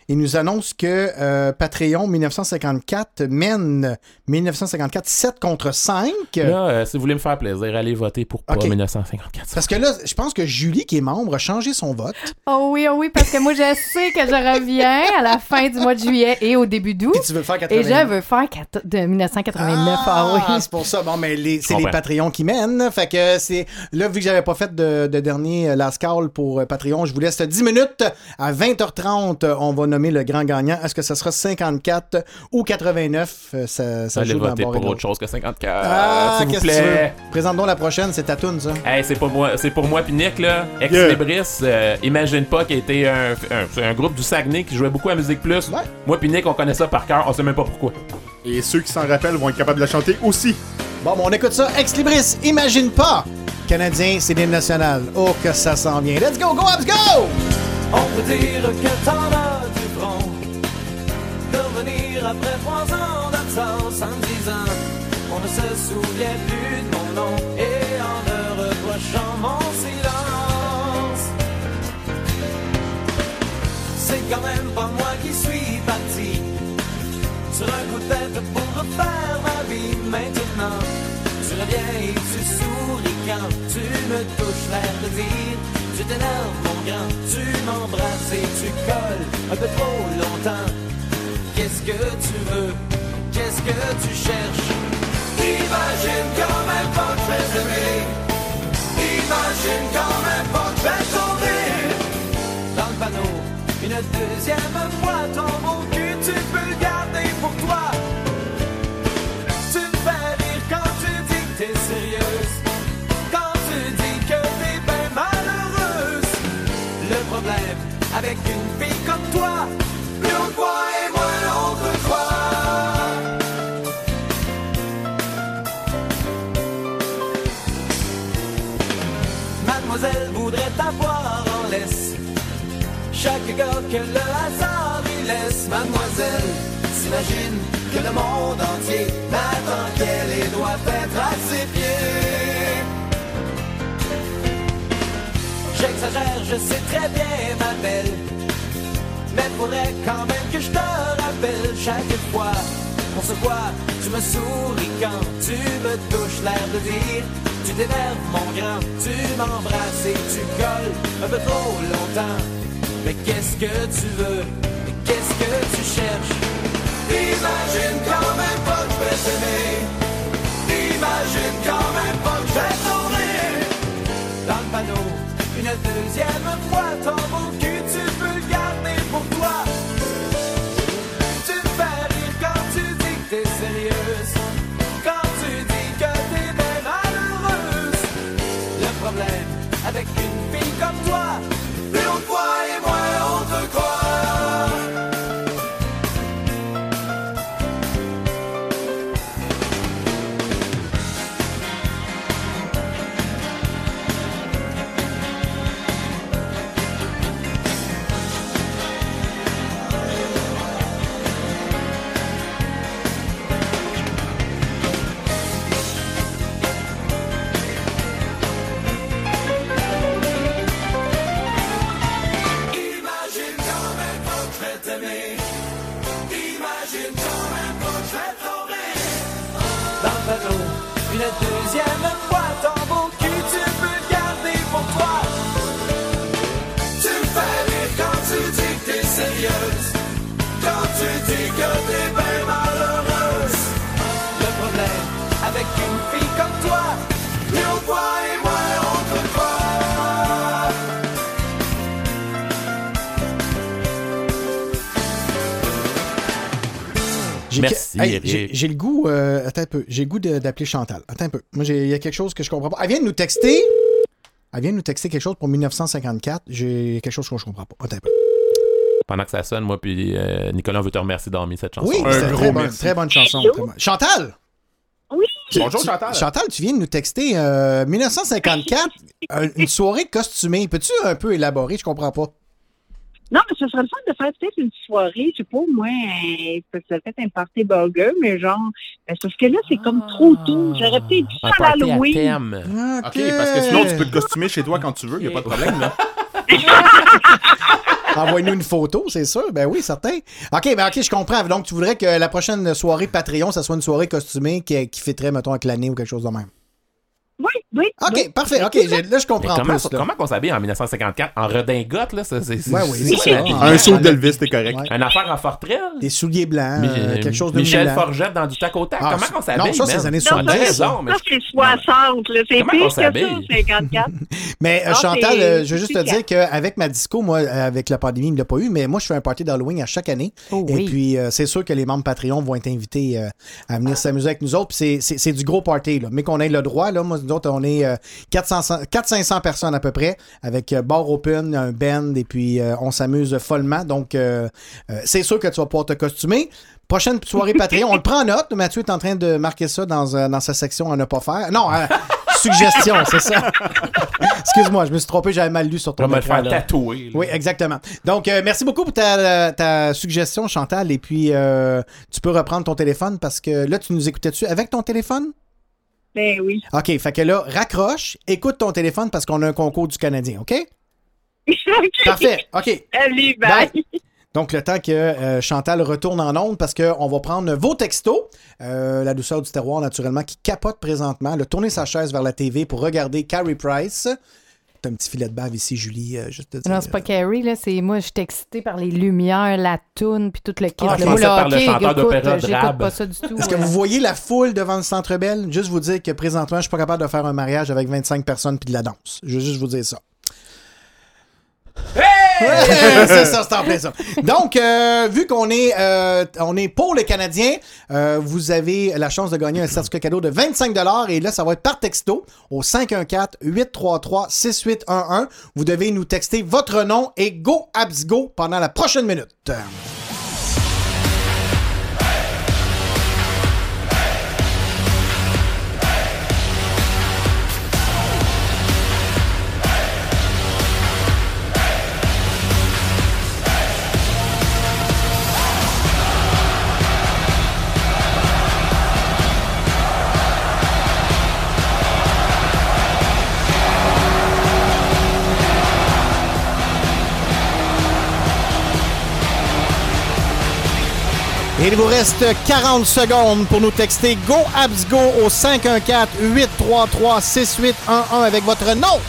Il nous annonce que euh, Patreon 1954 mène 1954 7 contre 5. Là, euh, si vous voulez me faire plaisir, allez voter pour pas Ok. 1954. Parce que là, je pense que Julie, qui est membre, a changé son vote. Oh oui, oh oui, parce que moi, je sais que je reviens à la fin du mois de juillet et au début d'août. tu veux faire Et 89. je veux faire de 1989. Ah, oui. c'est pour ça. Bon, mais les- c'est les. Patreons qui mènent. Fait que c'est. Là, vu que j'avais pas fait de, de dernier euh, last call pour Patreon, je vous laisse 10 minutes. À 20h30, euh, on va nommer le grand gagnant. Est-ce que ça sera 54 ou 89 Euh, Ça, ça Allez joue voter pour autre chose que 54. Ah, s'il vous qu'est-ce que tu plaît. Présente donc la prochaine, c'est ta toune, ça. Hey, c'est pas moi, c'est pour moi puis Nick là. Ex Yeah. Libris, euh, imagine pas qu'il était un, un, c'est un groupe du Saguenay qui jouait beaucoup à Musique Plus. Moi puis Nick, on connaît ça par cœur, on sait même pas pourquoi. Et ceux qui s'en rappellent vont être capables de la chanter aussi. Bon, bon, on écoute ça. Ex Libris, imagine pas. Canadien, c'est l'hymne national. Oh, que ça s'en vient. Let's go, go, Abs, go! On peut dire que t'en as en disant On ne se souvient plus de mon nom. Et en me reprochant mon silence C'est quand même pas moi qui suis parti. Sur un coup de tête pour refaire ma vie maintenant. Tu reviens et tu souris quand tu me touches l'air de dire Tu t'énerves mon grand, tu m'embrasses et tu colles un peu trop longtemps Qu'est-ce que tu veux, qu'est-ce que tu cherches? Imagine quand même pas que je vais t'aimer Imagine quand même pas que je vais tomber Dans le panneau, une deuxième fois ton beau cul, tu peux le garder pour toi. Tu me fais rire quand tu dis que t'es sérieuse. Quand tu dis que t'es bien malheureuse. Le problème avec une que le hasard lui laisse, mademoiselle, s'imagine que le monde entier n'attend qu'elle et doit être à ses pieds. J'exagère, je sais très bien, ma belle, mais faudrait quand même que je te rappelle chaque fois qu'on se voit, tu me souris quand tu me touches, l'air de dire. Tu t'énerves, mon grand, tu m'embrasses et tu colles un peu trop longtemps. Mais qu'est-ce que tu veux? Qu'est-ce que tu cherches? Imagine quand même pas que je vais t'aimer. Imagine quand même pas que je vais tomber Dans le panneau, une deuxième fois J'ai hey, le goût. euh, attends un peu. J'ai le goût d'appeler Chantal. Attends un peu. Moi, j'ai- il y a quelque chose que je comprends pas. Elle vient de nous texter. Elle vient de nous texter quelque chose pour 1954. J'ai quelque chose que je comprends pas. Attends un peu. Pendant que ça sonne, moi puis euh, Nicolas, on veut te remercier d'avoir mis cette chanson. Oui, c'est très, bonne, très bonne chanson. très. Chantal! Oui? Bonjour, Tu- Chantal. Chantal, tu viens de nous texter euh, 1954, euh, une soirée costumée. Peux-tu un peu élaborer? Je comprends pas. Non, mais ce serait le fun de faire peut-être une soirée, je sais pas, moi, euh, peut-être un party burger, mais genre, ben, sauf que là, c'est comme trop tôt. J'aurais peut-être dû faire l'Halloween. thème. Ok, parce que sinon, tu peux te costumer chez toi quand tu veux, y a pas de problème, là. Envoie-nous une photo, c'est sûr. Ben oui, certain. OK, ben OK, je comprends. Donc, tu voudrais que la prochaine soirée Patreon, ça soit une soirée costumée qui, qui fitterait, mettons, avec l'année ou quelque chose de même. Oui, oui. OK, oui. parfait. OK, là, je Mais comprends comment, plus. là. comment qu'on s'habille en 1954 en redingote là ça, c'est, c'est- Ouais, oui, c'est. Un saut d'Elvis, t'es correct. Ouais. Une affaire en forterelle? Des souliers blancs, euh, quelque chose de Michel. Forgette dans du tac au tac. Ah, comment qu'on s'habille non, ça, c'est les années On a 70, raison, ça. mais Ça, c'est 60, là. C'est Comment pire on que ça, s'habille? 54. Mais euh, Chantal, euh, je veux juste te dire qu'avec ma disco, moi, avec la pandémie, il ne l'a pas eu, mais moi, je fais un party d'Halloween à chaque année. Oh Et puis, c'est sûr que les membres Patreon vont être invités à venir s'amuser avec nous autres. Puis, c'est- c'est c'est du gros party, là. Mais qu'on ait le droit, là, moi, nous autres, on est euh, 400-500 personnes à peu près, avec euh, bar open, un band, et puis euh, on s'amuse follement. Donc, euh, euh, c'est sûr que tu vas pouvoir te costumer. Prochaine soirée Patreon, on le prend en note. Mathieu est en train de marquer ça dans, euh, dans sa section à ne pas faire. Non, euh, suggestion, c'est ça. Excuse-moi, je me suis trompé, j'avais mal lu sur ton On va me le écran, faire tatouer. là. Oui, exactement. Donc, euh, merci beaucoup pour ta, ta suggestion, Chantal. Et puis, euh, tu peux reprendre ton téléphone parce que là, tu nous écoutais-tu avec ton téléphone? Ben oui. OK, fait que là, raccroche, écoute ton téléphone parce qu'on a un concours du Canadien, OK? Parfait, OK. Allez, bye. Bye. Donc, le temps que euh, Chantal retourne en onde parce qu'on va prendre vos textos. Euh, la douceur du terroir, naturellement, qui capote présentement. Elle a tourné sa chaise vers la TV pour regarder Carrie Price. T'as un petit filet de bave ici, Julie, euh, juste te. Non, c'est pas Carrie, là, c'est moi, je suis excitée par les lumières, la toune, puis tout le kit. Ah, je pensais par le chanteur d'opéra J'écoute pas ça du tout. Est-ce que euh. vous voyez la foule devant le Centre Bell? Juste vous dire que présentement, je suis pas capable de faire un mariage avec 25 personnes puis de la danse. Je veux juste vous dire ça. Ouais, c'est ça, c'est en. Donc, euh, vu qu'on est, euh, est pour les Canadiens, euh, vous avez la chance de gagner un certificat cadeau de 25 et là, ça va être par texto au 514-833-6811. Vous devez nous texter votre nom et Go Abs Go pendant la prochaine minute. Il vous reste 40 secondes pour nous texter Go Abs Go au 514-833-6811 avec votre nom.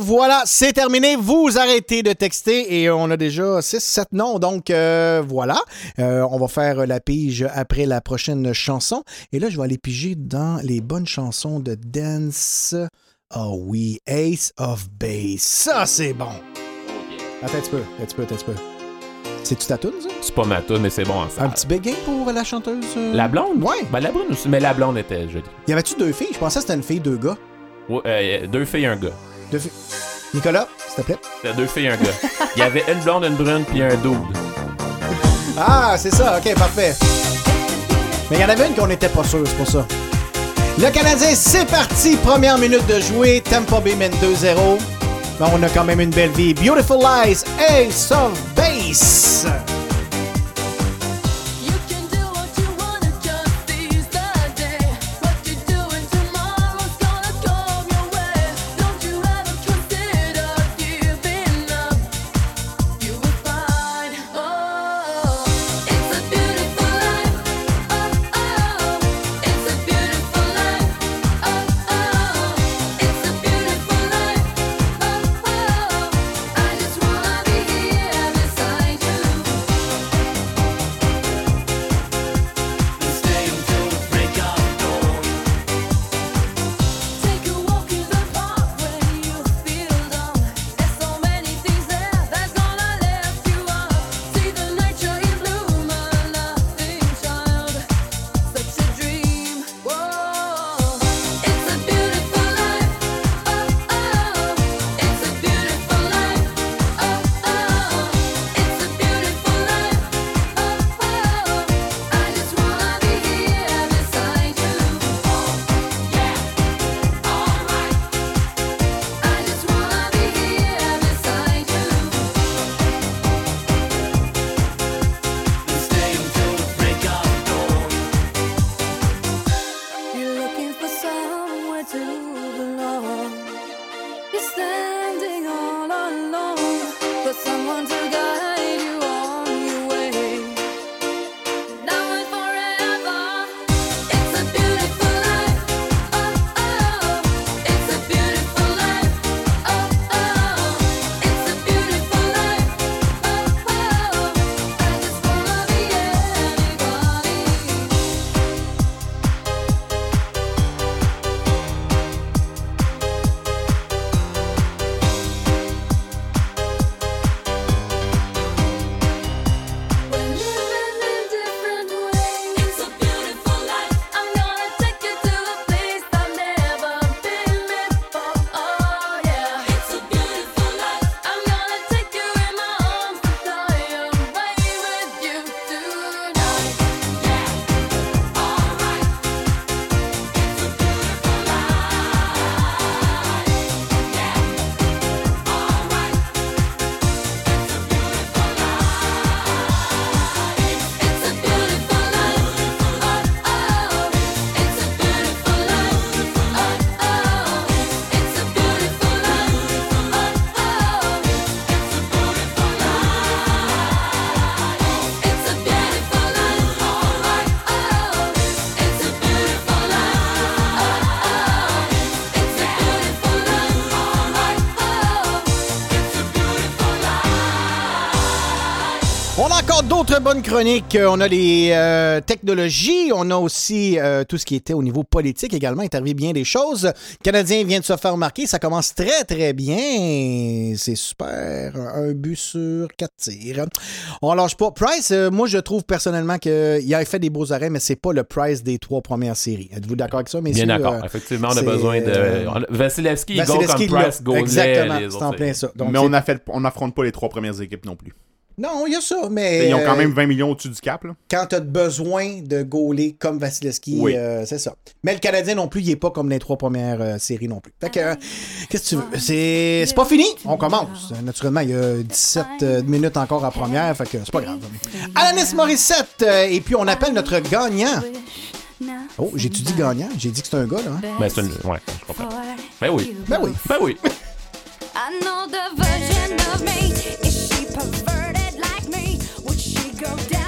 Voilà, c'est terminé. Vous arrêtez de texter et on a déjà 6-7 noms. Donc euh, voilà, Euh, on va faire la pige après la prochaine chanson. Et là, je vais aller piger dans les bonnes chansons de dance. Oh oui, Ace of Base. Ça, c'est bon. Attends un petit peu, attends un petit peu, attends un petit peu. C'est-tu ta toune, ça? C'est pas ma tune, mais c'est bon en Un petit béguin pour la chanteuse? euh? La blonde? Ouais. Ben, la blonde aussi, mais la blonde était jolie. Y avait-tu deux filles? Je pensais que c'était une fille, deux gars. Ouais, euh, deux filles et un gars. Deux filles. Nicolas, s'il te plaît. C'était deux filles et un gars. Il y avait une blonde, une brune, puis un dude. Ah, c'est ça, ok, parfait. Mais il y en avait une qu'on n'était pas sûr, c'est pour ça. Le Canadien, c'est parti. Première minute de jouer. Tampa Bay mène 2-0. Mais on a quand même une belle vie. Beautiful Lies, Ace of Base. D'autres bonnes chroniques. Euh, On a les euh, technologies, on a aussi euh, tout ce qui était au niveau politique également. Il est arrivé bien des choses. Le Canadien vient de se faire remarquer. Ça commence très, très bien. C'est super. Un but sur quatre tirs. On lâche pas. Price, euh, moi, je trouve personnellement qu'il a fait des beaux arrêts, mais c'est pas le Price des trois premières séries. Êtes-vous d'accord avec ça, messieurs? Bien d'accord. Effectivement, on a besoin de. Vasilevski, il go Vasilevski, comme Price, go Exactement, c'est en plein ça. Donc, mais on n'affronte pas les trois premières équipes non plus. Non, il y a ça, mais. Ils ont quand euh, même 20 millions au-dessus du cap. Là. quand tu as besoin de gauler comme Vasilevski, Oui. euh, c'est ça. Mais le Canadien non plus, il est pas comme les trois premières euh, séries non plus. Fait que, euh, qu'est-ce que tu veux? C'est, c'est pas fini, on commence. Naturellement, il y a 17 euh, minutes encore à première, fait que c'est pas grave. Alanis Morissette, euh, et puis on appelle notre gagnant. Oh, j'ai-tu dit gagnant? J'ai dit que c'est un gars, là. hein? Ben, c'est une. Ouais, je comprends. Ben oui. Ben oui. Ben oui. I know the version of me. Is she go down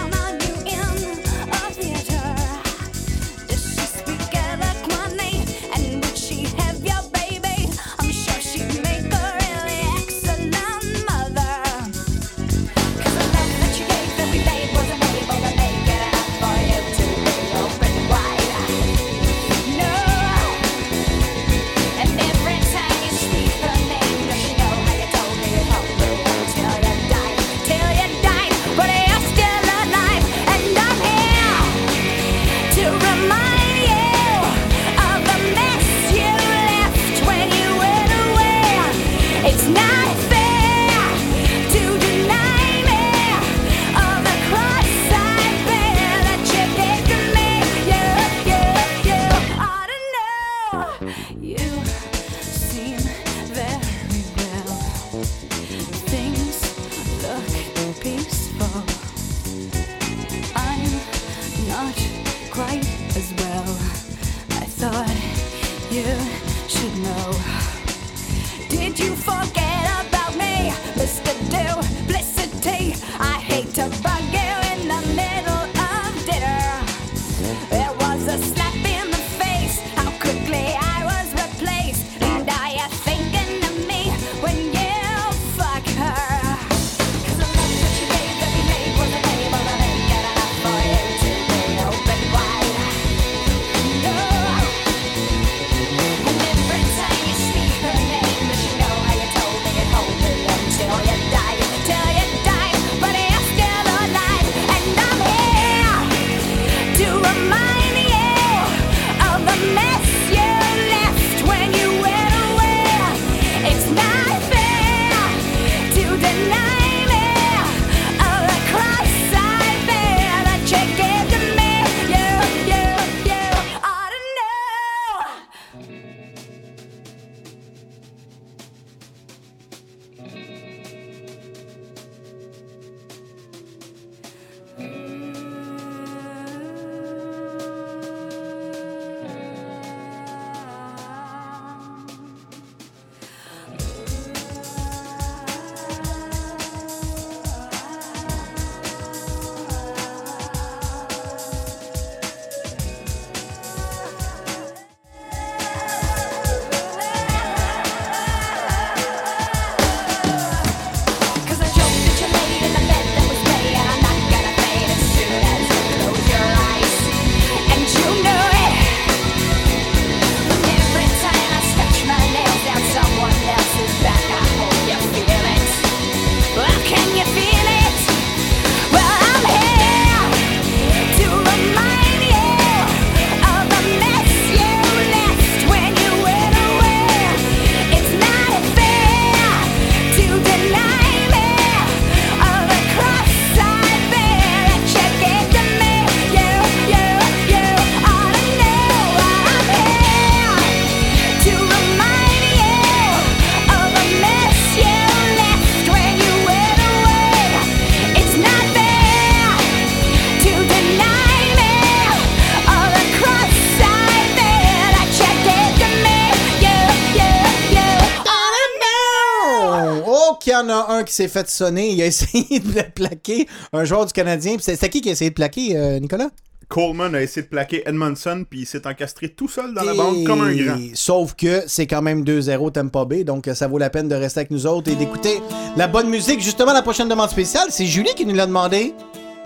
en a un qui s'est fait sonner. Il a essayé de le plaquer. Un joueur du Canadien. C'est qui qui a essayé de plaquer, euh, Nicolas? Coleman a essayé de plaquer Edmondson, puis il s'est encastré tout seul dans la bande comme un grand. Sauf que c'est quand même 2-0 Tampa Bay, donc euh, ça vaut la peine de rester avec nous autres et d'écouter la bonne musique. Justement, la prochaine demande spéciale, c'est Julie qui nous l'a demandé.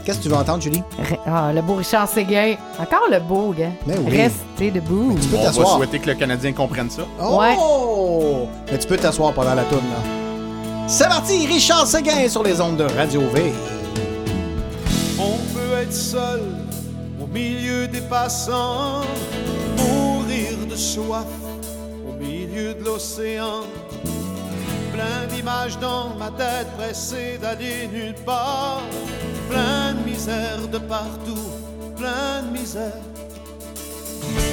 Qu'est-ce que tu veux entendre, Julie? Ah, le beau Richard Séguin. Encore le beau, gars. Ben oui. Restez debout. Tu peux On va souhaiter que le Canadien comprenne ça. Oh! Mais tu peux t'asseoir pendant la tourne, là. C'est parti, Richard Séguin sur les ondes de Radio V. On peut être seul au milieu des passants, mourir de soif au milieu de l'océan. Plein d'images dans ma tête pressées d'aller nulle part. Plein de misère de partout, plein de misère.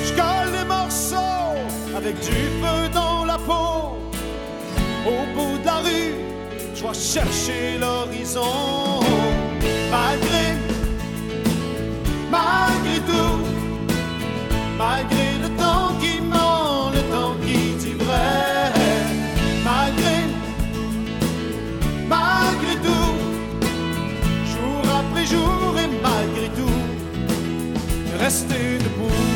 Je colle les morceaux avec du feu dans la peau. Au bout de la rue, je vais chercher l'horizon. Malgré, malgré tout, malgré le temps qui ment, le temps qui dit. Malgré, malgré tout, jour après jour et malgré tout, rester debout.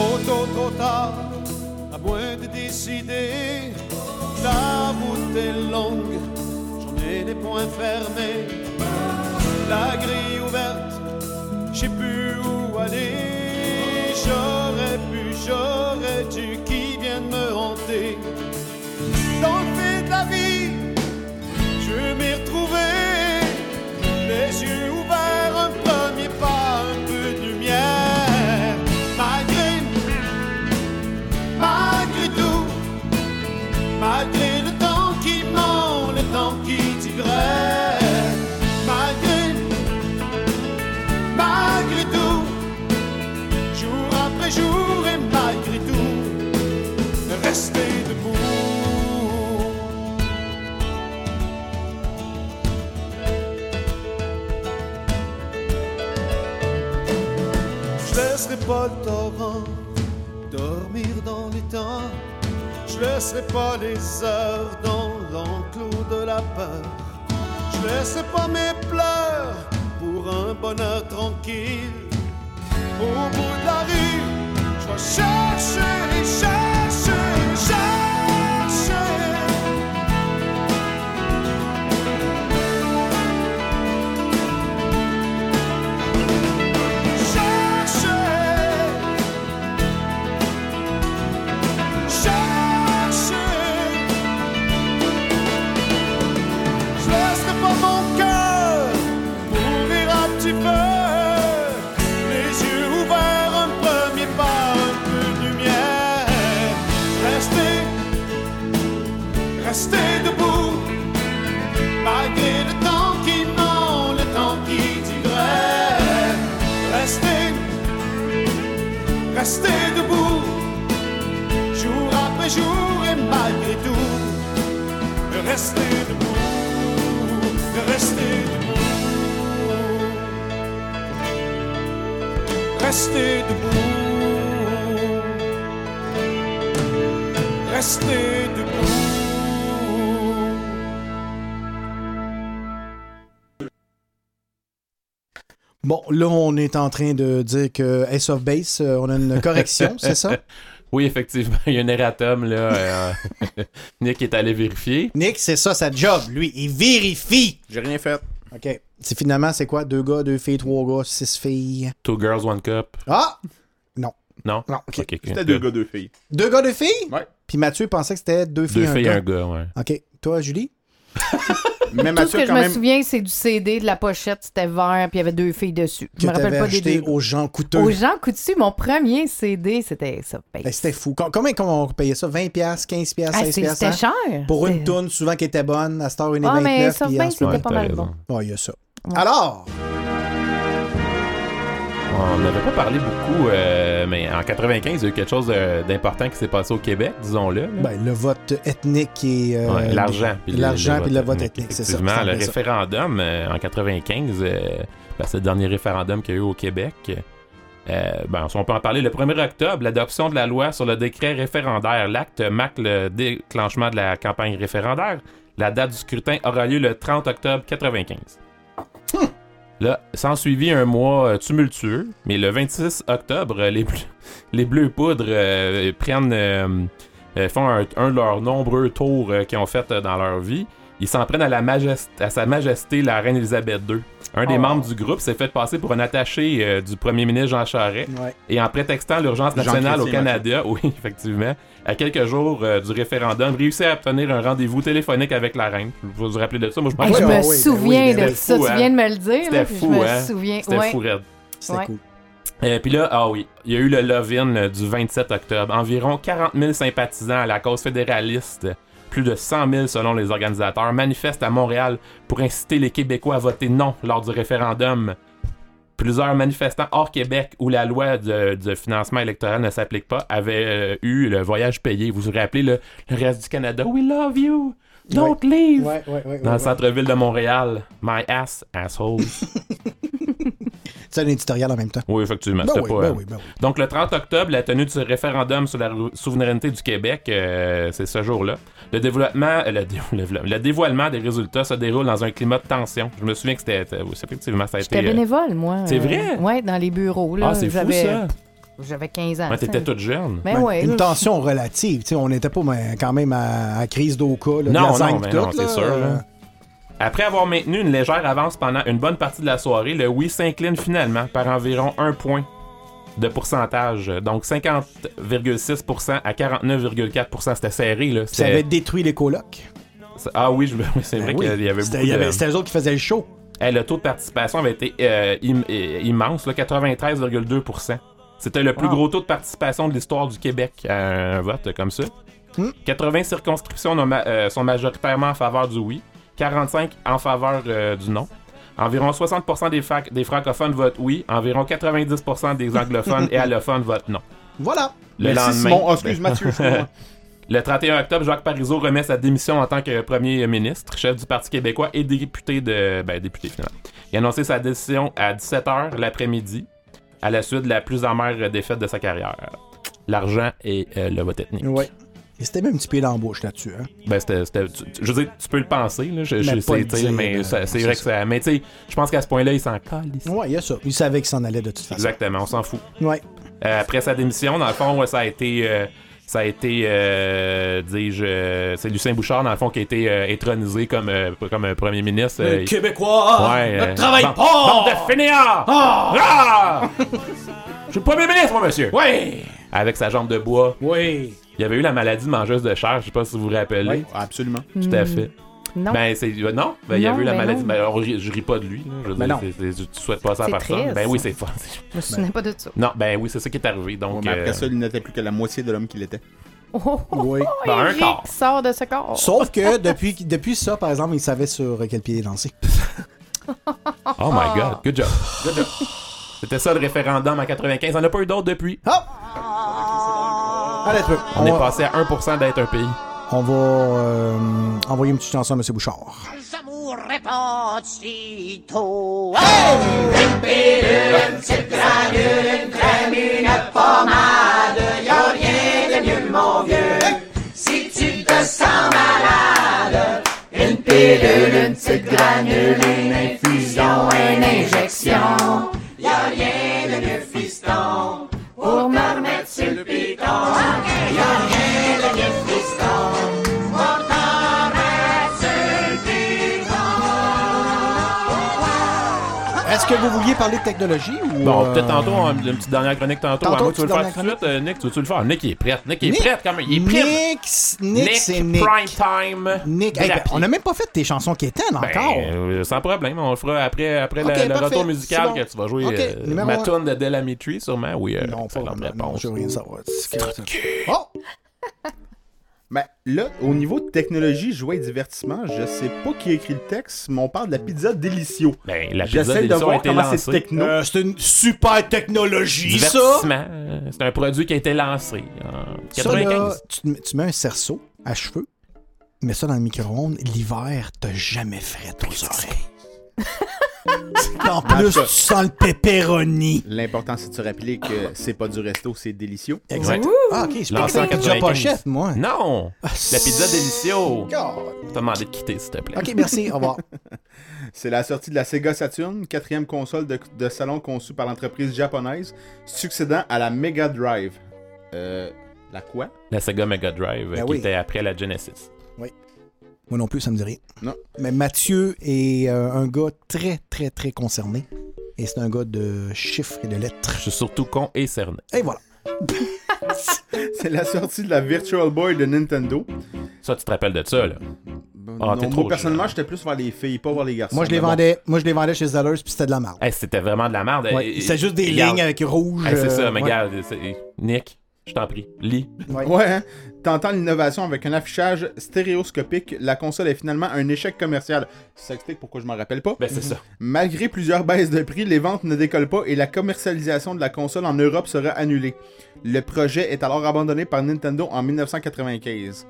Trop tôt, trop tard, à moins de décider. La route est longue, j'en ai les poings fermés. La grille ouverte, je sais plus où aller. J'aurais pu, j'aurais dû, qui vient de me hanter? Dans le fil de la vie, je m'y retrouver. Laisserai pas le torrent dormir dans les temps. Je laisserai pas les heures dans l'enclos de la peur. Je laisserai pas mes pleurs pour un bonheur tranquille. Au bout de la rue, je vais chercher, chercher, chercher. Rester debout, rester debout. Bon, là, on est en train de dire que Ace of Base, euh, on a une correction, c'est ça? Oui, effectivement, il y a un erratum, là. euh, Nick est allé vérifier. Nick, c'est ça sa job. Lui, il vérifie. J'ai rien fait. OK. C'est finalement, c'est quoi? Deux gars, deux filles, trois gars, six filles. Two girls, one cup. Ah! Non. Non? Non, ok. C'était deux gars, deux filles. Deux gars, deux filles? Ouais. Puis Mathieu pensait que c'était deux filles, Deux un filles gars. un gars, ouais. OK. Toi, Julie? Mais Tout ce que je me souviens, c'est du CD, de la pochette, c'était vert, puis il y avait deux filles dessus. Je Que me rappelle pas des acheté deux. aux gens coûteux. Aux gens coutus, mon premier CD, c'était ça. Ben, c'était fou. Com- Combien qu'on payait ça? 20$, 15$, Ah, 16$? c'est- c'était hein? cher. Pour une toune, souvent qui était bonne, à cette heure, une Ah, mais 29. ça, puis ben, en ce c'était pas mal bon. Ouais, il y a ça. Alors, On n'avait pas parlé beaucoup, euh, mais en 95, il y a eu quelque chose d'important qui s'est passé au Québec, disons-le. ben, le vote ethnique et. euh, Ouais, l'argent. L'argent puis le vote ethnique, c'est ça. Effectivement, le référendum euh, en 95, euh, ben, c'est le dernier référendum qu'il y a eu au Québec. Ben, on peut en parler, le 1er octobre, l'adoption de la loi sur le décret référendaire. L'acte marque le déclenchement de la campagne référendaire. La date du scrutin aura lieu le 30 octobre 95. Là, s'en suivit un mois euh, tumultueux, mais le 26 octobre, les, les Bleus Poudres euh, prennent, euh, font un, de leurs nombreux tours qu'ils ont fait dans leur vie. Ils s'en prennent à, à Sa Majesté la Reine Elisabeth II. Un des Oh. membres du groupe s'est fait passer pour un attaché euh, du premier ministre Jean Charest. Ouais. Et en prétextant l'urgence nationale au Canada, oui, effectivement, à quelques jours euh, du référendum, réussit à obtenir un rendez-vous téléphonique avec la reine. Vous vous rappelez de ça? Moi, je m'en Hey, je me souviens de ça. fou, tu hein? viens de me le dire. C'était puis fou, je me hein? souviens. C'était ouais. fou, raide. C'était Ouais. cool. Et puis là, ah oui, il y a eu le love-in euh, du 27 octobre. Environ 40 000 sympathisants à la cause fédéraliste, plus de 100 000 selon les organisateurs, manifestent à Montréal pour inciter les Québécois à voter non lors du référendum. Plusieurs manifestants hors Québec où la loi de, de financement électoral ne s'applique pas avaient euh, eu le voyage payé. Vous vous rappelez le, le reste du Canada? We love you! Don't leave! Ouais, ouais, ouais, Dans le centre-ville de Montréal. My ass, asshole. C'est un éditorial en même temps. Oui, effectivement. Ben oui, pas, ben euh, oui, ben oui. Donc, le 30 octobre, la tenue du référendum sur la souveraineté du Québec, euh, c'est ce jour-là. Le développement, euh, le, dé- le dévoilement des résultats se déroule dans un climat de tension. Je me souviens que c'était, euh, oui, effectivement, ça a été. J'étais euh, bénévole, moi. C'est euh, vrai? Ouais, dans les bureaux. Là, Ah, c'est fou, J'avais- ça. J'avais 15 ans. Ouais, t'étais toute jeune. Ben Ben, ouais, une tension relative. tu sais, on n'était pas ben, quand même à, à crise d'Oka. Non, la non, mais non, c'est sûr. là. Après avoir maintenu une légère avance pendant une bonne partie de la soirée, le oui s'incline finalement par environ un point de pourcentage. Donc 50,6% à 49,4%. C'était serré. Là. Ça avait détruit les colocs. Ah oui, je... c'est vrai Ben oui. qu'il y avait C'était- beaucoup il y avait- de... C'était eux autres qui faisaient le show. Le taux de participation avait été euh, im- euh, immense, là, 93,2%. C'était le plus Wow. gros taux de participation de l'histoire du Québec à un vote comme ça. Hmm. 80 circonscriptions non ma- euh, sont majoritairement en faveur du oui, 45 en faveur euh, du non. Environ 60% des, fac- des francophones votent oui, environ 90% des anglophones et allophones votent non. Voilà. Le Merci, lendemain. Simon. Ah, excuse, Mathieu, le 31 octobre, Jacques Parizeau remet sa démission en tant que premier ministre, chef du Parti québécois et député de. Ben, député finalement. Il a annoncé sa décision à 17h l'après-midi. à la suite de la plus amère défaite de sa carrière. L'argent et euh, le vote ethnique. Ouais. Et c'était même un petit la bouche là-dessus. Hein? Ben, c'était. c'était- tu- tu- Je veux dire, tu peux le penser, là. Je, Mais je dire, mais euh, ça- c'est c'est vrai que ça. Mais tu sais, je pense qu'à ce point-là, il s'en calisse. Ouais, il y a ça. Il savait qu'il s'en allait de toute façon. Exactement, on s'en fout. Ouais. Euh, après sa démission, dans le fond, ouais, ça a été. euh, ça a été, euh, dis-je, euh, c'est Lucien Bouchard, dans le fond, qui a été euh, intronisé comme, euh, comme premier ministre. Le Québécois ouais, ne euh, travaille bande- pas! Bande de fainéants! Ah! Ah! Je suis le premier ministre, moi, monsieur! Oui! Avec sa jambe de bois. Oui! Il y avait eu la maladie de mangeuse de chair, je sais pas si vous vous rappelez. Oui, absolument. Tout à Hmm. fait. Non. Ben, c'est. euh, Non, ben, il y avait eu la ben maladie. Ben, alors, je, je ris pas de lui. là. Je veux Ben dire, non. c'est- c'est- tu souhaites pas ça à C'est personne. triste. Ben oui, c'est fun. Je me souvenais pas de ça. Non, ben oui, c'est ça qui est arrivé. Donc, Ouais, mais après euh, ça, il n'était plus que la moitié de l'homme qu'il était. Oh, oh, oh, Oui. Ben, un Eric quart. sort de ce corps. Sauf que depuis, depuis ça, par exemple, il savait sur quel pied il lançait. Oh my god, good job. Good job. C'était ça le référendum en 95. On n'a pas eu d'autres depuis. Allez. On est va- passé à 1% d'être un pays. On va euh, envoyer une petite chanson à M. Bouchard. Amour repartito. Hey! Une pilule, une petite granule, une crème, une pommade. Y'a rien de mieux, mon vieux. Si tu te sens malade, une pilule, une petite granule, une infusion, une injection. Que vous vouliez parler de technologie ou. Bon, euh, peut-être tantôt, on- une petite dernière chronique tantôt. Tantôt, moi, tu veux le faire tout de suite, euh, Nick? Tu veux-tu le faire? Nick, il est prêt. Nick, il est prêt quand même. Il est prêt. Nick, Nick, c'est Nick. Prime Time. Nick, hey, ben, on n'a même pas fait tes chansons qui étaient encore. Ben, euh, sans problème, on le fera après, après le- retour musical bon. que tu vas jouer Ok, numéro ma un. tune de Delamitri, sûrement. Oui, non, pas. Non, réponse. je veux rien savoir. Oh! Ben, là, au niveau de technologie, jouet et divertissement, je sais pas qui a écrit le texte, mais on parle de la pizza Delicio. Ben, la pizza J'essaie de Delicio a voir été comment lancée. c'est techno. Euh, c'est une super technologie, ça! Divertissement. euh, C'est un produit qui a été lancé en Ça, là, 95. tu, te mets- tu mets un cerceau à cheveux, mets ça dans le micro-ondes, l'hiver, t'as jamais frais aux oreilles. En plus, tu sens le pepperoni. L'important, c'est de se rappeler que c'est pas du resto, c'est délicieux. Exact. Ah, ok, je pensais que déjà pas 95. chef, moi. Non! Ah, La pizza Delicio. God. T'as demandé de quitter, s'il te plaît. Ok, merci, au revoir. C'est la sortie de la Sega Saturn, quatrième console de, de salon conçue par l'entreprise japonaise, succédant à la Mega Drive. Euh, la quoi? La Sega Mega Drive, Ben qui oui. était après la Genesis. Oui. Moi non plus, ça me dit rien. Non. Mais Mathieu est euh, un gars très, très, très concerné. Et c'est un gars de chiffres et de lettres. Je suis surtout con et cerné. Et voilà. C'est la sortie de la Virtual Boy de Nintendo. Ça, tu te rappelles de ça, là? Ah, t'es Non, trop moi, personnellement, j'étais plus vers les filles, pas vers les garçons. Moi, je les bon. vendais, moi, je les vendais chez Zellers, puis c'était de la merde. Hey, c'était vraiment de la merde. Ouais, c'était juste des regarde. lignes avec rouge. Hey, c'est euh, ça, mais ouais. regarde, c'est- Nick, je t'en prie, lis. Ouais, hein? Tentant l'innovation avec un affichage stéréoscopique, la console est finalement un échec commercial. Ça explique pourquoi je m'en rappelle pas. Ben, c'est ça. Malgré plusieurs baisses de prix, les ventes ne décollent pas et la commercialisation de la console en Europe sera annulée. Le projet est alors abandonné par Nintendo en 1995.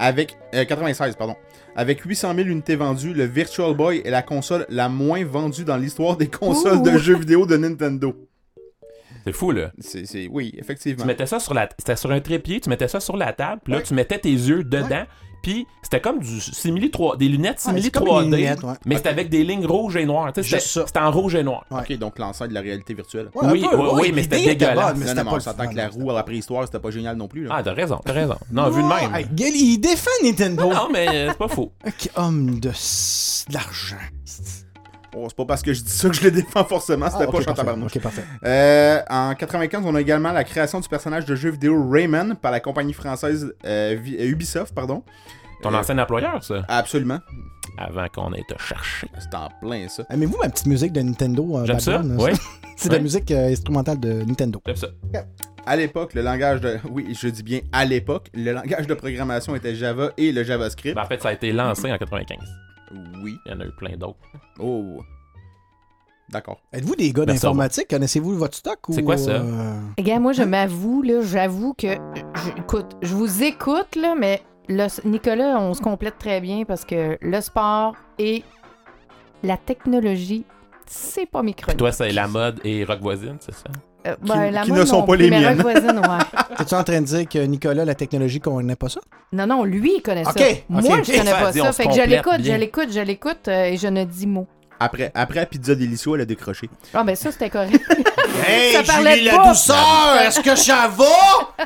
Avec, euh, 96, pardon. Avec 800 000 unités vendues, le Virtual Boy est la console la moins vendue dans l'histoire des consoles de jeux vidéo de Nintendo. C'est fou, là. C'est, c'est- oui, effectivement. Tu mettais ça sur la... C'était sur un trépied, tu mettais ça sur la table, puis là, tu mettais tes yeux dedans, puis c'était comme du simili 3... des lunettes simili c'est comme 3D, une lunette, ouais. mais c'était avec des lignes rouges et noires. tu sais, Juste C'était ça. c'était en rouge et noir. Ok, donc l'ancêtre de la réalité virtuelle. Oui, peu, oui, oui, mais c'était dégueulasse. bonne, mais c'était non, pas s'entend que la roue à la préhistoire, c'était pas génial non plus. Là. Ah, t'as raison, t'as raison. Non, vu de même. Il défend Nintendo. Non, mais c'est pas faux. Ok, homme de s- d'argent. Oh, c'est pas parce que je dis ça que je le défends forcément, c'était Ah, ok, pas parfait, chantabarnouche. ok, parfait. Euh, en 95, on a également la création du personnage de jeu vidéo Rayman par la compagnie française euh, euh, Ubisoft, pardon. Ton Euh, ancien employeur, ça? Absolument. Avant qu'on ait te cherché. C'est en plein, ça. Aimez-vous ma petite musique de Nintendo? euh, J'aime ça, oui. C'est de la musique euh, instrumentale de Nintendo. J'aime ça. À l'époque, le langage de. Oui, je dis bien à l'époque, le langage de programmation était Java et le JavaScript. Ben, en fait, ça a été lancé en 95. Oui. Il y en a eu plein d'autres. Oh. D'accord. Êtes-vous des gars d'informatique? Connaissez-vous votre stock? C'est quoi ça? euh, Gars, moi, je m'avoue, là, j'avoue que. je- écoute, je vous écoute, là, mais le, Nicolas, on se complète très bien parce que le sport et la technologie, c'est pas chroniques. toi, c'est la mode et rock voisine, c'est ça? Euh, ben, la qui mode ne sont non pas les miennes. Rock voisine, ouais. T'es-tu en train de dire que Nicolas, la technologie, qu'on n'aime pas ça? Non, non, lui, il connaît ça. Moi, ok. je connais pas ça. Fait que je l'écoute, je l'écoute, je l'écoute euh, et je ne dis mot. Après, après la pizza délicieux, elle a décroché. Ah, ben ça, c'était correct. Hey, Ça parlait Julie de la douceur! Est-ce que Java?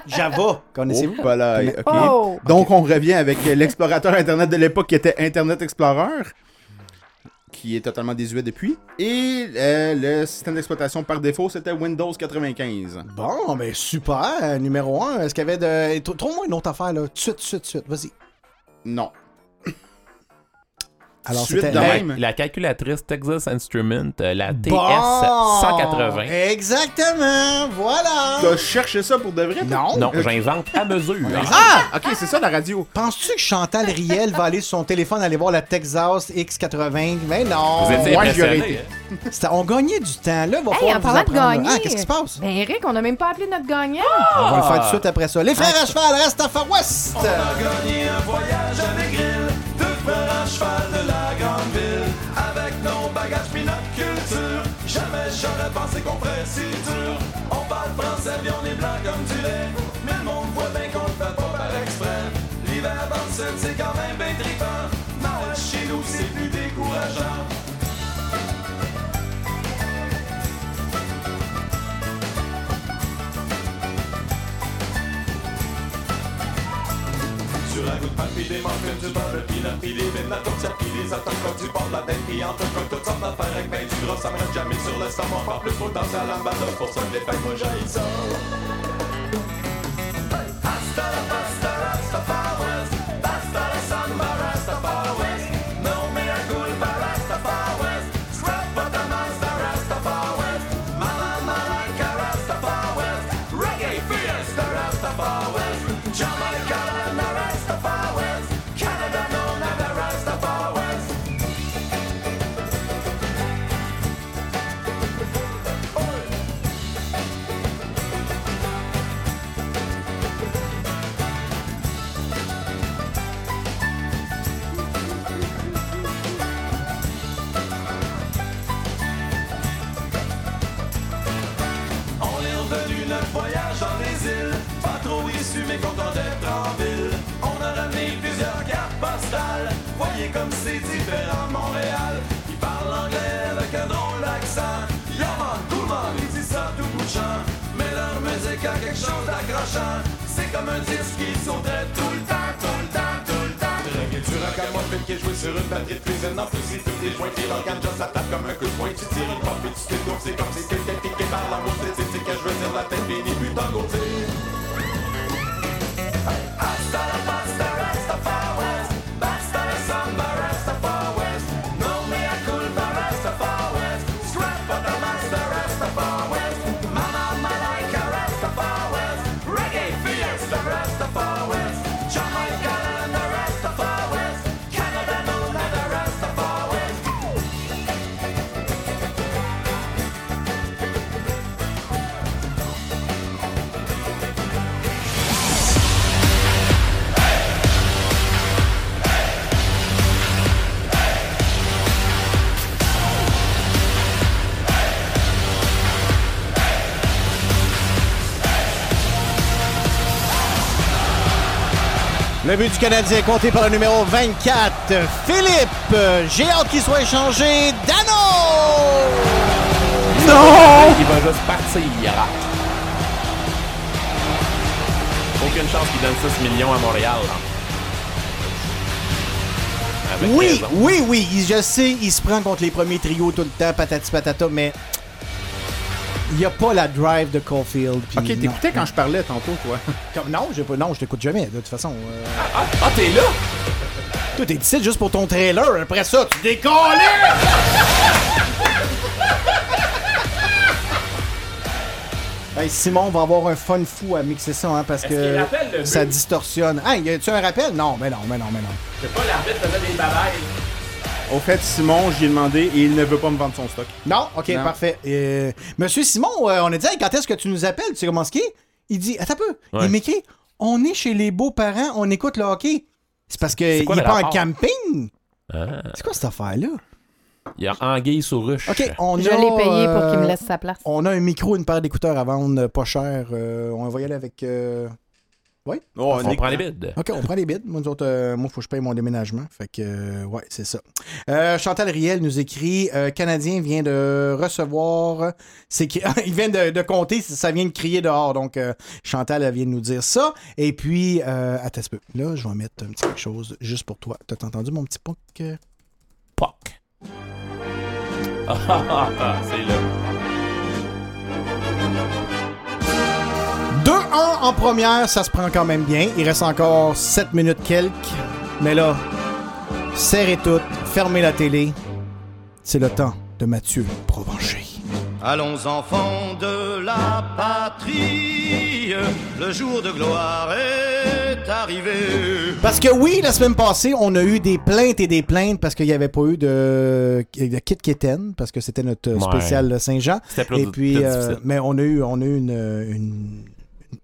Java. Connaissez-vous? Oh, voilà. Oh! Donc, on revient avec l'explorateur Internet de l'époque qui était Internet Explorer, qui est totalement désuet depuis. Et euh, le système d'exploitation par défaut, c'était Windows 95. Bon, ben super. Numéro 1. Est-ce qu'il y avait de. Trou- Trouve-moi une autre affaire, là. Tout de suite, tout de suite. Vas-y. Non. Alors, Suite c'était. de La, même. la calculatrice Texas Instrument, euh, la TS Bon! 180. Exactement. Voilà. T'as cherché ça pour de vrai? Non. Non, j'invente à mesure. Ah! Ok, c'est ça la radio. Penses-tu que Chantal Riel va aller sur son téléphone aller voir la Texas X80? Mais non. Vous étiez moi, été. On gagnait du temps. Là, va Hey, falloir en vous parlant de apprendre. gagner. Ah, qu'est-ce qui se passe? Ben, Eric, on n'a même pas appelé notre gagnant. On va le faire tout Ah. de suite après ça. Les frères à cheval, reste à Far West. On a gagné un voyage avec Grill, frères à cheval de la grande ville. Avec nos bagages pis notre culture, jamais j'aurais pensé qu'on ferait si dur. On parle français puis on est blanc comme du lait, mais le monde voit bien qu'on le fait pas par exprès. L'hiver dans le sud c'est quand même bien trippant, ouais, chez nous c'est plus décourageant. Des muffins, du beurre, le peanut pis des bines, la tortilla pis des autocoques, du porc, de la tête pis entre coques, toutes sortes d'affaires avec ben du gras, ça me reste jamais sur le stomach, pas plus faut danser à lambada, pour ça que les fêtes, moi j'haïs ça. C'est comme un disque qui sauterait tout le temps, tout le temps, tout le temps. Reggae du rock à moi qui est joué sur une batterie de cuisine En plus c'est tout des joints Puis l'organe ça tape comme un coup de poing Tu tires une pompe et tu t'étouffes C'est comme si quelqu'un piqué par la mousse C'est que je veux dire la tête bénie but en côté Le but du Canadien compté par le numéro 24, Philippe. J'ai hâte qu'il soit échangé. Dano! Non! Il va juste partir. Aucune chance qu'il donne 6 millions à Montréal. là. Avec Oui, raison. oui, oui. il- Je sais, il se prend contre les premiers trios tout le temps, patati patata, mais il n'y a pas la drive de Caulfield. Ok, t'écoutais quand je parlais tantôt, toi. Comme, non, pas, non, je t'écoute jamais, de toute façon. euh. Ah, ah, t'es là? Toi, t'es ici juste pour ton trailer. Après ça, tu décolles! Hey, Simon va avoir un fun fou à mixer ça, hein, parce que ça distorsionne. Ah, y a-tu un rappel? Non, mais non, mais non, mais non. C'est pas l'arbitre faisait des babayes. Au fait, Simon, j'y ai demandé et il ne veut pas me vendre son stock. Non, ok, Non. parfait. Euh, Monsieur Simon, euh, on a dit, Hey, quand est-ce que tu nous appelles? Tu sais comment ce qui est? Il dit, attends un peu. Ouais. Il m'écrit, on est chez les beaux-parents, on écoute le hockey. C'est parce qu'il quoi est le pas en rapport? camping? Ah. C'est quoi cette affaire-là? Il y a Anguille sous ruche. OK, on Je a, l'ai payé pour qu'il me euh, laisse sa place. On a un micro, une paire d'écouteurs à vendre, euh, pas cher. Euh, on va y aller avec. euh, Oui? Oh, On prend les bids. OK, on prend les bids. Moi, nous autres, euh, moi, faut que je paye mon déménagement. Fait que, euh, ouais, c'est ça. Euh, Chantal Riel nous écrit euh, Canadien vient de recevoir. C'est Il vient de, de compter, ça vient de crier dehors. Donc, euh, Chantal, elle vient de nous dire ça. Et puis, euh, attends un peu. Là, je vais mettre un petit quelque chose juste pour toi. T'as entendu mon petit poc? Poc. Ah, ah, ah, c'est là. 2-1 en première, ça se prend quand même bien. Il reste encore 7 minutes quelques. Mais là, serrez tout, fermez la télé. C'est le temps de Mathieu Provencher. Allons enfants de la patrie, le jour de gloire est arrivé. Parce que oui, la semaine passée, on a eu des plaintes et des plaintes parce qu'il n'y avait pas eu de, de Kit Kitten, parce que c'était notre Ouais. spécial Saint-Jean. Et puis, euh, mais on a eu, on a eu une, une, une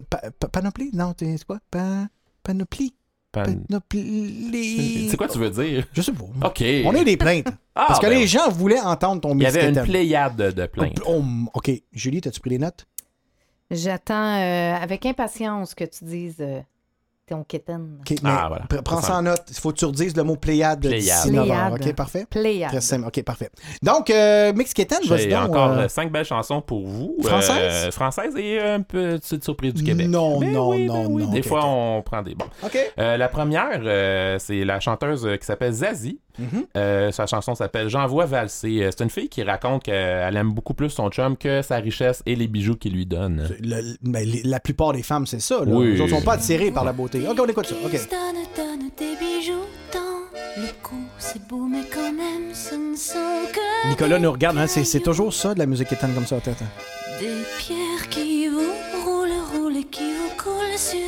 pa- pa- panoplie, non, t'es- c'est quoi? Pa- panoplie? Pan- Panoplie. C'est quoi tu veux dire? Je sais pas. OK. On a eu des plaintes. Ah, parce que ben les oui. gens voulaient entendre ton Il y avait une pléiade de, de plaintes. Oh, OK. Julie, t'as-tu pris des notes? J'attends euh, avec impatience que tu dises euh, OK, mais Ah, voilà. pr- prends ça en note. Il faut que tu redises le mot Pléiade Pléiade. d'ici 9 heures. Pléiade. OK, parfait? Pléiade. Très simple. OK, parfait. Donc, euh, Mix Kitten, vas-y J'ai donc. encore euh, euh, cinq belles chansons pour vous. Françaises? Euh, françaises? et un petite surprise du Québec. Non, non, oui, non, ben oui. non, Des fois, on prend des bons. OK. Euh, la première, euh, c'est la chanteuse qui s'appelle Zazie. Mhm. Euh, sa chanson s'appelle J'envoie valser. Euh, C'est une fille qui raconte qu'elle aime beaucoup plus son chum que sa richesse et les bijoux qu'il lui donne. Le- les- la plupart des femmes, c'est ça. Là. Oui. Les autres sont pas attirées par la beauté. OK, on écoute ça. OK. Donne, donne tes bijoux dans le cou, c'est beau, mais quand même, ce ne sont que Nicolas nous regarde. Hein, c'est, c'est toujours ça, de la musique Kitten comme ça. Attends, attends. des pierres qui vous roulent, roulent et qui vous coulent sur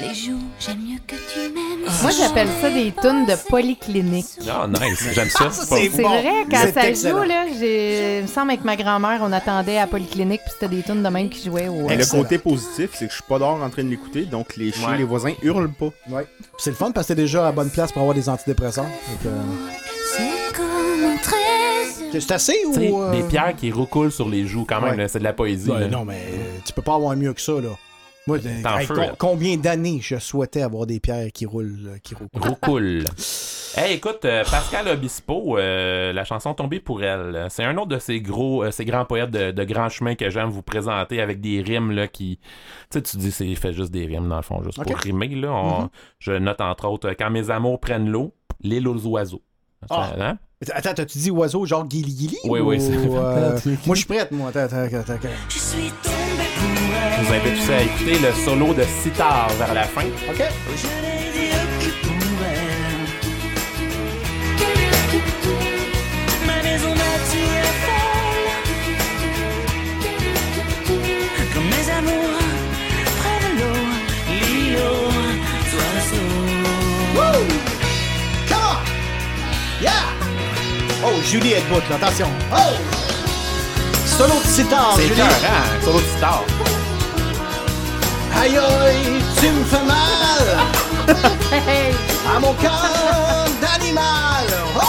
les joues. J'aime mieux que tu m'aimes. Moi, j'appelle ça des tunes de polyclinique. Ah, nice. J'aime ça. C'est Bon, vrai, quand ça excellent. joue, là, j'ai... il me semble avec ma grand-mère, on attendait à Polyclinique, puis c'était des tunes de même qui jouaient au... Et le côté positif, c'est que je suis pas dehors en train de l'écouter, donc les chiens, Ouais. les voisins hurlent pas. Ouais. C'est le fun parce que t'es déjà à bonne place pour avoir des antidépresseurs. Que, euh, C'est comme. C'est assez ou. Sais, euh, Des pierres qui recoulent sur les joues, quand même, Ouais. c'est de la poésie. Ben là. non, mais euh, tu peux pas avoir mieux que ça, là. Moi, euh, T'en hey, feu, com- là. combien d'années je souhaitais avoir des pierres qui roulent, là, qui roulent. Roucoule. Hey, écoute, euh, Pascal Obispo, euh, la chanson Tombée pour elle, c'est un autre de ces gros, euh, ces grands poètes de, de grand chemin que j'aime vous présenter avec des rimes là, qui. Tu sais, tu dis, c'est fait juste des rimes dans le fond, juste pour rimer. Là, On- Mhm. Je note entre autres euh, Quand mes amours prennent l'eau, l'île aux oiseaux. Ah. Hein? Attends, t'as-tu dit oiseau genre guili guili? Oui, ou, oui, c'est- euh, moi, je suis prête, moi. Attends, attends, attends. Je suis tombée pour. Je vous invite tous à écouter le solo de sitar vers la fin. OK. Je n'ai dit que pour elle. Ma maison m'attire folle. Comme mes amours près de l'eau, l'île aux oiseaux. Woo! Come on! Yeah! Oh, Julie là. Attention. Oh! Solo de sitar, C'est Julie. cœur, hein? Solo de sitar. Aïe aïe, tu me fais mal à mon cœur d'animal. Oh!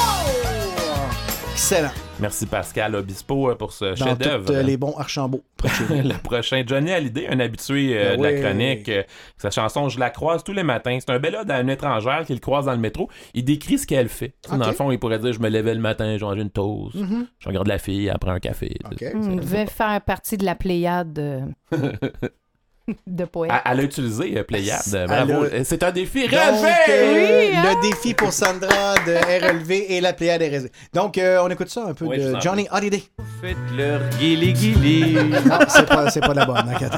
Excellent. Merci Pascal Obispo euh, pour ce Dans chef-d'œuvre. tous euh, les bons Archambault. le prochain, Johnny Hallyday, un habitué euh, Ben de la chronique. euh, sa chanson Je la croise tous les matins. C'est un bel ode à une étrangère qui le croise dans le métro. Il décrit ce qu'elle fait. Dans le fond, il pourrait dire Je me levais le matin, je mangeais une toast. Mhm. Je regarde la fille, elle prend un café. OK. Hmm, Il devait faire partie de la pléiade euh, de poètes. Elle, elle a utilisé euh, Pléiade. Bravo. a- C'est un défi Donc, relevé! euh, Oui, hein? le défi pour Sandra de est relevé et la Pléiade est résée. Donc, euh, on écoute ça un peu Oui, de Johnny Holiday. Faites leur guili guili. Non, c'est pas, c'est pas la bonne. hein, attends.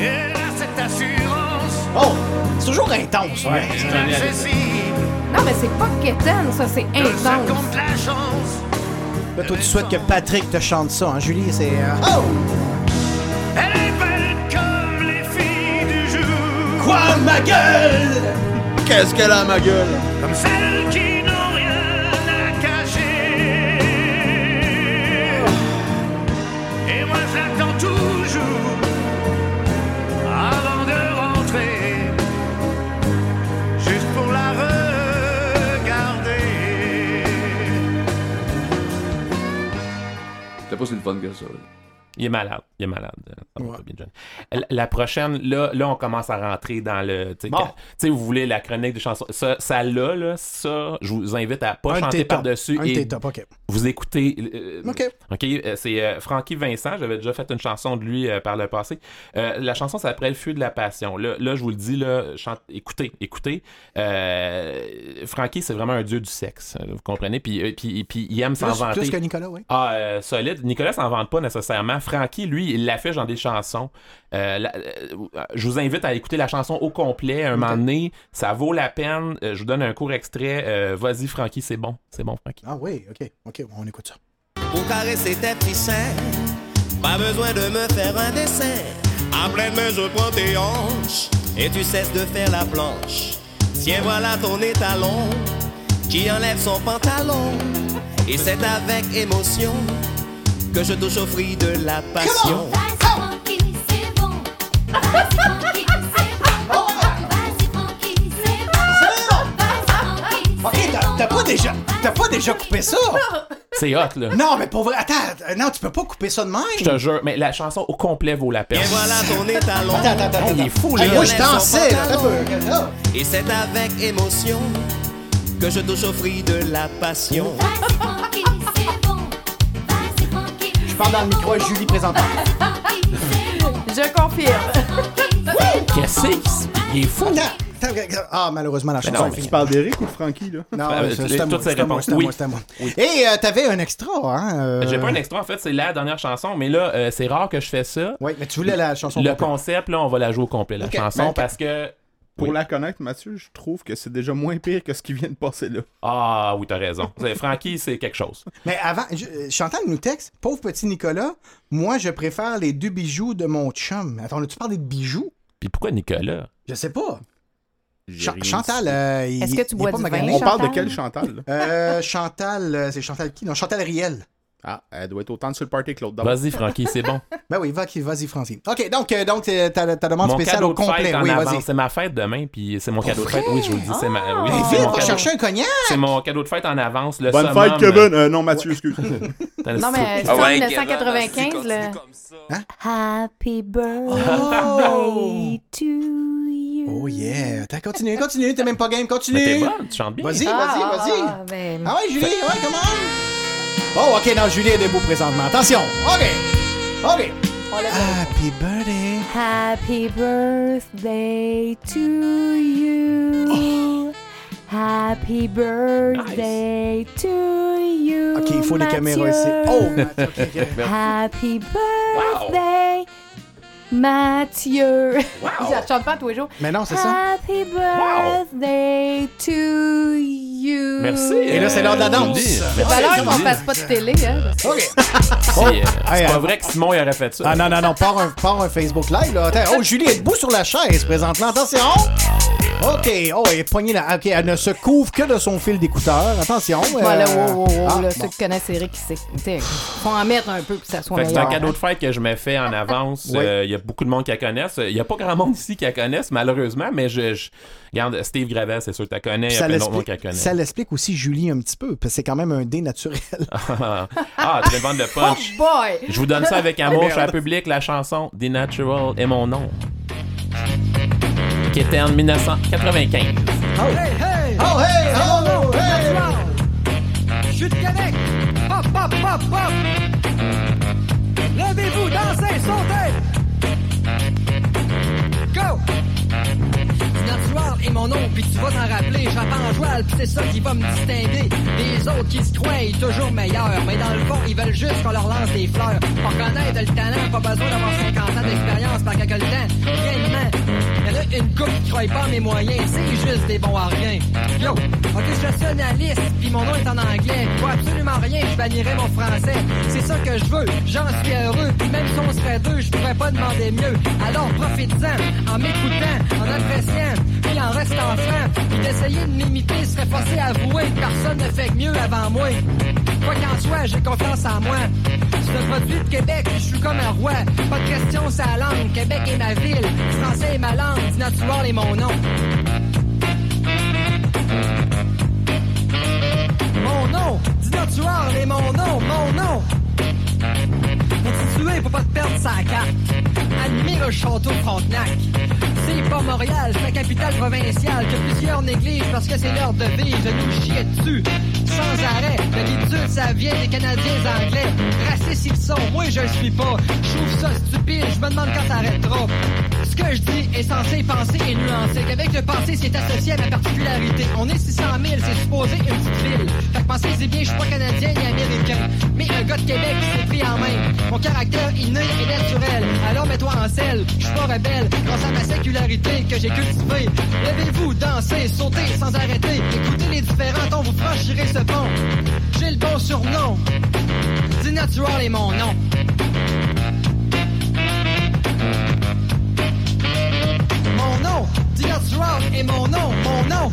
Et là, cette assurance, Oh! C'est toujours intense. hein? Non, mais c'est pas quétaine, ça, c'est intense. compte la chance. Là, toi, tu souhaites que Patrick te chante ça, hein, Julie? C'est. euh, Oh! Elle est belle Quoi, ma gueule? Qu'est-ce qu'elle a, ma gueule? Comme celles qui n'ont rien à cacher. Et moi je l'attends toujours avant de rentrer, juste pour la regarder. pas si le fun que ça. là. Il est malade. Il est malade. euh, ça bien. La- prochaine, là, là, on commence à rentrer dans le. Tu sais, vous voulez la chronique des chansons. Ça, ça là, là, ça, je vous invite à pas Un chanter par-dessus. Et tes tops, OK. Vous écoutez. euh, OK. OK, euh, c'est euh, Francky Vincent. J'avais déjà fait une chanson de lui euh, par le passé. Euh, la chanson s'appelle Le feu de la passion. Là, là, je vous le dis, là, chante- écoutez, écoutez. Euh, Francky, c'est vraiment un dieu du sexe. euh, Vous comprenez? Puis, euh, puis, puis il aime s'en vanter. plus que Nicolas, oui. Ah, euh, solide. Nicolas s'en vante pas nécessairement. Francky, lui, il l'affiche dans des chansons. Euh, la- euh, je vous invite à écouter la chanson au complet un moment donné. Ça vaut la peine. Euh, je vous donne un court extrait. Euh, Vas-y, Francky, c'est bon. C'est bon, Francky. Ah oui, OK. OK, on écoute ça. Pour caresser tes petits seins, pas besoin de me faire un dessin. À pleine main, je prends tes hanches et tu cesses de faire la planche. Tiens, voilà ton étalon qui enlève son pantalon. Et c'est avec émotion que je touche au fruit de la passion. T'as- t'as pas déjà, t'as pas déjà coupé ça? C'est hot, là. Non, mais pour vrai, attends, euh, non, tu peux pas couper ça de même. Je te jure, mais la chanson au complet vaut la peine. Et voilà ton étalon. Attends, attends, attends. il est fou, Hey, là. moi, je dansais, là. Attends un peu, regarde ça. Et c'est avec émotion que je touche au fruit de la passion. Parle dans le micro Julie présentement. Je confirme. Qu'est-ce que c'est? Il est fou. Ah, malheureusement, la chanson tu parles d'Eric ou de Frankie, là? Non, Euh, c'est- les- c'était moi, toutes ces c'était moi, réponses. c'était Oui. Et euh, t'avais un extra, hein? euh, J'ai pas un extra, en fait, c'est la dernière chanson, mais là, euh, c'est rare que je fais ça. Oui, mais tu voulais la chanson Le concept, là, on va la jouer au complet, la chanson, ben, parce que. Pour Oui. la connaître, Mathieu, je trouve que c'est déjà moins pire que ce qui vient de passer là. Ah oui, t'as raison. C'est- Frankie, c'est quelque chose. Mais avant, je- euh, Chantal nous texte, pauvre petit Nicolas, moi, je préfère les deux bijoux de mon chum. Attends, as-tu parlé de bijoux? Puis pourquoi Nicolas? Je sais pas. Chantal, euh, il- Est-ce que tu bois pas du vin, On parle de Chantal? quelle Chantal? là? Euh, Chantal, euh, c'est Chantal qui? Non, Chantal Riel. Ah, elle doit être autant sur le party que l'autre. Vas-y, Frankie, c'est bon. Ben oui, va- vas-y, Francine. OK, donc, euh, donc euh, ta, ta demande Mon spéciale cadeau au de fête complet. en Oui, avance. vas-y. C'est ma fête demain, puis c'est mon cadeau de fête. Oui, je vous le dis, c'est ma. Ah! Oui, vite, mon va cadeau- chercher un cognac! C'est mon cadeau de fête en avance. Le Bonne fête, Kevin! Euh, non, Mathieu, excuse. Le Non, mais sou- c'est ouais, 1995, là. Hein? Happy birthday to you. Oh yeah! Attends, continue, continue, t'es même pas game, continue! Mais t'es bonne, tu chantes bien. Vas-y, Ah, vas-y, vas-y! ah, ben, Ah ouais, Julie, ouais, comment? Oh, OK, non, Julie est debout présentement. Attention! OK! OK! Happy birthday! Happy birthday to you. Happy birthday to you. OK, il faut les caméras ici. Oh! Mathieu. Happy birthday, Mathieu. Je chante pas tous les jours. Mais non, c'est ça. Happy birthday to you. Merci. Et là, c'est l'heure de la danse. Julie. C'est valeur qu'on fasse pas de télé, hein. OK! C'est euh, Hey, pas euh, vrai que Simon il aurait fait ça. Ah non, non, non, pars un, pars un Facebook Live, là. Attends, oh, Julie est debout sur la chaise présentement. Attention! OK, oh, elle est poignée là. OK, elle ne se couvre que de son fil d'écouteur. Attention. euh, Voilà, wow, wow, wow, ah, là, bon. ceux qui connaissent Eric, c'est. Faut en mettre un peu pour que ça soit Fait que c'est un meilleur. cadeau de fête que je me fais en avance. Oui. Euh, Il y a beaucoup de monde qui la connaissent. Il y a pas grand monde ici qui la connaissent, malheureusement, mais je. je- Regarde, Steve Gravel, c'est sûr que tu la connais. Il y a Ça plein d'autres monde qui la l'explique, ça l'explique aussi Julie un petit peu, parce que c'est quand même un dé naturel. ah, tu vendre le Oh punch. boy! Je vous donne ça avec amour, Merde. cher public, la chanson The Natural est mon nom. Qui était en 1995. Oh, Hey, hey! oh hey! Oh, hey! Je suis de Québec! Hop, hop, hop, hop! Levez-vous, dansez, sautez! Thank you. Est mon nom, puis tu vas t'en rappeler. J'entends en joual, puis c'est ça qui va me distinguer. Les autres qui se croient toujours meilleurs, mais dans le fond, ils veulent juste qu'on leur lance des fleurs. Pour connaître le talent, pas besoin d'avoir 50 ans d'expérience par quelque temps. Réellement, y en a une couple qui croit pas mes moyens, c'est juste des bons à rien. Yo, ok, je suis nationaliste, puis mon nom est en anglais. Vois absolument rien, je bannirais mon français. C'est ça que je veux, j'en suis heureux, puis même si on serait deux, je pourrais pas demander mieux. Alors profite-en, en m'écoutant, en appréciant, puis en restant franc. Puis d'essayer de m'imiter serait forcé à avouer que personne ne fait mieux avant moi. Quoi qu'en soit, j'ai confiance en moi. C'est un produit de Québec, je suis comme un roi. Pas de question, c'est la langue. Québec est ma ville, français est ma langue, du natural est mon nom. Mon nom, du natural est mon nom, mon nom. Le château Frontenac. C'est pas Montréal, c'est la capitale provinciale que plusieurs négligent parce que c'est l'heure de de nous chier dessus. Sans arrêt, l'habitude, ça vient des Canadiens anglais. Racistes ils sont, moi je le suis pas. Je trouve ça stupide, je me demande quand ça arrêtera. Que je dis est censé penser et nuancer. Qu'avec le passé, c'est associé à ma particularité. On est 600 000, c'est supposé une petite ville. Fait que pensez-y bien, je suis pas canadien ni américain. Mais un gars de Québec qui s'est pris en main. Mon caractère inné et naturel. Alors mets-toi en selle, je suis pas rebelle. Grâce à ma sécularité que j'ai cultivée. Levez-vous, dansez, sautez sans arrêter. Écoutez les différents tons, vous franchirez ce pont. J'ai le bon surnom. Dis natural est mon nom. Dis natural est mon nom, mon nom.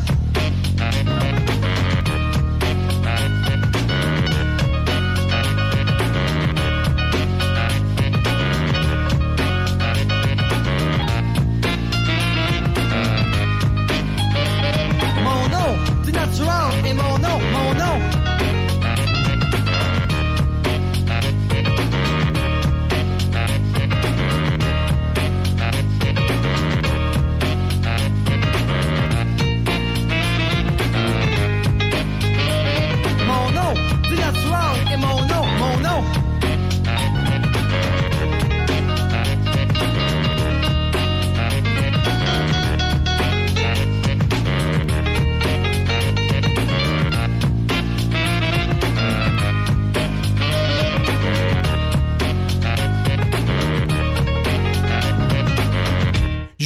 Mon nom, dis natural est mon nom, mon nom.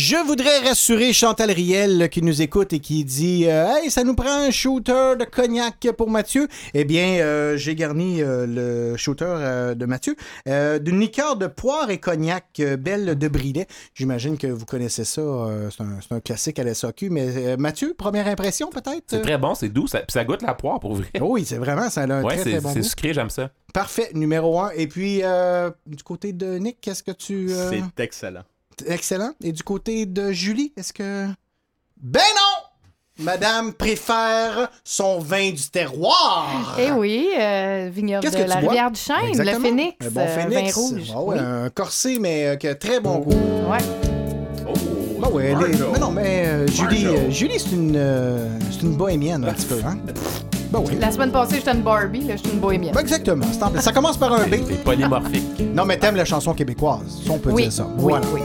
Je voudrais rassurer Chantal Riel qui nous écoute et qui dit euh, Hey, ça nous prend un shooter de cognac pour Mathieu. Eh bien, euh, j'ai garni euh, le shooter euh, de Mathieu euh, d'une liqueur de poire et cognac euh, belle de Brilet. J'imagine que vous connaissez ça. euh, c'est, un, classique à la SAQ. Mais euh, Mathieu, première impression peut-être? C'est très bon, c'est doux, ça, puis ça goûte la poire pour vrai. Oui, c'est vraiment, ça a un Ouais, très c'est très bon c'est goût. sucré, j'aime ça. Parfait, numéro un. Et puis, euh, du côté de Nick, qu'est-ce que tu. euh, C'est excellent. Excellent. Et du côté de Julie, est-ce que. Ben non! Madame préfère son vin du terroir. Eh oui, euh, vignoble de la rivière du Chêne, Exactement. le phénix, Un bon euh, phénix. vin rouge. Ah ouais, Oui. Un corsé, mais euh, qui a très bon goût. Ouais. Bah ouais, elle est- Marco. Mais non, mais euh, Julie, euh, Julie c'est une, euh, c'est une bohémienne un petit peu, hein? Ben oui. La semaine passée, j'étais une Barbie, là, je suis une bohémienne. Ben exactement. Ça commence par un B. C'est polymorphique. Non, mais t'aimes la chanson québécoise. Ça, on peut Oui, dire ça. oui, voilà. oui.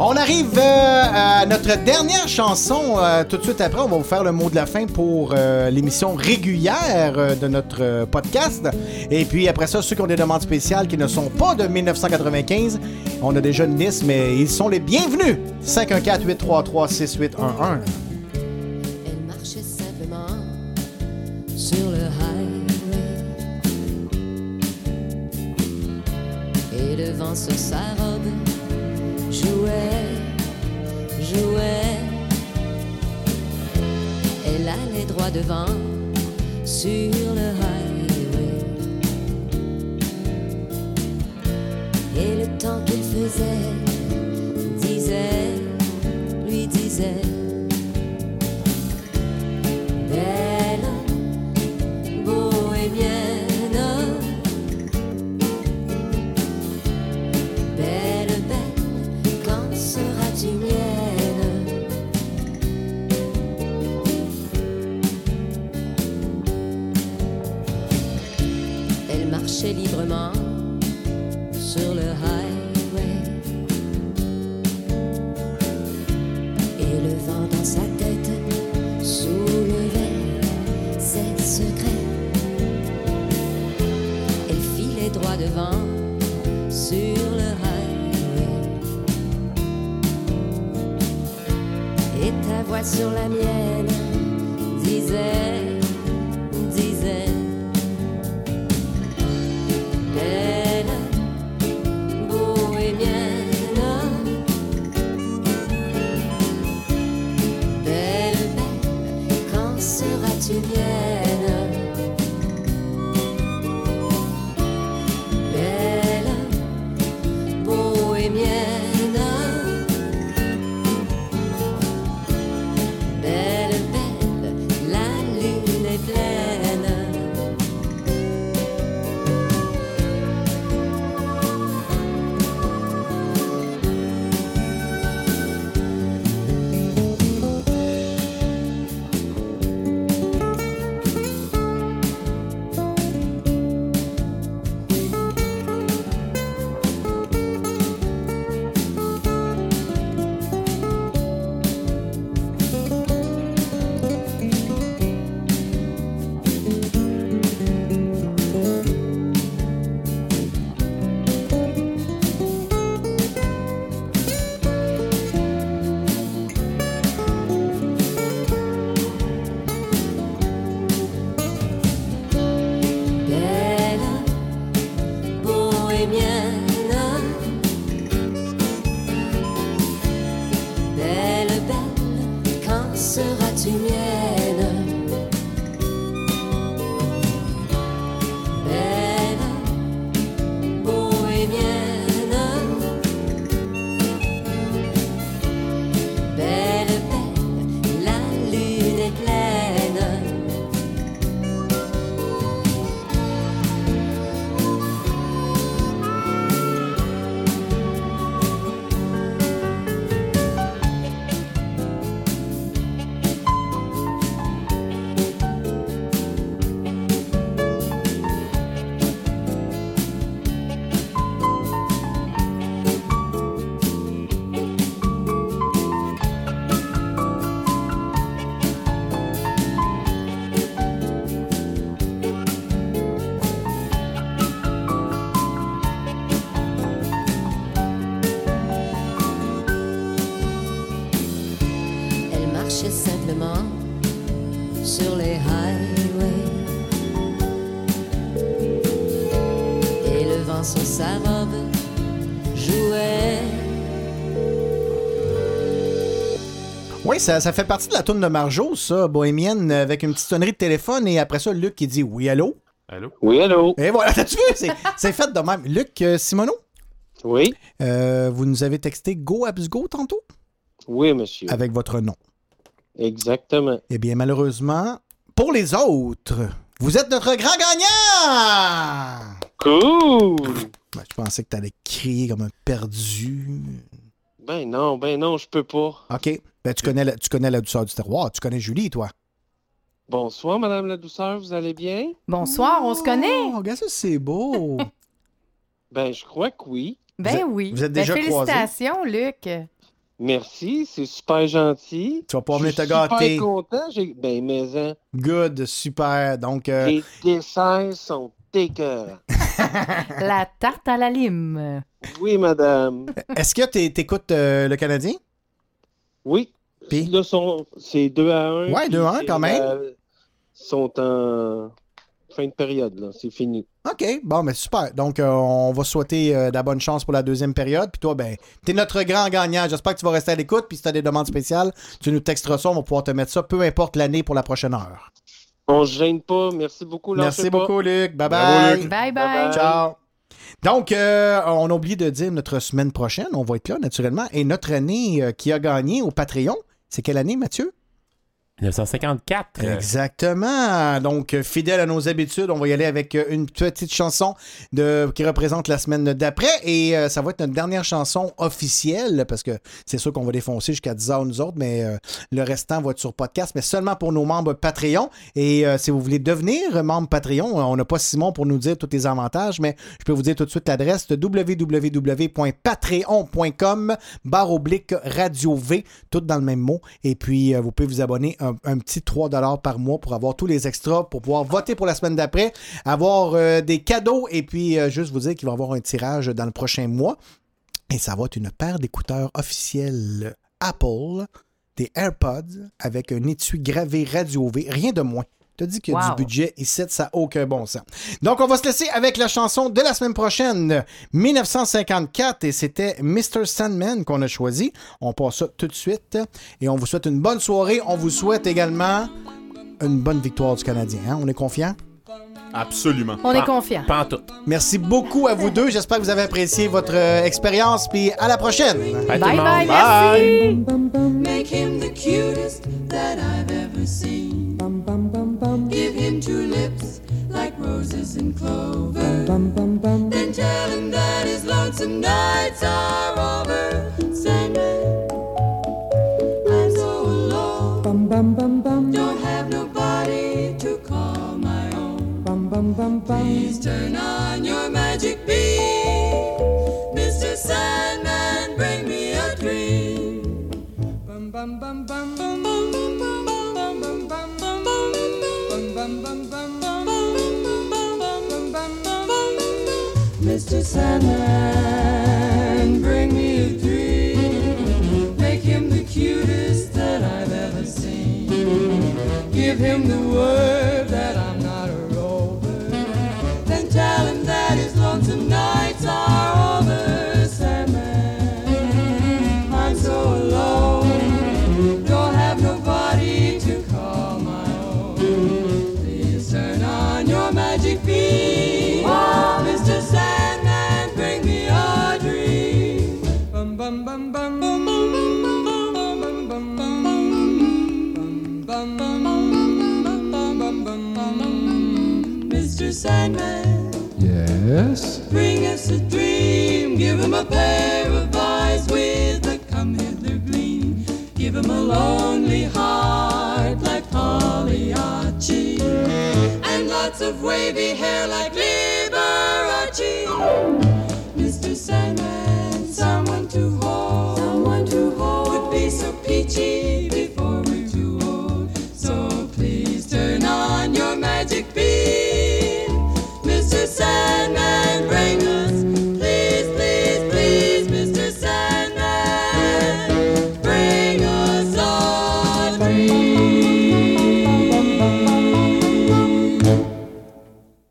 On arrive euh, à notre dernière chanson. euh, tout de suite après, on va vous faire le mot de la fin pour euh, l'émission régulière euh, de notre euh, podcast. Et puis après ça, ceux qui ont des demandes spéciales qui ne sont pas de 1995, on a déjà une liste, mais ils sont les bienvenus. 514-833-6811. Le vent sur sa robe jouait, jouait. Elle allait droit devant sur le highway. Et le temps qu'il faisait disait, lui disait Librement sur le highway et le vent dans sa tête soulevait ses secrets. Elle filait droit devant sur le highway et ta voix sur la mienne disait. Oui, ça, ça fait partie de la tourne de Marjo, ça, bohémienne, avec une petite sonnerie de téléphone et après ça, Luc qui dit oui, allô? Allô? Oui, allô? Et voilà, t'as-tu vu? C'est, c'est fait de même. Luc euh, Simoneau? Oui. Euh, vous nous avez texté Go Abs Go tantôt? Oui, monsieur. Avec votre nom. Exactement. Eh bien, malheureusement, pour les autres, vous êtes notre grand gagnant! Cool! Ben, je pensais que t'allais crier comme un perdu. Ben non, ben non, je peux pas. OK. Ben, tu connais, la, tu connais la douceur du terroir. Tu connais Julie, toi. Bonsoir, Madame la douceur, vous allez bien? Bonsoir, on se connaît? Oh, regarde ça, c'est beau. Ben, je crois que oui. Ben Vous oui. vous êtes Ben, déjà croisés? Félicitations, Luc. Merci, c'est super gentil. Tu vas pouvoir Je venir te suis gâter. super content. J'ai... Ben, mais hein, Good, super. Donc, euh, les desserts sont écœurants. La tarte à la lime. Oui, madame. est-ce que t'é- t'écoutes euh, le Canadien? Oui. Puis? Là, sont... c'est 2 à 1. Ouais, 2 à 1 quand même. Ils sont en fin de période, là. C'est fini. OK, bon, mais super. Donc, euh, on va souhaiter euh, de la bonne chance pour la deuxième période. Puis toi, ben, t'es notre grand gagnant. J'espère que tu vas rester à l'écoute. Puis si t'as des demandes spéciales, tu nous texteras ça. On va pouvoir te mettre ça, peu importe l'année pour la prochaine heure. On se gêne pas. Merci beaucoup, Merci lâchez pas. beaucoup, Luc. Bye bye. Luc. Bye bye. Ciao. Donc, euh, on a oublié de dire notre semaine prochaine. On va être là, naturellement. Et notre année euh, qui a gagné au Patreon, c'est quelle année, Mathieu? 1954. euh, Exactement. Donc, euh, fidèle à nos habitudes, on va y aller avec euh, une petite chanson de, qui représente la semaine d'après. Et euh, ça va être notre dernière chanson officielle, parce que c'est sûr qu'on va défoncer jusqu'à 10 heures nous autres, mais le restant va être sur podcast, mais seulement pour nos membres Patreon. Et si vous voulez devenir membre Patreon, on n'a pas Simon pour nous dire tous les avantages, mais je peux vous dire tout de suite l'adresse www.patreon.com barre oblique radio V, tout dans le même mot. Et puis, vous pouvez vous abonner un, petit 3 par mois pour avoir tous les extras, pour pouvoir voter pour la semaine d'après, avoir euh, des cadeaux et puis euh, juste vous dire qu'il va y avoir un tirage dans le prochain mois. Et ça va être une paire d'écouteurs officiels Apple, des AirPods avec un étui gravé Radio V, rien de moins. T'as dit qu'il y a Wow. du budget ici, ça n'a aucun bon sens. Donc, on va se laisser avec la chanson de la semaine prochaine, 1954, et c'était Mr. Sandman qu'on a choisi. On passe ça tout de suite, et on vous souhaite une bonne soirée. On vous souhaite également une bonne victoire du Canadien. hein? On est confiant? Absolument. On est confiant. Pas en tout. Merci beaucoup à vous deux. J'espère que vous avez apprécié votre euh, expérience, puis à la prochaine. Bye, Bye bye, monde. merci. Make him the cutest that I've ever seen. Two lips like roses and clover. Then tell him that his lonesome nights are over. Mr. Bring me a dream. Make him the cutest that I've ever seen. Give him the word Sandman. Yes? Bring us a dream. Give him a pair of eyes with a come hither gleam. Give him a lonely heart like Pagliacci. And lots of wavy hair like Liberace. Mr. Sandman, someone to hold. Someone to hold. Would be so peachy before we're too old. So please turn on your magic beam sand and bring